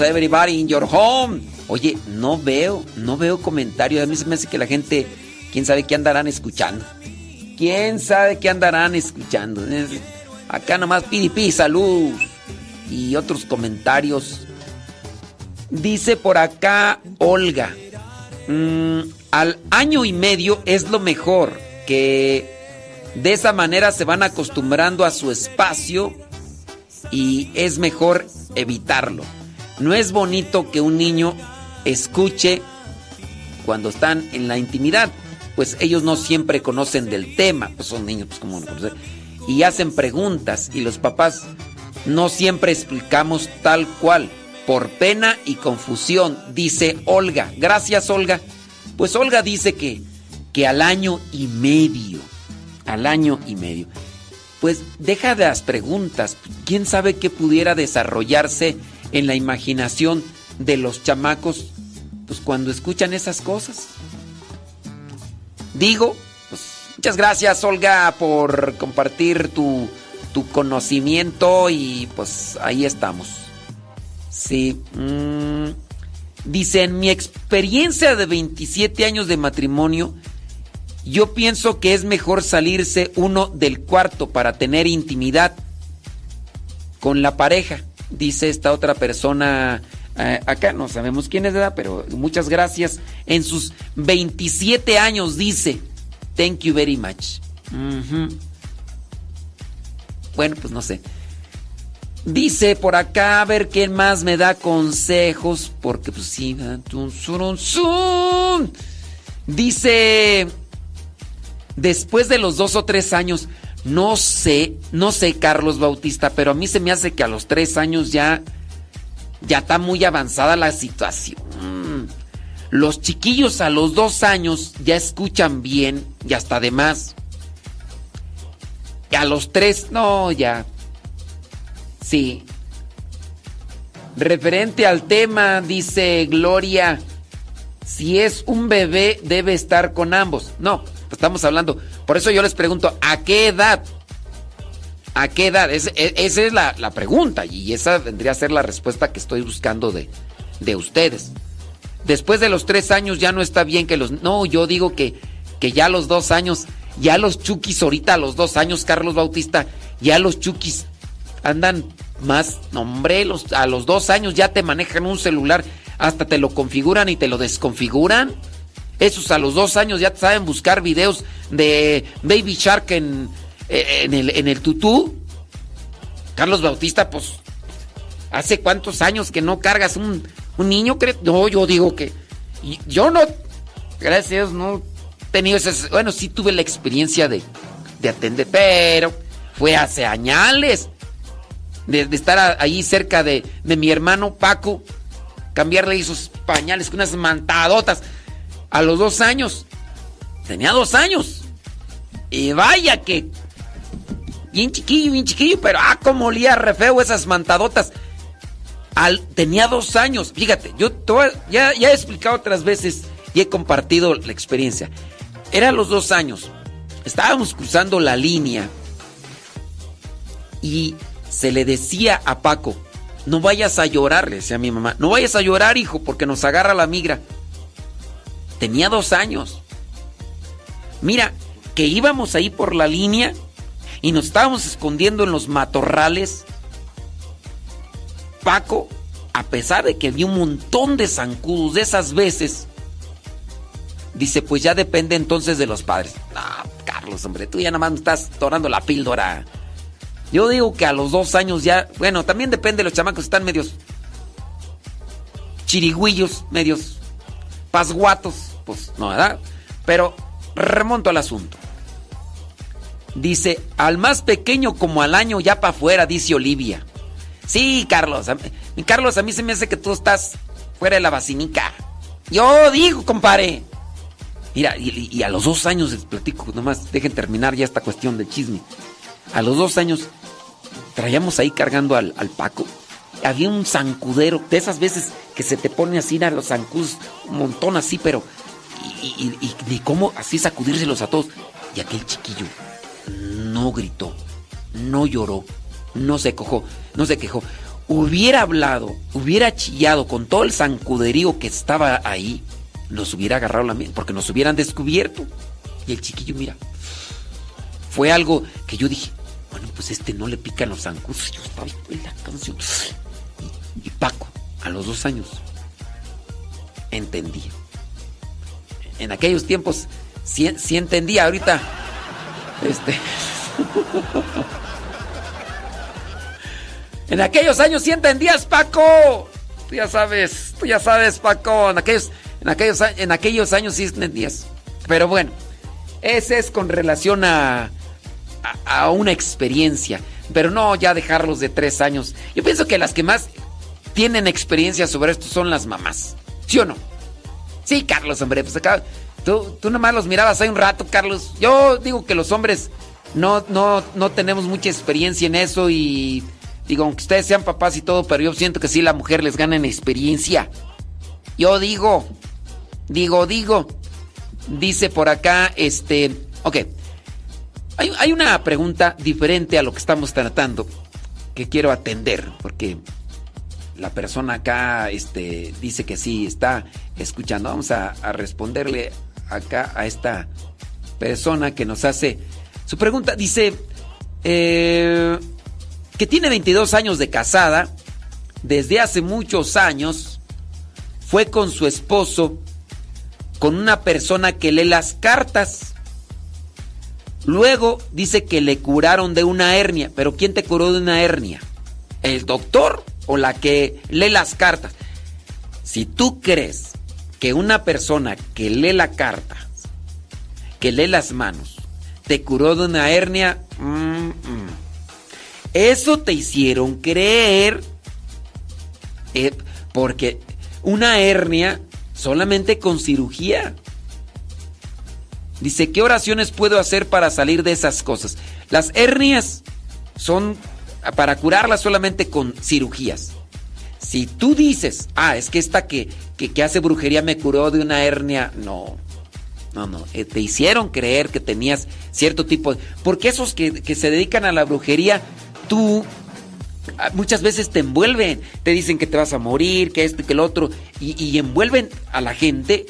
S4: A
S3: everybody in your home. Oye, no veo, no veo comentarios. A mí se me hace que la gente, quién sabe qué andarán escuchando. ¿Quién sabe qué andarán escuchando? Es- Acá nomás pidi salud. Y otros comentarios. Dice por acá Olga. mm, al año y medio es lo mejor. Que de esa manera se van acostumbrando a su espacio y es mejor evitarlo. No es bonito que un niño escuche cuando están en la intimidad, pues ellos no siempre conocen del tema, pues son niños, pues como no conocer, y hacen preguntas y los papás no siempre explicamos tal cual, por pena y confusión, dice Olga. Gracias Olga. Pues Olga dice que, que al año y medio, al año y medio, pues deja de las preguntas. ¿Quién sabe qué pudiera desarrollarse en la imaginación de los chamacos pues cuando escuchan esas cosas? Digo, pues muchas gracias Olga por compartir tu, tu conocimiento y pues ahí estamos. Sí. mm, dice, en mi experiencia de 27 años de matrimonio, yo pienso que es mejor salirse uno del cuarto para tener intimidad con la pareja, dice esta otra persona. eh, acá no sabemos quién es, ¿verdad? pero muchas gracias. En sus 27 años dice, thank you very much. Bueno, pues no sé. Dice por acá, a ver quién más me da consejos, porque pues sí. Dice, después de los dos o tres años, no sé, no sé, Carlos Bautista, pero a mí se me hace que a los tres años ya, ya está muy avanzada la situación. Los chiquillos a los dos años ya escuchan bien y hasta de más. A los tres, no, ya. Sí. Referente al tema, dice Gloria, si es un bebé debe estar con ambos. No, estamos hablando. Por eso yo les pregunto, ¿a qué edad? ¿A qué edad? Es- e- esa es la, la pregunta y esa vendría a ser la respuesta que estoy buscando de, de ustedes. Después de los tres años ya no está bien que los... No, yo digo que, que ya los dos años, ya los chukis ahorita a los dos años, Carlos Bautista, ya los chukis andan más, hombre, los, a los dos años ya te manejan un celular, hasta te lo configuran y te lo desconfiguran. Esos a los dos años ya saben buscar videos de Baby Shark en, en, el, en el tutú. Carlos Bautista, pues, ¿hace cuántos años que no cargas un, un niño? No, yo digo que... Yo no, gracias no he tenido esas... Bueno, sí tuve la experiencia de, de atender, pero fue hace añales de, estar ahí cerca de, de mi hermano Paco, cambiarle esos pañales con unas mantadotas a los dos años. Tenía dos años. Y vaya que. Bien chiquillo, bien chiquillo, pero ah, como olía re feo esas mantadotas. Al, tenía dos años. Fíjate, yo ya, ya he explicado otras veces y he compartido la experiencia. Era a los dos años. Estábamos cruzando la línea y se le decía a Paco, no vayas a llorar, le decía mi mamá. No vayas a llorar, hijo, porque nos agarra la migra. Tenía dos años. Mira, que íbamos ahí por la línea y nos estábamos escondiendo en los matorrales. Paco, a pesar de que vio un montón de zancudos de esas veces, dice, pues ya depende entonces de los padres. No, Carlos, hombre, tú ya nada más me estás torando la píldora. Yo digo que a los dos años ya, bueno, también depende de los chamacos, están medios chirigüillos, medios pasguatos, pues no, ¿verdad? Pero remonto al asunto. Dice, al más pequeño como al año ya para afuera, dice Olivia. Sí, Carlos, mí- Carlos, a mí se me hace que tú estás fuera de la vacinica. Yo digo, compadre. Mira, y, y a los dos años les platico, nomás dejen terminar ya esta cuestión del chisme. A los dos años traíamos ahí cargando al, al Paco. Había un zancudero, de esas veces que se te pone así a los zancudos, un montón así, pero. Y, y, cómo así sacudírselos a todos. Y aquel chiquillo no gritó, no lloró, no se cojó, no se quejó. Hubiera hablado, hubiera chillado con todo el zancuderío que estaba ahí, nos hubiera agarrado la mente, porque nos hubieran descubierto. Y el chiquillo, mira, fue algo que yo dije, bueno, pues este no le pican los zancudos. Yo estaba en la y Paco, a los dos años, entendía. En aquellos tiempos, sí, sí entendía. Ahorita, este. en aquellos años sí entendías, Paco. Tú ya sabes, tú ya sabes, Paco. En aquellos, en aquellos, en aquellos años sí entendías. Pero bueno, ese es con relación a, a una experiencia. Pero no ya dejarlos de tres años. Yo pienso que las que más tienen experiencia sobre esto son las mamás. ¿Sí o no? Sí, Carlos, hombre, pues acá. Tú, tú nomás los mirabas ahí un rato, Carlos. Yo digo que los hombres no, no, no tenemos mucha experiencia en eso y digo, aunque ustedes sean papás y todo, pero yo siento que sí la mujer les gana en experiencia. Yo digo, digo, digo. Dice por acá, este, ok. Hay, hay una pregunta diferente a lo que estamos tratando que quiero atender, porque la persona acá este, dice que sí está escuchando. Vamos a, responderle acá a esta persona que nos hace su pregunta. Dice eh, que tiene 22 años de casada, desde hace muchos años, fue con su esposo, con una persona que lee las cartas. Luego dice que le curaron de una hernia. ¿Pero quién te curó de una hernia? ¿El doctor o la que lee las cartas? Si tú crees que una persona que lee la carta, que lee las manos, te curó de una hernia, mm, mm. eso te hicieron creer. eh, porque una hernia solamente con cirugía. Dice, ¿qué oraciones puedo hacer para salir de esas cosas? Las hernias son para curarlas solamente con cirugías. Si tú dices, ah, es que esta que, que, hace brujería me curó de una hernia, no. No, no, eh, te hicieron creer que tenías cierto tipo de... Porque esos que, que se dedican a la brujería, tú ah, muchas veces te envuelven, te dicen que te vas a morir, que esto y que el otro, y envuelven a la gente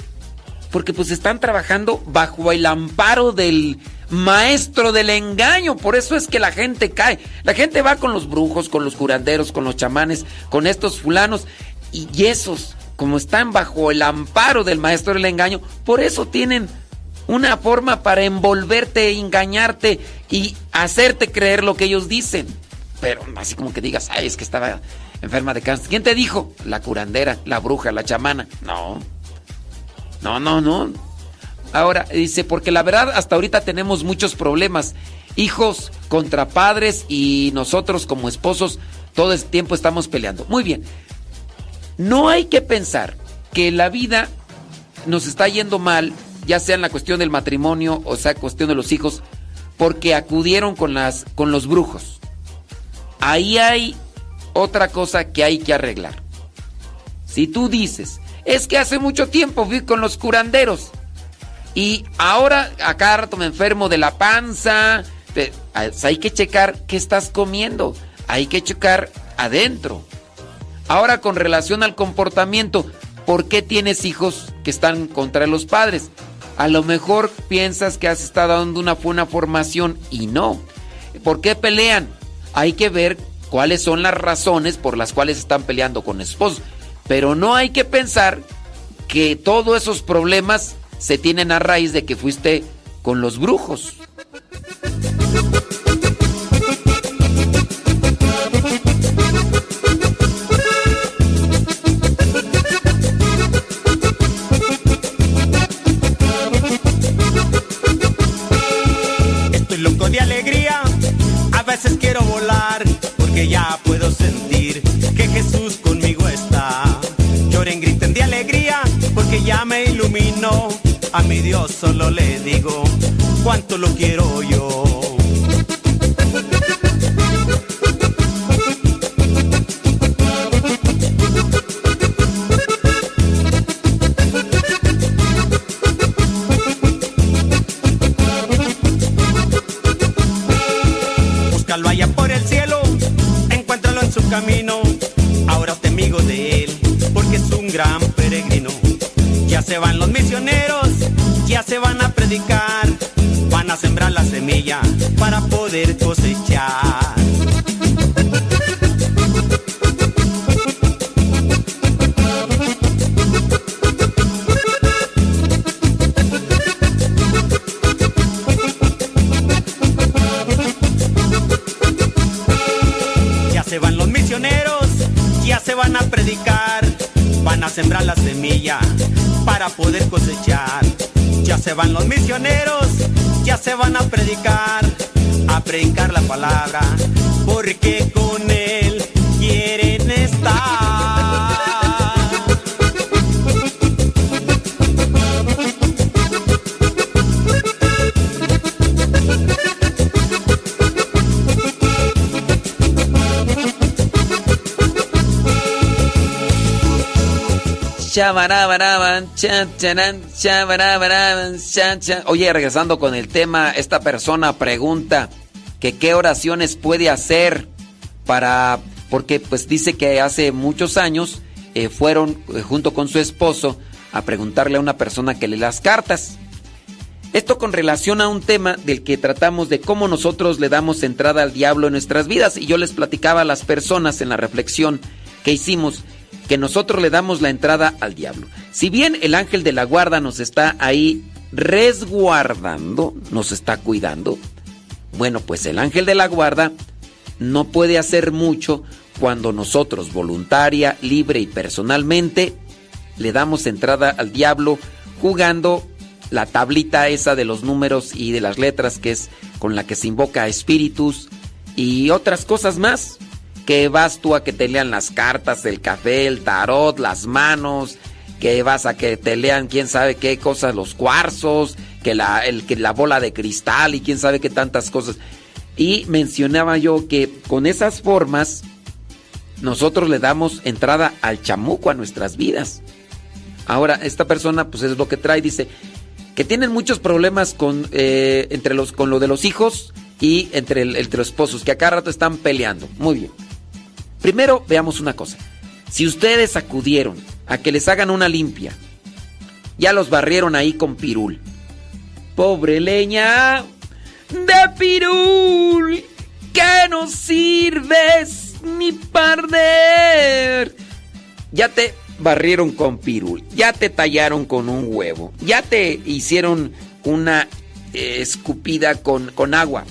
S3: porque pues están trabajando bajo el amparo del maestro del engaño, por eso es que la gente cae. La gente va con los brujos, con los curanderos, con los chamanes, con estos fulanos, y esos, como están bajo el amparo del maestro del engaño, por eso tienen una forma para envolverte, engañarte y hacerte creer lo que ellos dicen. Pero así como que digas, ay, es que estaba enferma de cáncer. ¿Quién te dijo? La curandera, la bruja, la chamana. No. No, no, no. Ahora, dice, porque la verdad hasta ahorita tenemos muchos problemas. Hijos contra padres y nosotros como esposos todo el tiempo estamos peleando. Muy bien. No hay que pensar que la vida nos está yendo mal, ya sea en la cuestión del matrimonio o sea cuestión de los hijos, porque acudieron con, las, con los brujos. Ahí hay otra cosa que hay que arreglar. Si tú dices, es que hace mucho tiempo fui con los curanderos y ahora a cada rato me enfermo de la panza, hay que checar qué estás comiendo, hay que checar adentro. Ahora con relación al comportamiento, ¿por qué tienes hijos que están contra los padres? A lo mejor piensas que has estado dando una buena formación y no. ¿Por qué pelean? Hay que ver cuáles son las razones por las cuales están peleando con esposos. Pero no hay que pensar que todos esos problemas se tienen a raíz de que fuiste con los brujos.
S19: Estoy loco de alegría, a veces quiero volar, porque ya puedo sentir que Jesús conmigo está. Lloren, griten de alegría, porque ya me iluminó. A mi Dios solo le digo cuánto lo quiero yo. Búscalo allá por el cielo, encuéntralo en su camino. Ahora usted amigo de él, porque es un gran peregrino. Ya se van los van a sembrar la semilla para poder cosechar. Van los misioneros, ya se van a
S3: Oye, regresando con el tema, esta persona pregunta que qué oraciones puede hacer para, porque pues dice que hace muchos años eh, fueron eh, junto con su esposo a preguntarle a una persona que lee las cartas. Esto con relación a un tema del que tratamos de cómo nosotros le damos entrada al diablo en nuestras vidas. Y yo les platicaba a las personas en la reflexión que hicimos que nosotros le damos la entrada al diablo. Si bien el ángel de la guarda nos está ahí resguardando, nos está cuidando, bueno, pues el ángel de la guarda no puede hacer mucho cuando nosotros voluntaria, libre y personalmente le damos entrada al diablo jugando la tablita esa de los números y de las letras que es con la que se invoca a espíritus y otras cosas más que vas tú a que te lean las cartas, el café, el tarot, las manos, que vas a que te lean quién sabe qué cosas, los cuarzos, que la, el, que la bola de cristal y quién sabe qué tantas cosas. Y mencionaba yo que con esas formas nosotros le damos entrada al chamuco a nuestras vidas. Ahora, esta persona pues es lo que trae, dice que tienen muchos problemas con, eh, entre los, con lo de los hijos y entre, el, entre los esposos, que a cada rato están peleando. Muy bien. Primero veamos una cosa. Si ustedes acudieron a que les hagan una limpia, ya los barrieron ahí con pirul. Pobre leña de pirul, que no sirves ni parder. Ya te barrieron con pirul, ya te tallaron con un huevo, ya te hicieron una escupida con, con agua.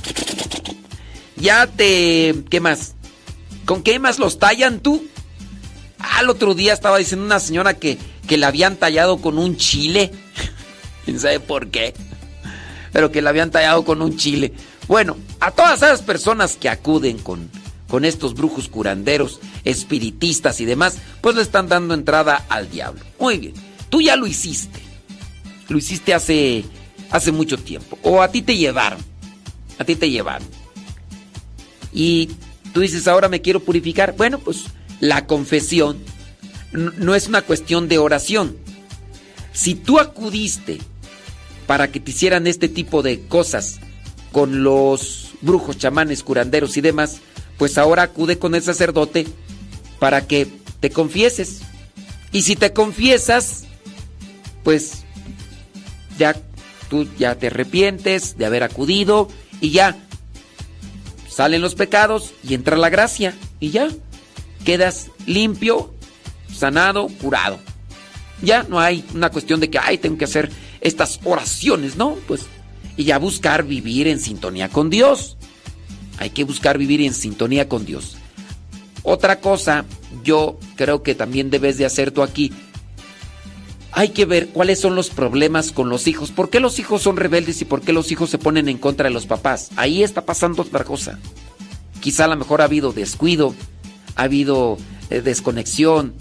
S3: Ya te... ¿Qué más? ¿Con qué más los tallan tú? Al otro día estaba diciendo una señora que, que la habían tallado con un chile. ¿Quién sabe por qué? Pero que la habían tallado con un chile. Bueno, a todas esas personas que acuden con, con estos brujos curanderos, espiritistas y demás, pues le están dando entrada al diablo. Muy bien, tú ya lo hiciste. Lo hiciste hace, hace mucho tiempo. O a ti te llevaron. A ti te llevaron. Y tú dices, ahora me quiero purificar. Bueno, pues la confesión no es una cuestión de oración. Si tú acudiste para que te hicieran este tipo de cosas con los brujos, chamanes, curanderos y demás, pues ahora acude con el sacerdote para que te confieses. Y si te confiesas, pues ya tú ya te arrepientes de haber acudido y ya salen los pecados y entra la gracia y ya quedas limpio, sanado, curado. Ya no hay una cuestión de que, ay, tengo que hacer estas oraciones, ¿no? Pues, y ya buscar vivir en sintonía con Dios. Hay que buscar vivir en sintonía con Dios. Otra cosa, yo creo que también debes de hacer tú aquí. Hay que ver cuáles son los problemas con los hijos. ¿Por qué los hijos son rebeldes y por qué los hijos se ponen en contra de los papás? Ahí está pasando otra cosa. Quizá a lo mejor ha habido descuido, ha habido eh, desconexión,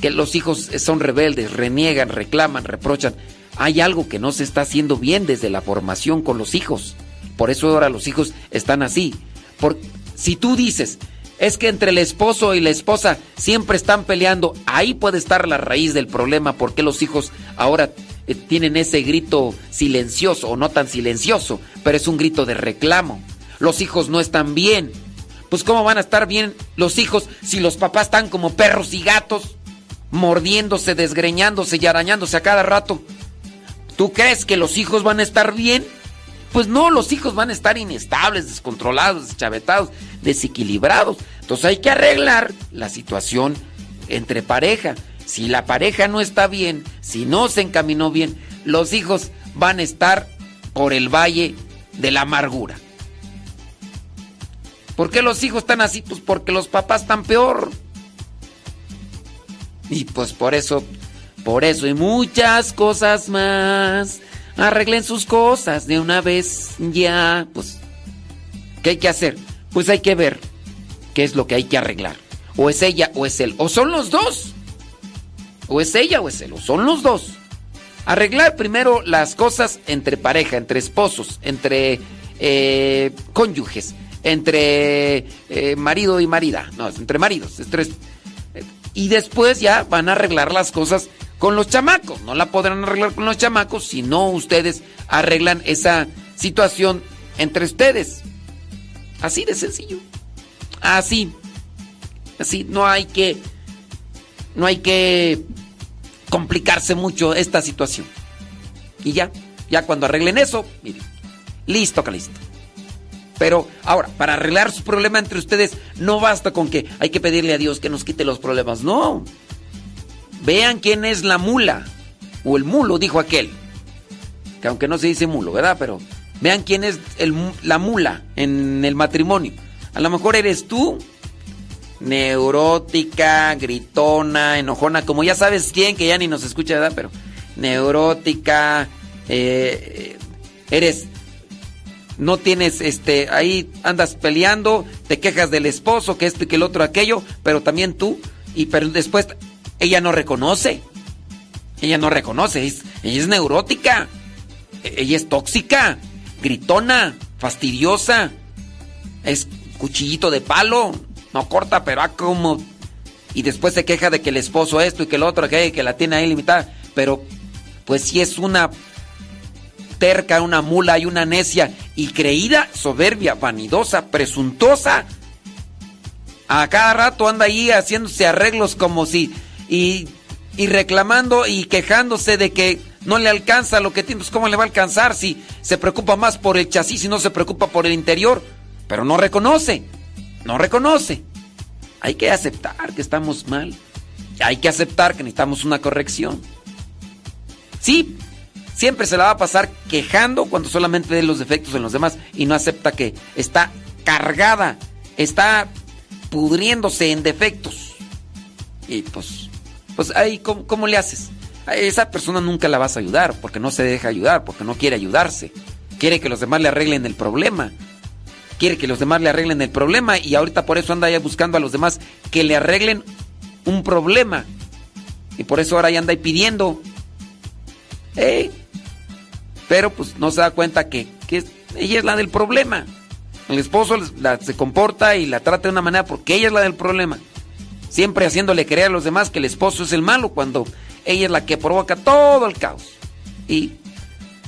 S3: que los hijos son rebeldes, reniegan, reclaman, reprochan. Hay algo que no se está haciendo bien desde la formación con los hijos. Por eso ahora los hijos están así. Por, si tú dices, es que entre el esposo y la esposa siempre están peleando, ahí puede estar la raíz del problema, porque los hijos ahora eh, tienen ese grito silencioso o no tan silencioso, pero es un grito de reclamo. Los hijos no están bien. Pues ¿cómo van a estar bien los hijos si los papás están como perros y gatos, mordiéndose, desgreñándose y arañándose a cada rato? ¿Tú crees que los hijos van a estar bien? Pues no, los hijos van a estar inestables, descontrolados, deschavetados, desequilibrados. Entonces hay que arreglar la situación entre pareja. Si la pareja no está bien, si no se encaminó bien, los hijos van a estar por el valle de la amargura. ¿Por qué los hijos están así? Pues porque los papás están peor. Y pues por eso, por eso y muchas cosas más. Arreglen sus cosas de una vez ya. Pues, ¿qué hay que hacer? Pues hay que ver qué es lo que hay que arreglar. O es ella o es él. O son los dos. O es ella o es él. O son los dos. Arreglar primero las cosas entre pareja, entre esposos, entre eh, cónyuges, entre eh, marido y marida. No, entre maridos. Entre, y después ya van a arreglar las cosas con los chamacos. No la podrán arreglar con los chamacos si no ustedes arreglan esa situación entre ustedes. Así de sencillo. Así. Así. No hay que. No hay que complicarse mucho esta situación. Y ya. Ya cuando arreglen eso, miren. Listo, que listo. Pero ahora, para arreglar su problema entre ustedes, no basta con que hay que pedirle a Dios que nos quite los problemas. No. Vean quién es la mula. O el mulo, dijo aquel. Que aunque no se dice mulo, ¿verdad? Pero vean quién es el, la mula en el matrimonio. A lo mejor eres tú, neurótica, gritona, enojona, como ya sabes quién, que ya ni nos escucha, ¿verdad? Pero neurótica, eh, eres, no tienes, este, ahí andas peleando, te quejas del esposo, que esto y que el otro aquello, pero también tú, y pero después ella no reconoce, ella no reconoce, ella es neurótica, ella es tóxica, gritona, fastidiosa, es cuchillito de palo, no corta, pero ah, como... Y después se queja de que el esposo esto y que el otro, que, que la tiene ahí limitada. Pero, pues si es una terca, una mula y una necia y creída, soberbia, vanidosa, presuntuosa. A cada rato anda ahí haciéndose arreglos como si... Y, y reclamando y quejándose de que no le alcanza lo que tiene. Pues ¿cómo le va a alcanzar si se preocupa más por el chasis y no se preocupa por el interior? Pero no reconoce, no reconoce. Hay que aceptar que estamos mal. Hay que aceptar que necesitamos una corrección. Sí, siempre se la va a pasar quejando cuando solamente ve los defectos en los demás y no acepta que está cargada, está pudriéndose en defectos. Y pues, pues ahí, ¿cómo, cómo le haces? A esa persona nunca la vas a ayudar porque no se deja ayudar, porque no quiere ayudarse. Quiere que los demás le arreglen el problema quiere que los demás le arreglen el problema y ahorita por eso anda ya buscando a los demás que le arreglen un problema. Y por eso ahora ya anda ahí pidiendo. ¿Eh? Pero pues no se da cuenta que, que ella es la del problema. El esposo se comporta y la trata de una manera porque ella es la del problema. Siempre haciéndole creer a los demás que el esposo es el malo cuando ella es la que provoca todo el caos. Y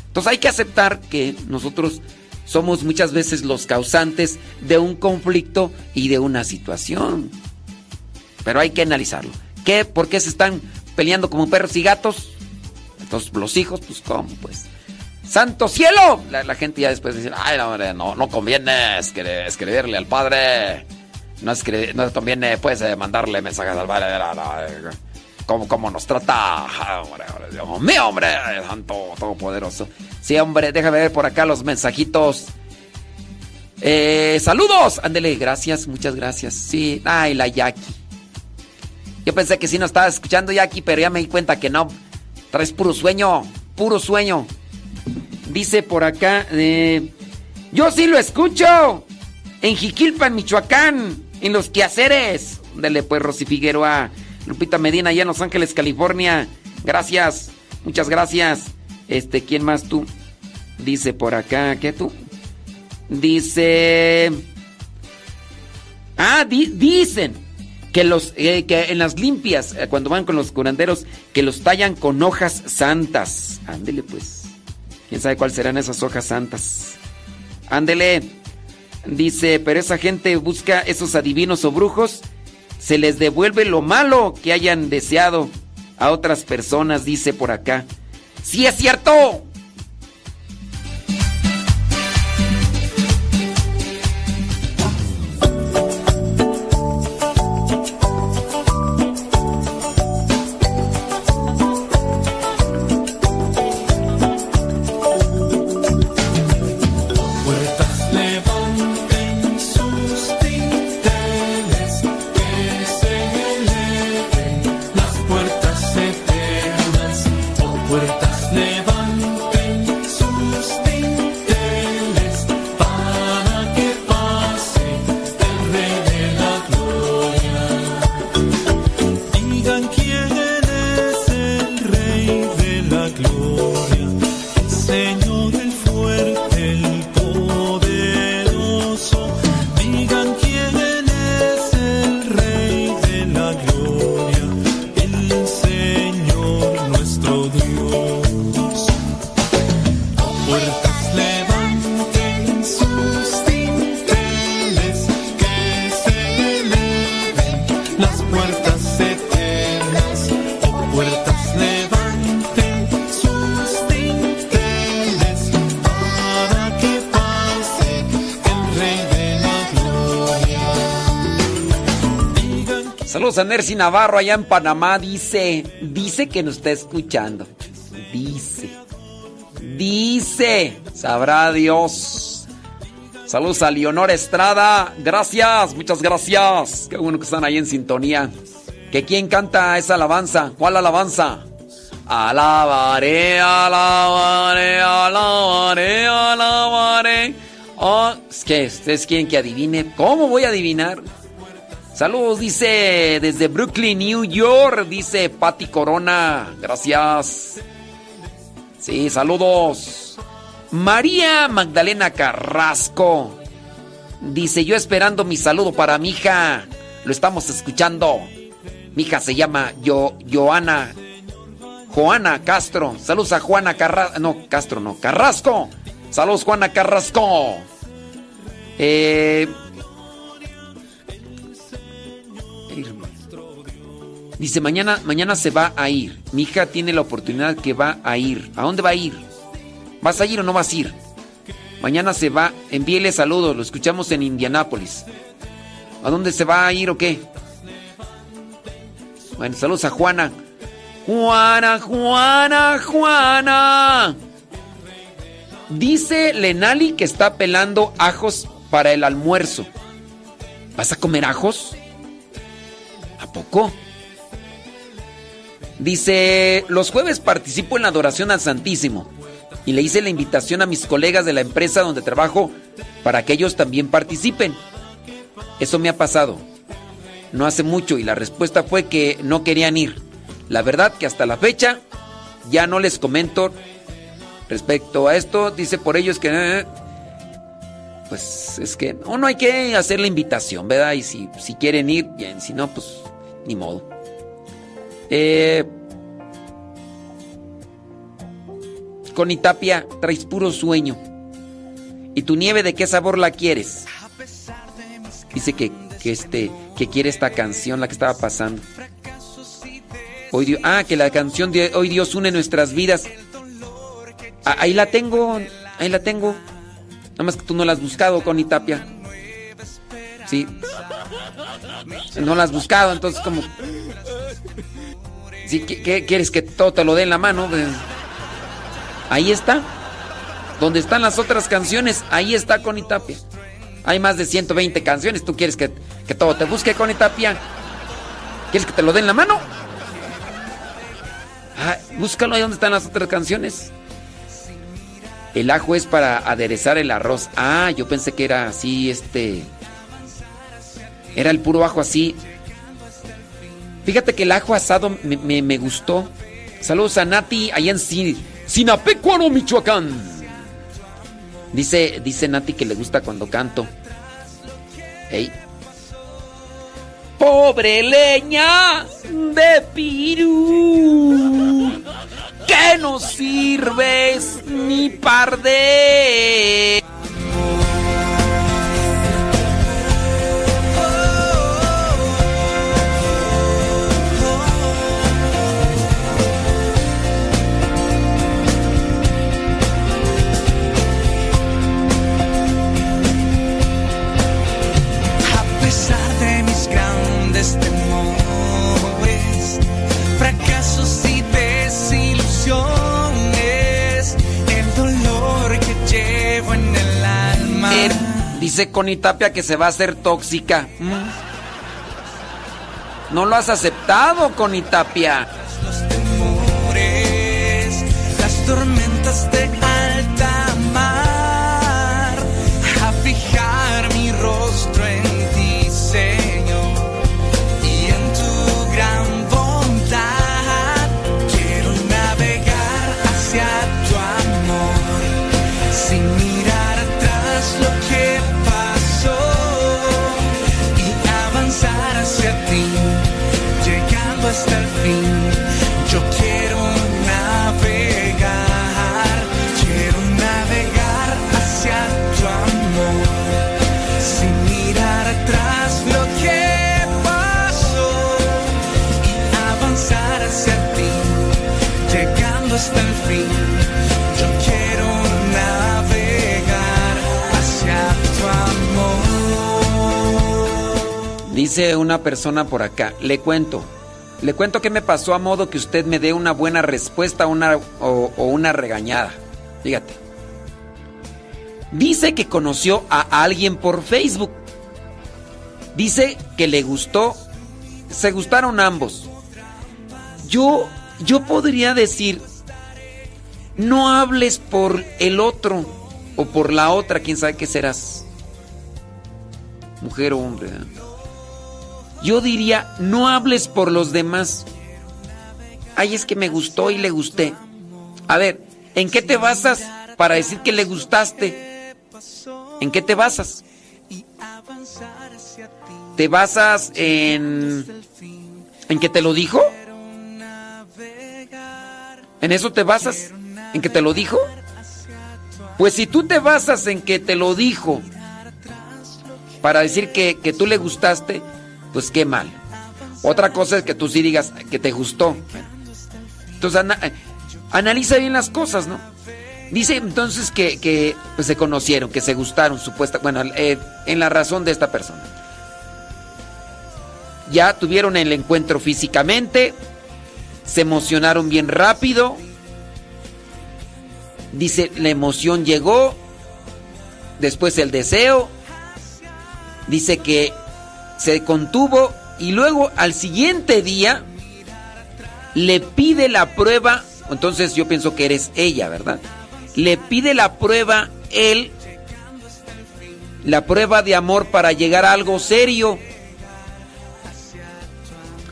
S3: entonces hay que aceptar que nosotros somos muchas veces los causantes de un conflicto y de una situación. Pero hay que analizarlo. qué? ¿Por qué se están peleando como perros y gatos? Entonces, los hijos, pues, ¿cómo? Pues, ¡Santo cielo! La, gente ya después dice, ay, no, no, no conviene escri- escribirle al padre. No, escri- no conviene, pues, eh, mandarle mensajes al no, eh, ¿Cómo, cómo nos trata? Ah, hombre, hombre, Dios mío, hombre, santo, todopoderoso. Sí, hombre, déjame ver por acá los mensajitos. Eh, saludos, ándele, gracias, muchas gracias. Sí, ay, la Jackie. Yo pensé que sí nos estaba escuchando Jackie, pero ya me di cuenta que no. Traes puro sueño, puro sueño. Dice por acá, eh, yo sí lo escucho. En Jiquilpan, Michoacán, en los quehaceres. Dele pues, Rosy Figueroa. Lupita Medina, allá en Los Ángeles, California. Gracias, muchas gracias. Este, ¿quién más tú? Dice por acá, ¿qué tú? Dice. Ah, di- dicen que los eh, que en las limpias, eh, cuando van con los curanderos, que los tallan con hojas santas. Ándele pues. ¿Quién sabe cuáles serán esas hojas santas? Ándele. Dice, pero esa gente busca esos adivinos o brujos, se les devuelve lo malo que hayan deseado a otras personas, dice por acá. ¡Sí es cierto! Navarro allá en Panamá. Dice, dice que nos está escuchando. Dice, dice, sabrá Dios. Saludos a Leonor Estrada. Gracias, muchas gracias. Qué bueno que están ahí en sintonía. ¿Que quién canta esa alabanza? ¿Cuál alabanza? Alabaré, alabaré, alabaré, alabaré. Oh, es que ustedes quieren que adivine. ¿Cómo voy a adivinar? Saludos, dice desde Brooklyn, New York, dice Patti Corona. Gracias. Sí, saludos. María Magdalena Carrasco. Dice, yo esperando mi saludo para mi hija. Lo estamos escuchando. Mi hija se llama Yo, Joana. Juana Castro. Saludos a Juana Carrasco. No, Castro no. Carrasco. Saludos, Juana Carrasco. Eh, Dice, mañana, mañana se va a ir. Mi hija tiene la oportunidad que va a ir. ¿A dónde va a ir? ¿Vas a ir o no vas a ir? Mañana se va. Envíele saludos. Lo escuchamos en Indianápolis. ¿A dónde se va a ir o qué? Bueno, saludos a Juana. Juana, Juana, Juana. Dice Lenali que está pelando ajos para el almuerzo. ¿Vas a comer ajos? ¿A poco? Dice, los jueves participo en la adoración al Santísimo y le hice la invitación a mis colegas de la empresa donde trabajo para que ellos también participen. Eso me ha pasado. No hace mucho y la respuesta fue que no querían ir. La verdad que hasta la fecha ya no les comento respecto a esto. Dice por ellos que... eh, pues es que uno hay que hacer la invitación, ¿verdad? Y si, si quieren ir, bien. Si no, pues ni modo. Eh, Tapia, traes puro sueño. ¿Y tu nieve de qué sabor la quieres? Dice que, que, este, que quiere esta canción, la que estaba pasando. Hoy ah, que la canción de Hoy Dios une nuestras vidas. Ah, ahí la tengo, ahí la tengo. Nada más que tú no la has buscado, Connie Tapia. Sí. No la has buscado, entonces como... Sí, ¿qué, qué quieres que todo te lo dé en la mano? Ahí está. Donde están las otras canciones, ahí está Connie Tapia. Hay más de 120 canciones. ¿Tú quieres que, que todo te busque, Connie Tapia? ¿Quieres que te lo dé en la mano? Ah, búscalo ahí donde están las otras canciones. El ajo es para aderezar el arroz. Ah, yo pensé que era así, este. Era el puro ajo así. Fíjate que el ajo asado me, me- me gustó. Saludos a Nati allá en Sin- Sinapecuaro, Michoacán. Dice, dice Nati que le gusta cuando canto. Ey. Pobre leña de pirú, que no sirves ni par de... dice Connie Tapia que se va a hacer tóxica. Mm. No lo has aceptado, Connie Tapia.
S20: temores, las tormentas de
S3: Dice una persona por acá, le cuento. Le cuento qué me pasó a modo que usted me dé una buena respuesta una, o, una regañada. Fíjate. Dice que conoció a alguien por Facebook. Dice que le gustó. Se gustaron ambos. Yo, yo podría decir, no hables por el otro o por la otra, quién sabe qué serás. Mujer o hombre. ¿eh? Yo diría, no hables por los demás. Ay, es que me gustó y le gusté. A ver, ¿en qué te basas para decir que le gustaste? ¿En qué te basas? ¿Te basas en en que te lo dijo? ¿En eso te basas? ¿En que te lo dijo? Pues si tú te basas en que te lo dijo para decir que, que tú le gustaste, pues qué mal. Otra cosa es que tú sí digas que te gustó. Entonces eh, analiza bien las cosas, ¿no? Dice entonces que, que, pues, se conocieron, que se gustaron, supuesta, bueno, eh, en la razón de esta persona. Ya tuvieron el encuentro físicamente, se emocionaron bien rápido. Dice, la emoción llegó, después el deseo. Dice que se contuvo y luego al siguiente día le pide la prueba. Entonces yo pienso que eres ella, ¿verdad? Le pide la prueba él, la prueba de amor para llegar a algo serio.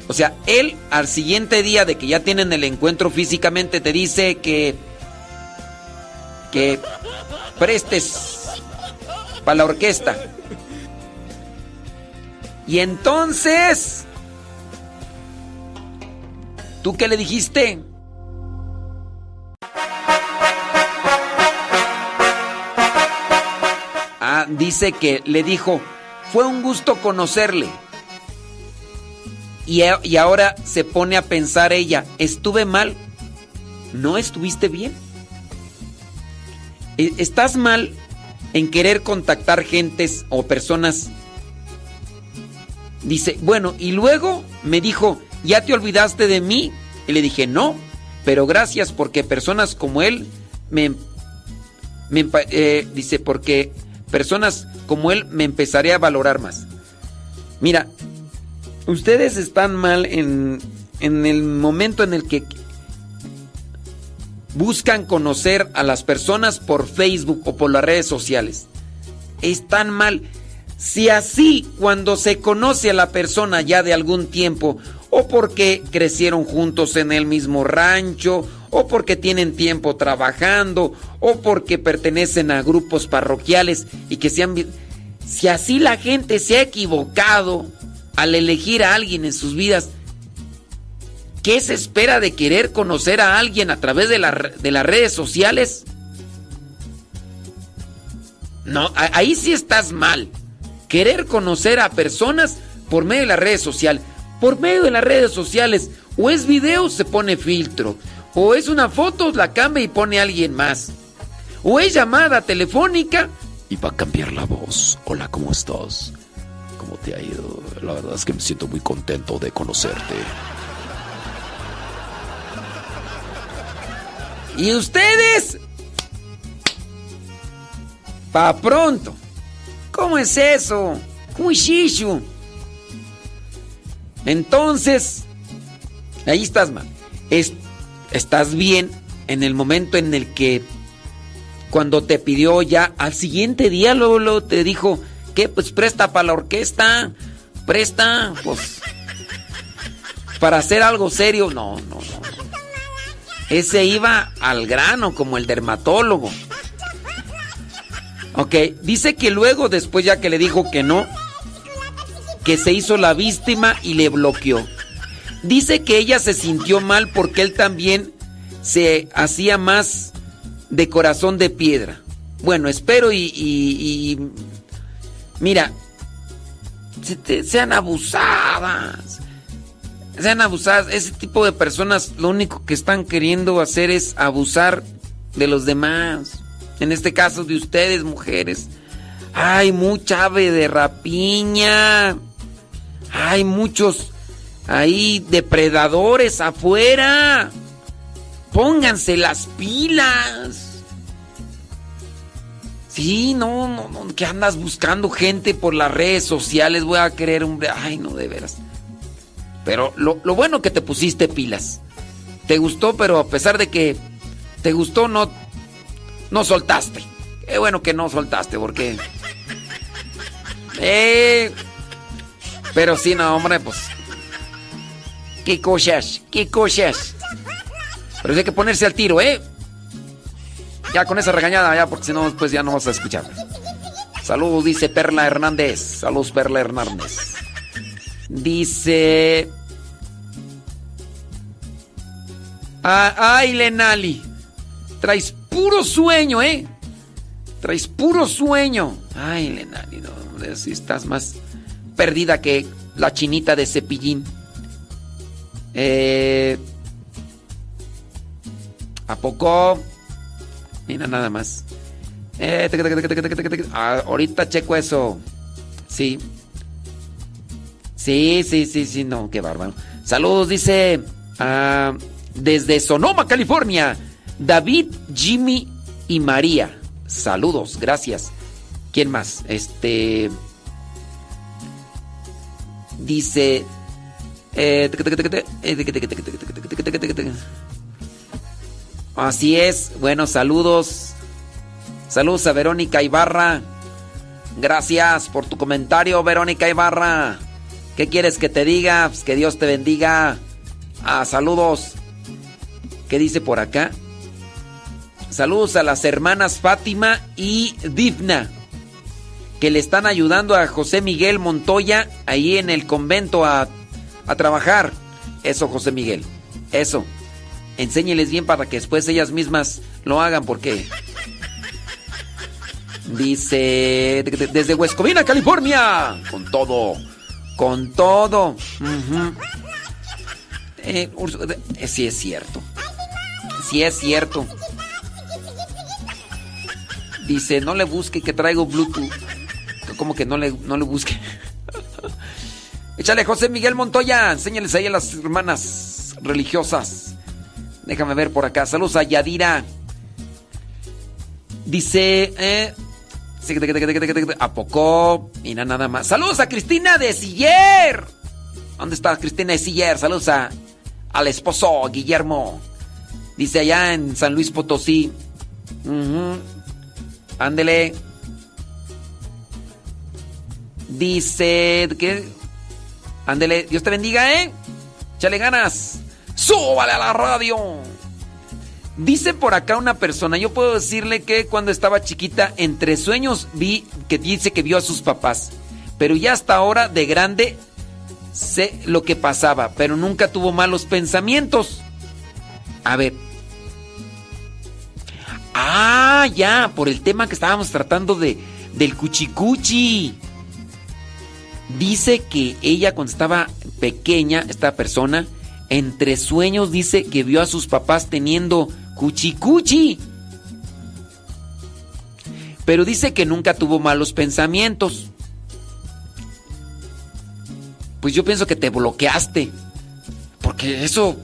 S3: O sea, él al siguiente día de que ya tienen el encuentro físicamente te dice que que prestes para la orquesta. Y entonces, ¿tú qué le dijiste? Ah, dice que le dijo, fue un gusto conocerle. Y, y ahora se pone a pensar ella, ¿estuve mal? ¿No estuviste bien? E- ¿Estás mal en querer contactar gentes o personas? Dice, bueno, y luego me dijo, ¿ya te olvidaste de mí? Y le dije, no, pero gracias porque personas como él me... me empa- eh, dice, porque personas como él me empezaré a valorar más. Mira, ustedes están mal en, en el momento en el que buscan conocer a las personas por Facebook o por las redes sociales. Están mal. Si así cuando se conoce a la persona ya de algún tiempo, o porque crecieron juntos en el mismo rancho, o porque tienen tiempo trabajando, o porque pertenecen a grupos parroquiales y que se han... Si así la gente se ha equivocado al elegir a alguien en sus vidas, ¿qué se espera de querer conocer a alguien a través de, la de las redes sociales? No, ahí sí estás mal. Querer conocer a personas por medio de las redes sociales. Por medio de las redes sociales, o es video, se pone filtro. O es una foto, la cambia y pone alguien más. O es llamada telefónica.
S7: Y va a cambiar la voz. Hola, ¿cómo estás? ¿Cómo te ha ido? La verdad es que me siento muy contento de conocerte.
S3: ¿Y ustedes? Pa' pronto. ¿Cómo es eso? Shishu. Entonces, ahí estás mal. Es- estás bien en el momento en el que cuando te pidió ya al siguiente día luego, luego te dijo que pues presta para la orquesta, presta pues para hacer algo serio. No, no, no. Ese iba al grano como el dermatólogo. Ok, dice que luego, después ya que le dijo que no, que se hizo la víctima y le bloqueó. Dice que ella se sintió mal porque él también se hacía más de corazón de piedra. Bueno, espero y... y- y- mira, se- te- sean abusadas. Sean abusadas. Ese tipo de personas lo único que están queriendo hacer es abusar de los demás. En este caso de ustedes, mujeres. Hay mucha ave de rapiña. Hay muchos ahí depredadores afuera. Pónganse las pilas. Sí, no, no, no, que andas buscando gente por las redes sociales. Voy a querer un... Ay, no, de veras. Pero lo, lo bueno que te pusiste pilas. Te gustó, pero a pesar de que te gustó, no, no soltaste. Qué bueno que no soltaste, porque... Eh, pero sí, no, hombre, pues... Qué cosas, qué cosas. Pero hay que ponerse al tiro, ¿eh? Ya con esa regañada, ya, porque si no, después ya no vas a escuchar. Saludos, dice Perla Hernández. Saludos, Perla Hernández. Dice. Ah, ay, Lenali. Traes puro sueño, ¿eh? Traes puro sueño. Ay, Lenali, no, hombre, si estás más perdida que la chinita de cepillín. Eh, ¿A poco? Mira, nada más. Eh. Ah, ahorita checo eso. Sí. Sí, sí, sí, sí, no, qué bárbaro. Saludos, dice ah, desde Sonoma, California, David, Jimmy y María. Saludos, gracias. ¿Quién más? Este. Dice. Así es. Bueno, saludos. Saludos a Verónica Ibarra. Gracias por tu comentario, Verónica Ibarra. ¿Qué quieres que te diga? Que Dios te bendiga. Ah, saludos. ¿Qué dice por acá? Saludos a las hermanas Fátima y Divna, que le están ayudando a José Miguel Montoya ahí en el convento a, a trabajar. Eso, José Miguel. Eso. Enséñeles bien para que después ellas mismas lo hagan porque... Dice... Desde Huescovina, California. Con todo. Con todo. Ursu- eh, sí es cierto. Sí es cierto. Dice, no le busque que traigo Bluetooth. Como que no le, no le busque. Échale, José Miguel Montoya. Enséñales ahí a las hermanas religiosas. Déjame ver por acá. Saludos a Yadira. Dice, eh, ¿A poco? Mira nada más. Saludos a Cristina de Siller. ¿Dónde está Cristina de Siller? Saludos a, al esposo Guillermo. Dice allá en San Luis Potosí. Ándele. Dice que. Ándele. Dios te bendiga, ¿eh? Échale ganas. ¡Súbale a la radio! Dice por acá una persona, yo puedo decirle que cuando estaba chiquita, entre sueños vi que dice que vio a sus papás, pero ya hasta ahora de grande sé lo que pasaba, pero nunca tuvo malos pensamientos. A ver. Ah, ya, por el tema que estábamos tratando de del cuchicuchi. Dice que ella cuando estaba pequeña, esta persona, entre sueños dice que vio a sus papás teniendo cuchicuchi. Pero dice que nunca tuvo malos pensamientos. Pues yo pienso que te bloqueaste. Porque eso,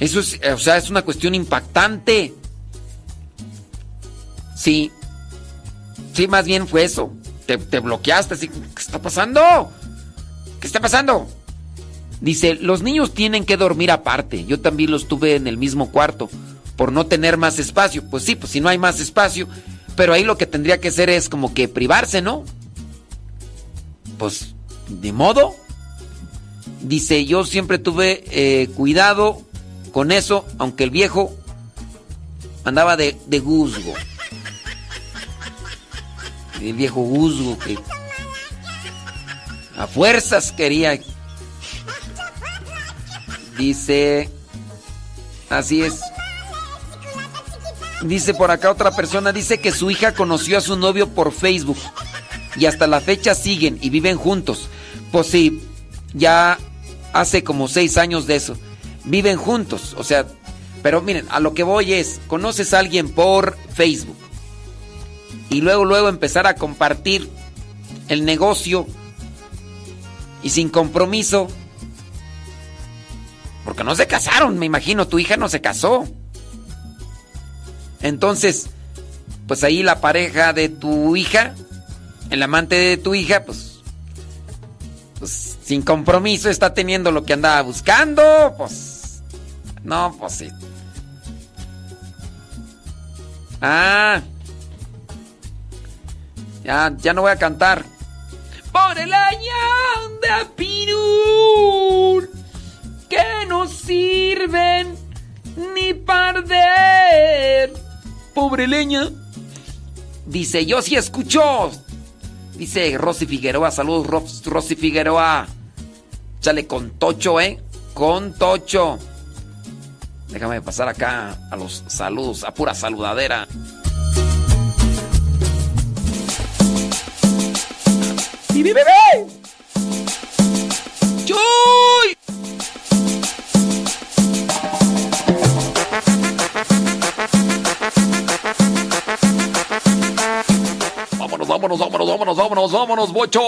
S3: eso es, o sea, es una cuestión impactante. Sí. Sí, más bien fue eso. Te, te bloqueaste, así, ¿qué está pasando? ¿Qué está pasando? Dice, los niños tienen que dormir aparte. Yo también los tuve en el mismo cuarto por no tener más espacio. Pues sí, pues si no hay más espacio, pero ahí lo que tendría que hacer es como que privarse, ¿no? Pues, de modo. Dice, yo siempre tuve eh, cuidado con eso, aunque el viejo andaba de, de guzgo. El viejo guzgo que a fuerzas quería Dice, así es. Dice por acá otra persona, dice que su hija conoció a su novio por Facebook y hasta la fecha siguen y viven juntos. Pues sí, ya hace como seis años de eso. Viven juntos, o sea, pero miren, a lo que voy es, conoces a alguien por Facebook y luego, luego empezar a compartir el negocio y sin compromiso. Porque no se casaron, me imagino, tu hija no se casó. Entonces, pues ahí la pareja de tu hija, el amante de tu hija, pues, pues sin compromiso está teniendo lo que andaba buscando, pues, no, pues sí. Ah, ya, ya no voy a cantar. Por el año de Pirul que no sirven ni perder. Pobre leña. Dice, yo sí escucho. Dice Rosy Figueroa, saludos Ros- Rosy Figueroa. Chale con tocho, ¿eh? Con tocho. Déjame pasar acá a los saludos, a pura saludadera. ¡Y mi! ¡Chuy! Vámonos, vámonos, vámonos, vámonos, vámonos, vámonos, bocho.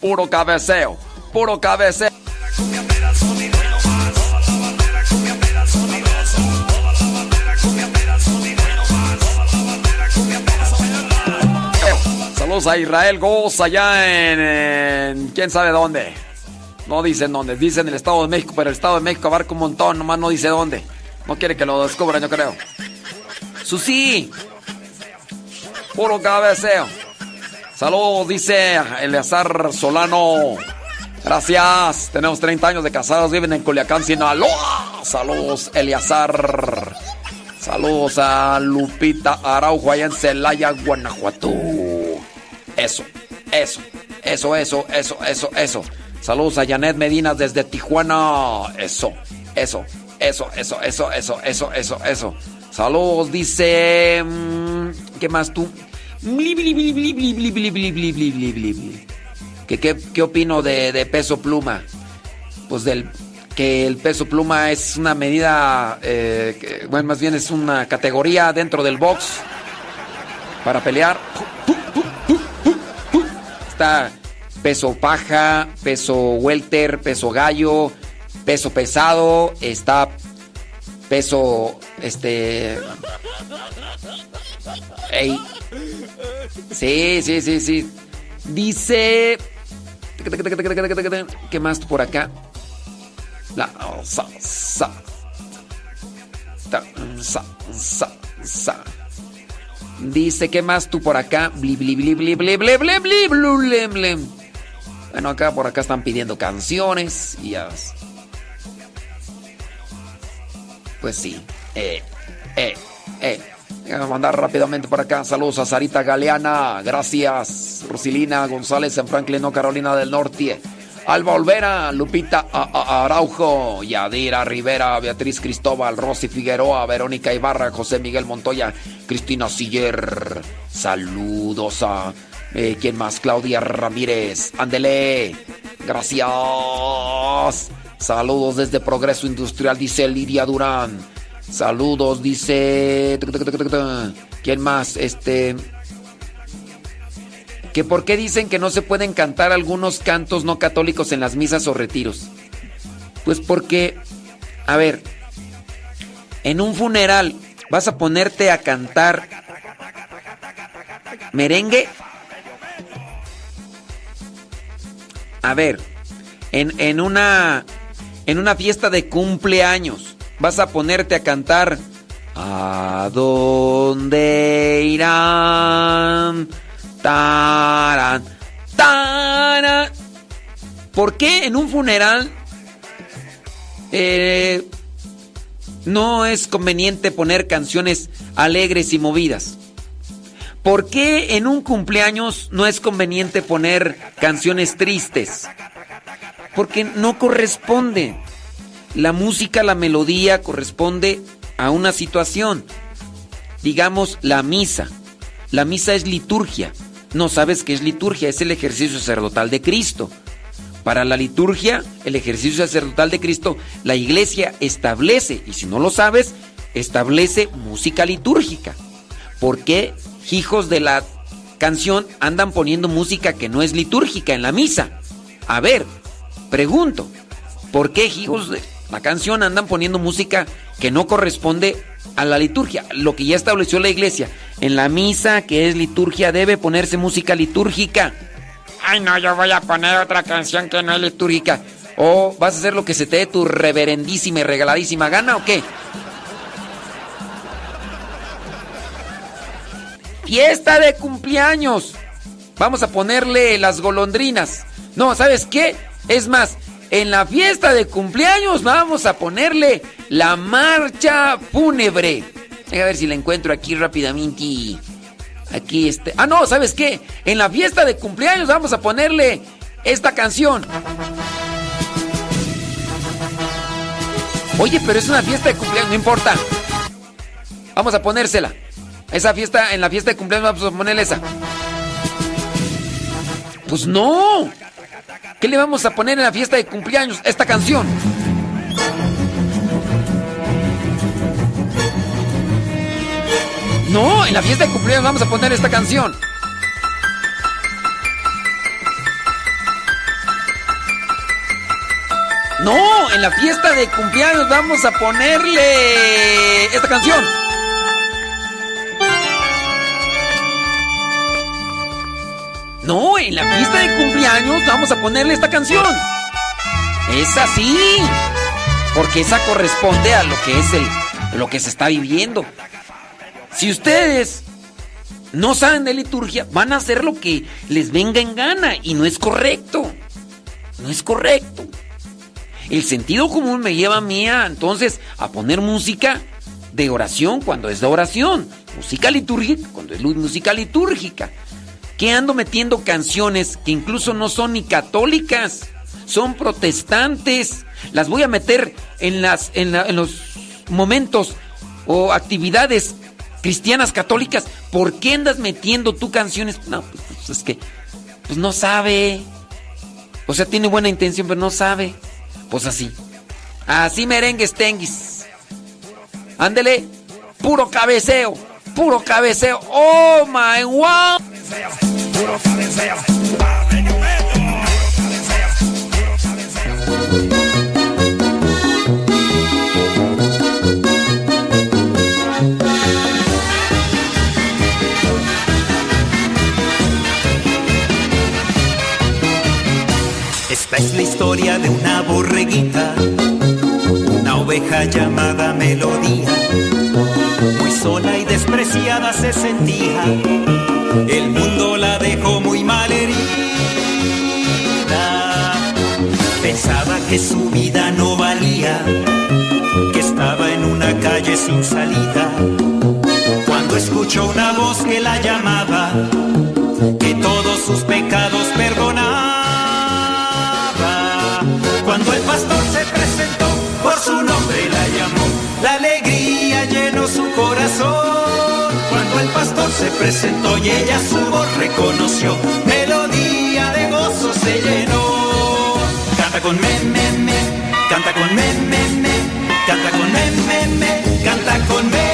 S3: Puro cabeceo, puro cabeceo. A Israel Goz allá en, en quién sabe dónde. No dicen dónde, dicen el Estado de México, pero el Estado de México abarca un montón, nomás no dice dónde. No quiere que lo descubran, yo creo. Susi. Puro cabeceo. Saludos, dice Eleazar Solano. Gracias. Tenemos 30 años de casados, viven en Culiacán, Sinaloa. Saludos, Eleazar. Saludos a Lupita Araujo allá en Celaya, Guanajuato. Eso, eso, eso, eso, eso, eso, eso. Saludos a Janet Medina desde Tijuana. Eso, eso, eso, eso, eso, eso, eso, eso, eso. Saludos, dice. mm, ¿Qué más tú? ¿Qué, qué, qué opino de, de peso pluma? Pues del que el peso pluma es una medida, eh, bueno, más bien es una categoría dentro del box para pelear. Peso paja, peso welter, peso gallo, peso pesado, está peso, este... Ey. Sí, sí, sí, sí. Dice... ¿Qué más por acá? La sa, sa. Ta, sa, sa, sa. Dice, ¿qué más tú por acá? Bueno, acá por acá están pidiendo canciones y ya. Pues sí. Eh, eh, eh. Déjame mandar rápidamente por acá. Saludos a Sarita Galeana. Gracias. Rosilina González en Franklin, no Carolina del Norte. Alba Olvera, Lupita A- Araujo, Yadira Rivera, Beatriz Cristóbal, Rosy Figueroa, Verónica Ibarra, José Miguel Montoya, Cristina Siller. Saludos a. eh, ¿Quién más? Claudia Ramírez. Ándele. Gracias. Saludos desde Progreso Industrial, dice Lidia Durán. Saludos, dice. ¿Quién más? Este. Que por qué dicen que no se pueden cantar algunos cantos no católicos en las misas o retiros. Pues porque, a ver, en un funeral vas a ponerte a cantar merengue. A ver, en, en una en una fiesta de cumpleaños vas a ponerte a cantar ¿A dónde irán? Tarán, tarán. ¿Por qué en un funeral eh, no es conveniente poner canciones alegres y movidas? ¿Por qué en un cumpleaños no es conveniente poner canciones tristes? Porque no corresponde. La música, la melodía corresponde a una situación. Digamos la misa. La misa es liturgia. No sabes qué es liturgia, es el ejercicio sacerdotal de Cristo. Para la liturgia, el ejercicio sacerdotal de Cristo, la iglesia establece, y si no lo sabes, establece música litúrgica. ¿Por qué hijos de la canción andan poniendo música que no es litúrgica en la misa? A ver, pregunto, ¿por qué hijos de la canción andan poniendo música que no corresponde a la liturgia? Lo que ya estableció la iglesia. En la misa, que es liturgia, debe ponerse música litúrgica. Ay, no, yo voy a poner otra canción que no es litúrgica. ¿O vas a hacer lo que se te dé tu reverendísima y regaladísima gana o qué? Fiesta de cumpleaños. Vamos a ponerle las golondrinas. No, ¿sabes qué? Es más, en la fiesta de cumpleaños vamos a ponerle la marcha fúnebre. Deja ver si la encuentro aquí rápidamente. Aquí este. Ah, no, ¿sabes qué? En la fiesta de cumpleaños vamos a ponerle esta canción. Oye, pero es una fiesta de cumpleaños, no importa. Vamos a ponérsela. Esa fiesta, en la fiesta de cumpleaños vamos a ponerle esa. Pues no. ¿Qué le vamos a poner en la fiesta de cumpleaños? Esta canción. No, en la fiesta de cumpleaños vamos a poner esta canción. No, en la fiesta de cumpleaños vamos a ponerle esta canción. No, en la fiesta de cumpleaños vamos a ponerle esta canción. Es así. Porque esa corresponde a lo que es el lo que se está viviendo. Si ustedes no saben de liturgia, van a hacer lo que les venga en gana y no es correcto. No es correcto. El sentido común me lleva a mí a, entonces a poner música de oración cuando es de oración, música litúrgica cuando es música litúrgica. ¿Qué ando metiendo canciones que incluso no son ni católicas? Son protestantes. Las voy a meter en, las, en, la- en los momentos o actividades cristianas católicas. ¿Por qué andas metiendo tú canciones? No, pues, pues, es que pues no sabe. O sea, tiene buena intención, pero no sabe. Pues así. Así merengues tenguis. Ándele, puro cabeceo, puro cabeceo. Oh my wow.
S11: Puro cabeceo.
S21: Esta es la historia de una borreguita, una oveja llamada Melodía. Muy sola y despreciada se sentía, el mundo la dejó muy mal herida. Pensaba que su vida no valía, que estaba en una calle sin salida. Cuando escuchó una voz que la llamaba, que todos sus pecados su corazón. Cuando el pastor se presentó y ella su voz reconoció, melodía de gozo se llenó. Canta con me, me, me, canta con me, me, me, canta con me, me, me, canta con melodía.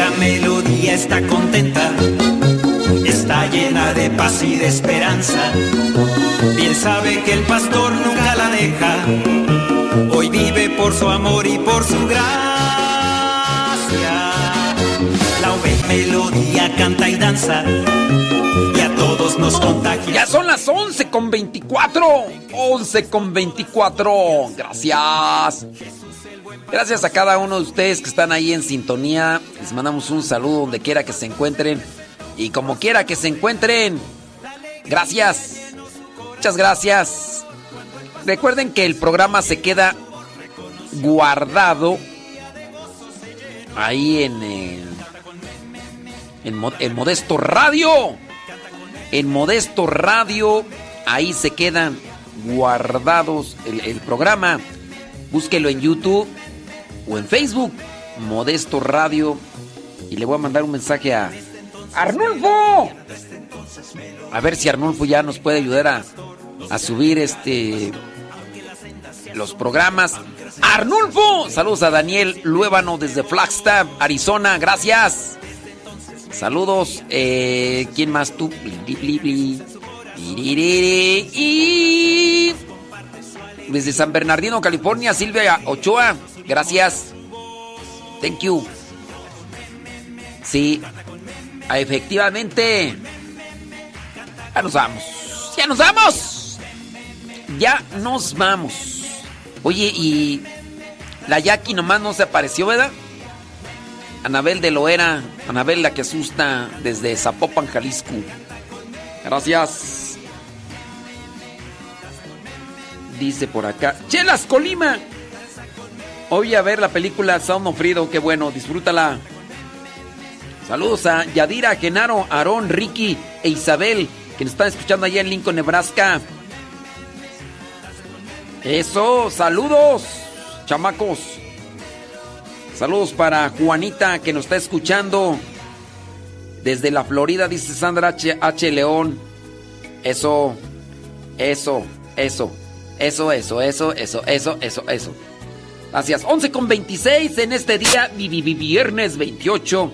S21: Oveja melodía está contenta, está llena de paz y de esperanza. Bien sabe que el pastor nunca la deja, hoy vive por su amor y por su gracia. La oveja melodía canta y danza y a todos nos contagia.
S3: Ya son las 11 con 24. 11 con 24. Gracias. Gracias a cada uno de ustedes que están ahí en sintonía. Les mandamos un saludo donde quiera que se encuentren. Y como quiera que se encuentren. Gracias. Muchas gracias. Recuerden que el programa se queda guardado ahí en, eh, en, Mo- en Modesto Radio. En Modesto Radio, ahí se quedan guardados el, el programa. Búsquelo en YouTube o en Facebook, Modesto Radio. Y le voy a mandar un mensaje a Arnulfo. A ver si Arnulfo ya nos puede ayudar a, a subir este los programas. Arnulfo, saludos a Daniel Luébano desde Flagstaff, Arizona, gracias. Saludos, eh, ¿quién más tú? Y desde San Bernardino, California, Silvia Ochoa, gracias. Thank you. Sí, ah, efectivamente. Ya nos vamos. Ya nos vamos. Ya nos vamos. Oye, y la Jackie nomás no se apareció, ¿verdad? Anabel de Loera, Anabel la que asusta desde Zapopan, Jalisco. Gracias. Dice por acá, Chelas Colima. Hoy a ver la película Sound of Freedom, qué bueno, disfrútala. Saludos a Yadira, Genaro, Aarón, Ricky e Isabel, que nos están escuchando allá en Lincoln, Nebraska. Eso, saludos, chamacos. Saludos para Juanita, que nos está escuchando desde la Florida, dice Sandra H. H. León. Eso, eso, eso, eso, eso, eso, eso, eso, eso, eso. Gracias. 11 con 26 en este día, vi- vi- vi- viernes 28,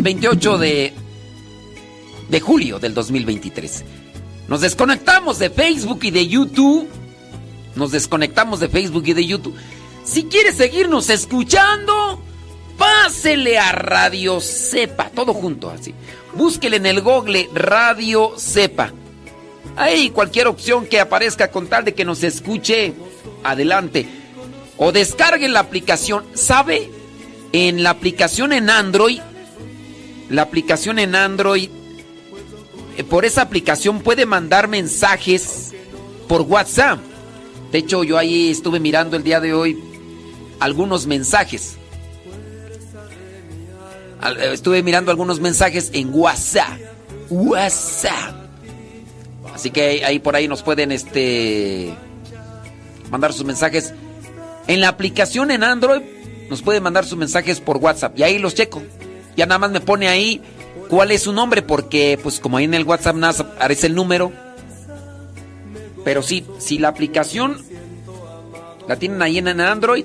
S3: 28 de, de julio del 2023. Nos desconectamos de Facebook y de YouTube. Nos desconectamos de Facebook y de YouTube. Si quieres seguirnos escuchando, pásele a Radio Cepa, todo junto así. Búsquele en el Google Radio Cepa. Ahí cualquier opción que aparezca con tal de que nos escuche, adelante. O descarguen la aplicación. ¿Sabe? En la aplicación en Android, la aplicación en Android, eh, por esa aplicación puede mandar mensajes por WhatsApp. De hecho, yo ahí estuve mirando el día de hoy algunos mensajes. Eh, Estuve mirando algunos mensajes en WhatsApp. WhatsApp. Así que ahí por ahí nos pueden este mandar sus mensajes. En la aplicación en Android nos pueden mandar sus mensajes por WhatsApp y ahí los checo. Ya nada más me pone ahí cuál es su nombre porque pues como ahí en el WhatsApp nada aparece el número. Pero sí, si la aplicación la tienen ahí en Android,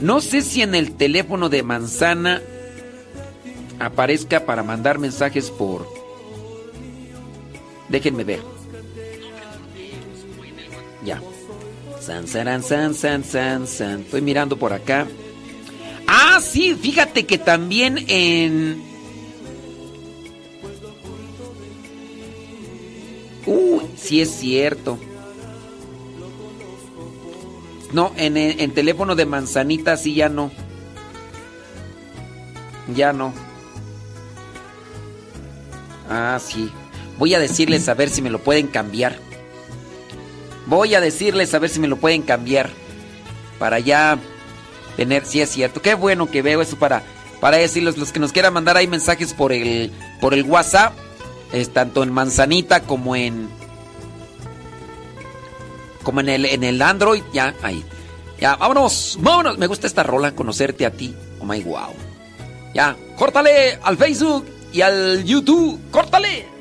S3: no sé si en el teléfono de manzana aparezca para mandar mensajes por... Déjenme ver. Ya. San, saran, san, san, san, san. Estoy mirando por acá. Ah, sí, fíjate que también en... Uy, sí es cierto. No, en, en teléfono de manzanita sí ya no. Ya no. Ah, sí. Voy a decirles a ver si me lo pueden cambiar. Voy a decirles a ver si me lo pueden cambiar. Para ya tener, sí es cierto. Qué bueno que veo eso para, para decirles los que nos quieran mandar ahí mensajes por el, por el WhatsApp. Es tanto en Manzanita como en. Como en el, en el Android. Ya, ahí. Ya, vámonos, vámonos. Me gusta esta rola, conocerte a ti. Oh my wow. Ya, córtale al Facebook y al YouTube. ¡Córtale!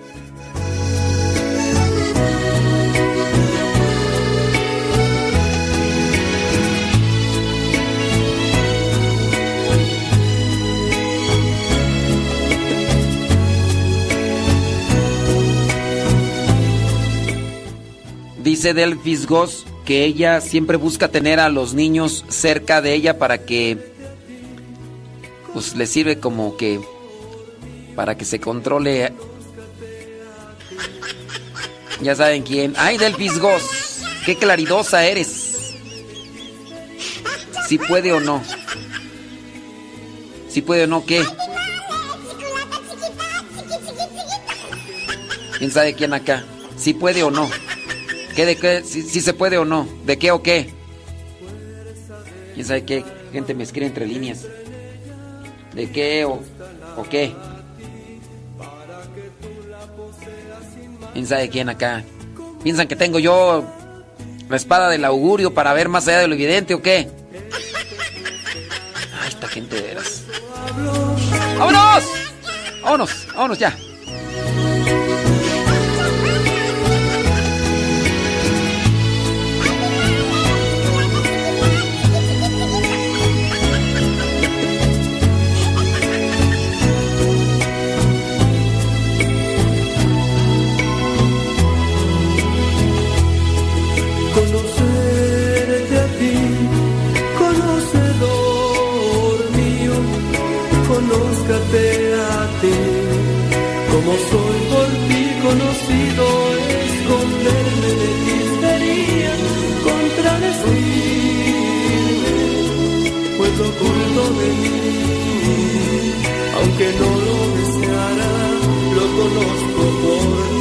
S3: Dice Delphis Goss que ella siempre busca tener a los niños cerca de ella para que pues le sirve como que para que se controle. Ya saben quién. Ay Delphis Goss qué claridosa eres. Si puede o no. Si puede o no qué quién sabe quién acá si puede o no ¿Qué de qué? Si, se puede o no. ¿De qué o qué? ¿Quién sabe qué? Gente me escribe entre líneas. ¿De qué o, o qué? ¿Quién sabe quién acá? ¿Piensan que tengo yo la espada del augurio para ver más allá de lo evidente o qué? Ay, esta gente de veras. ¡Vámonos! ¡Vámonos! ¡Vámonos ya!
S22: Como soy por ti conocido, esconderme de ti sería contradecirme, pues lo oculto de mí, aunque no lo deseara, lo conozco por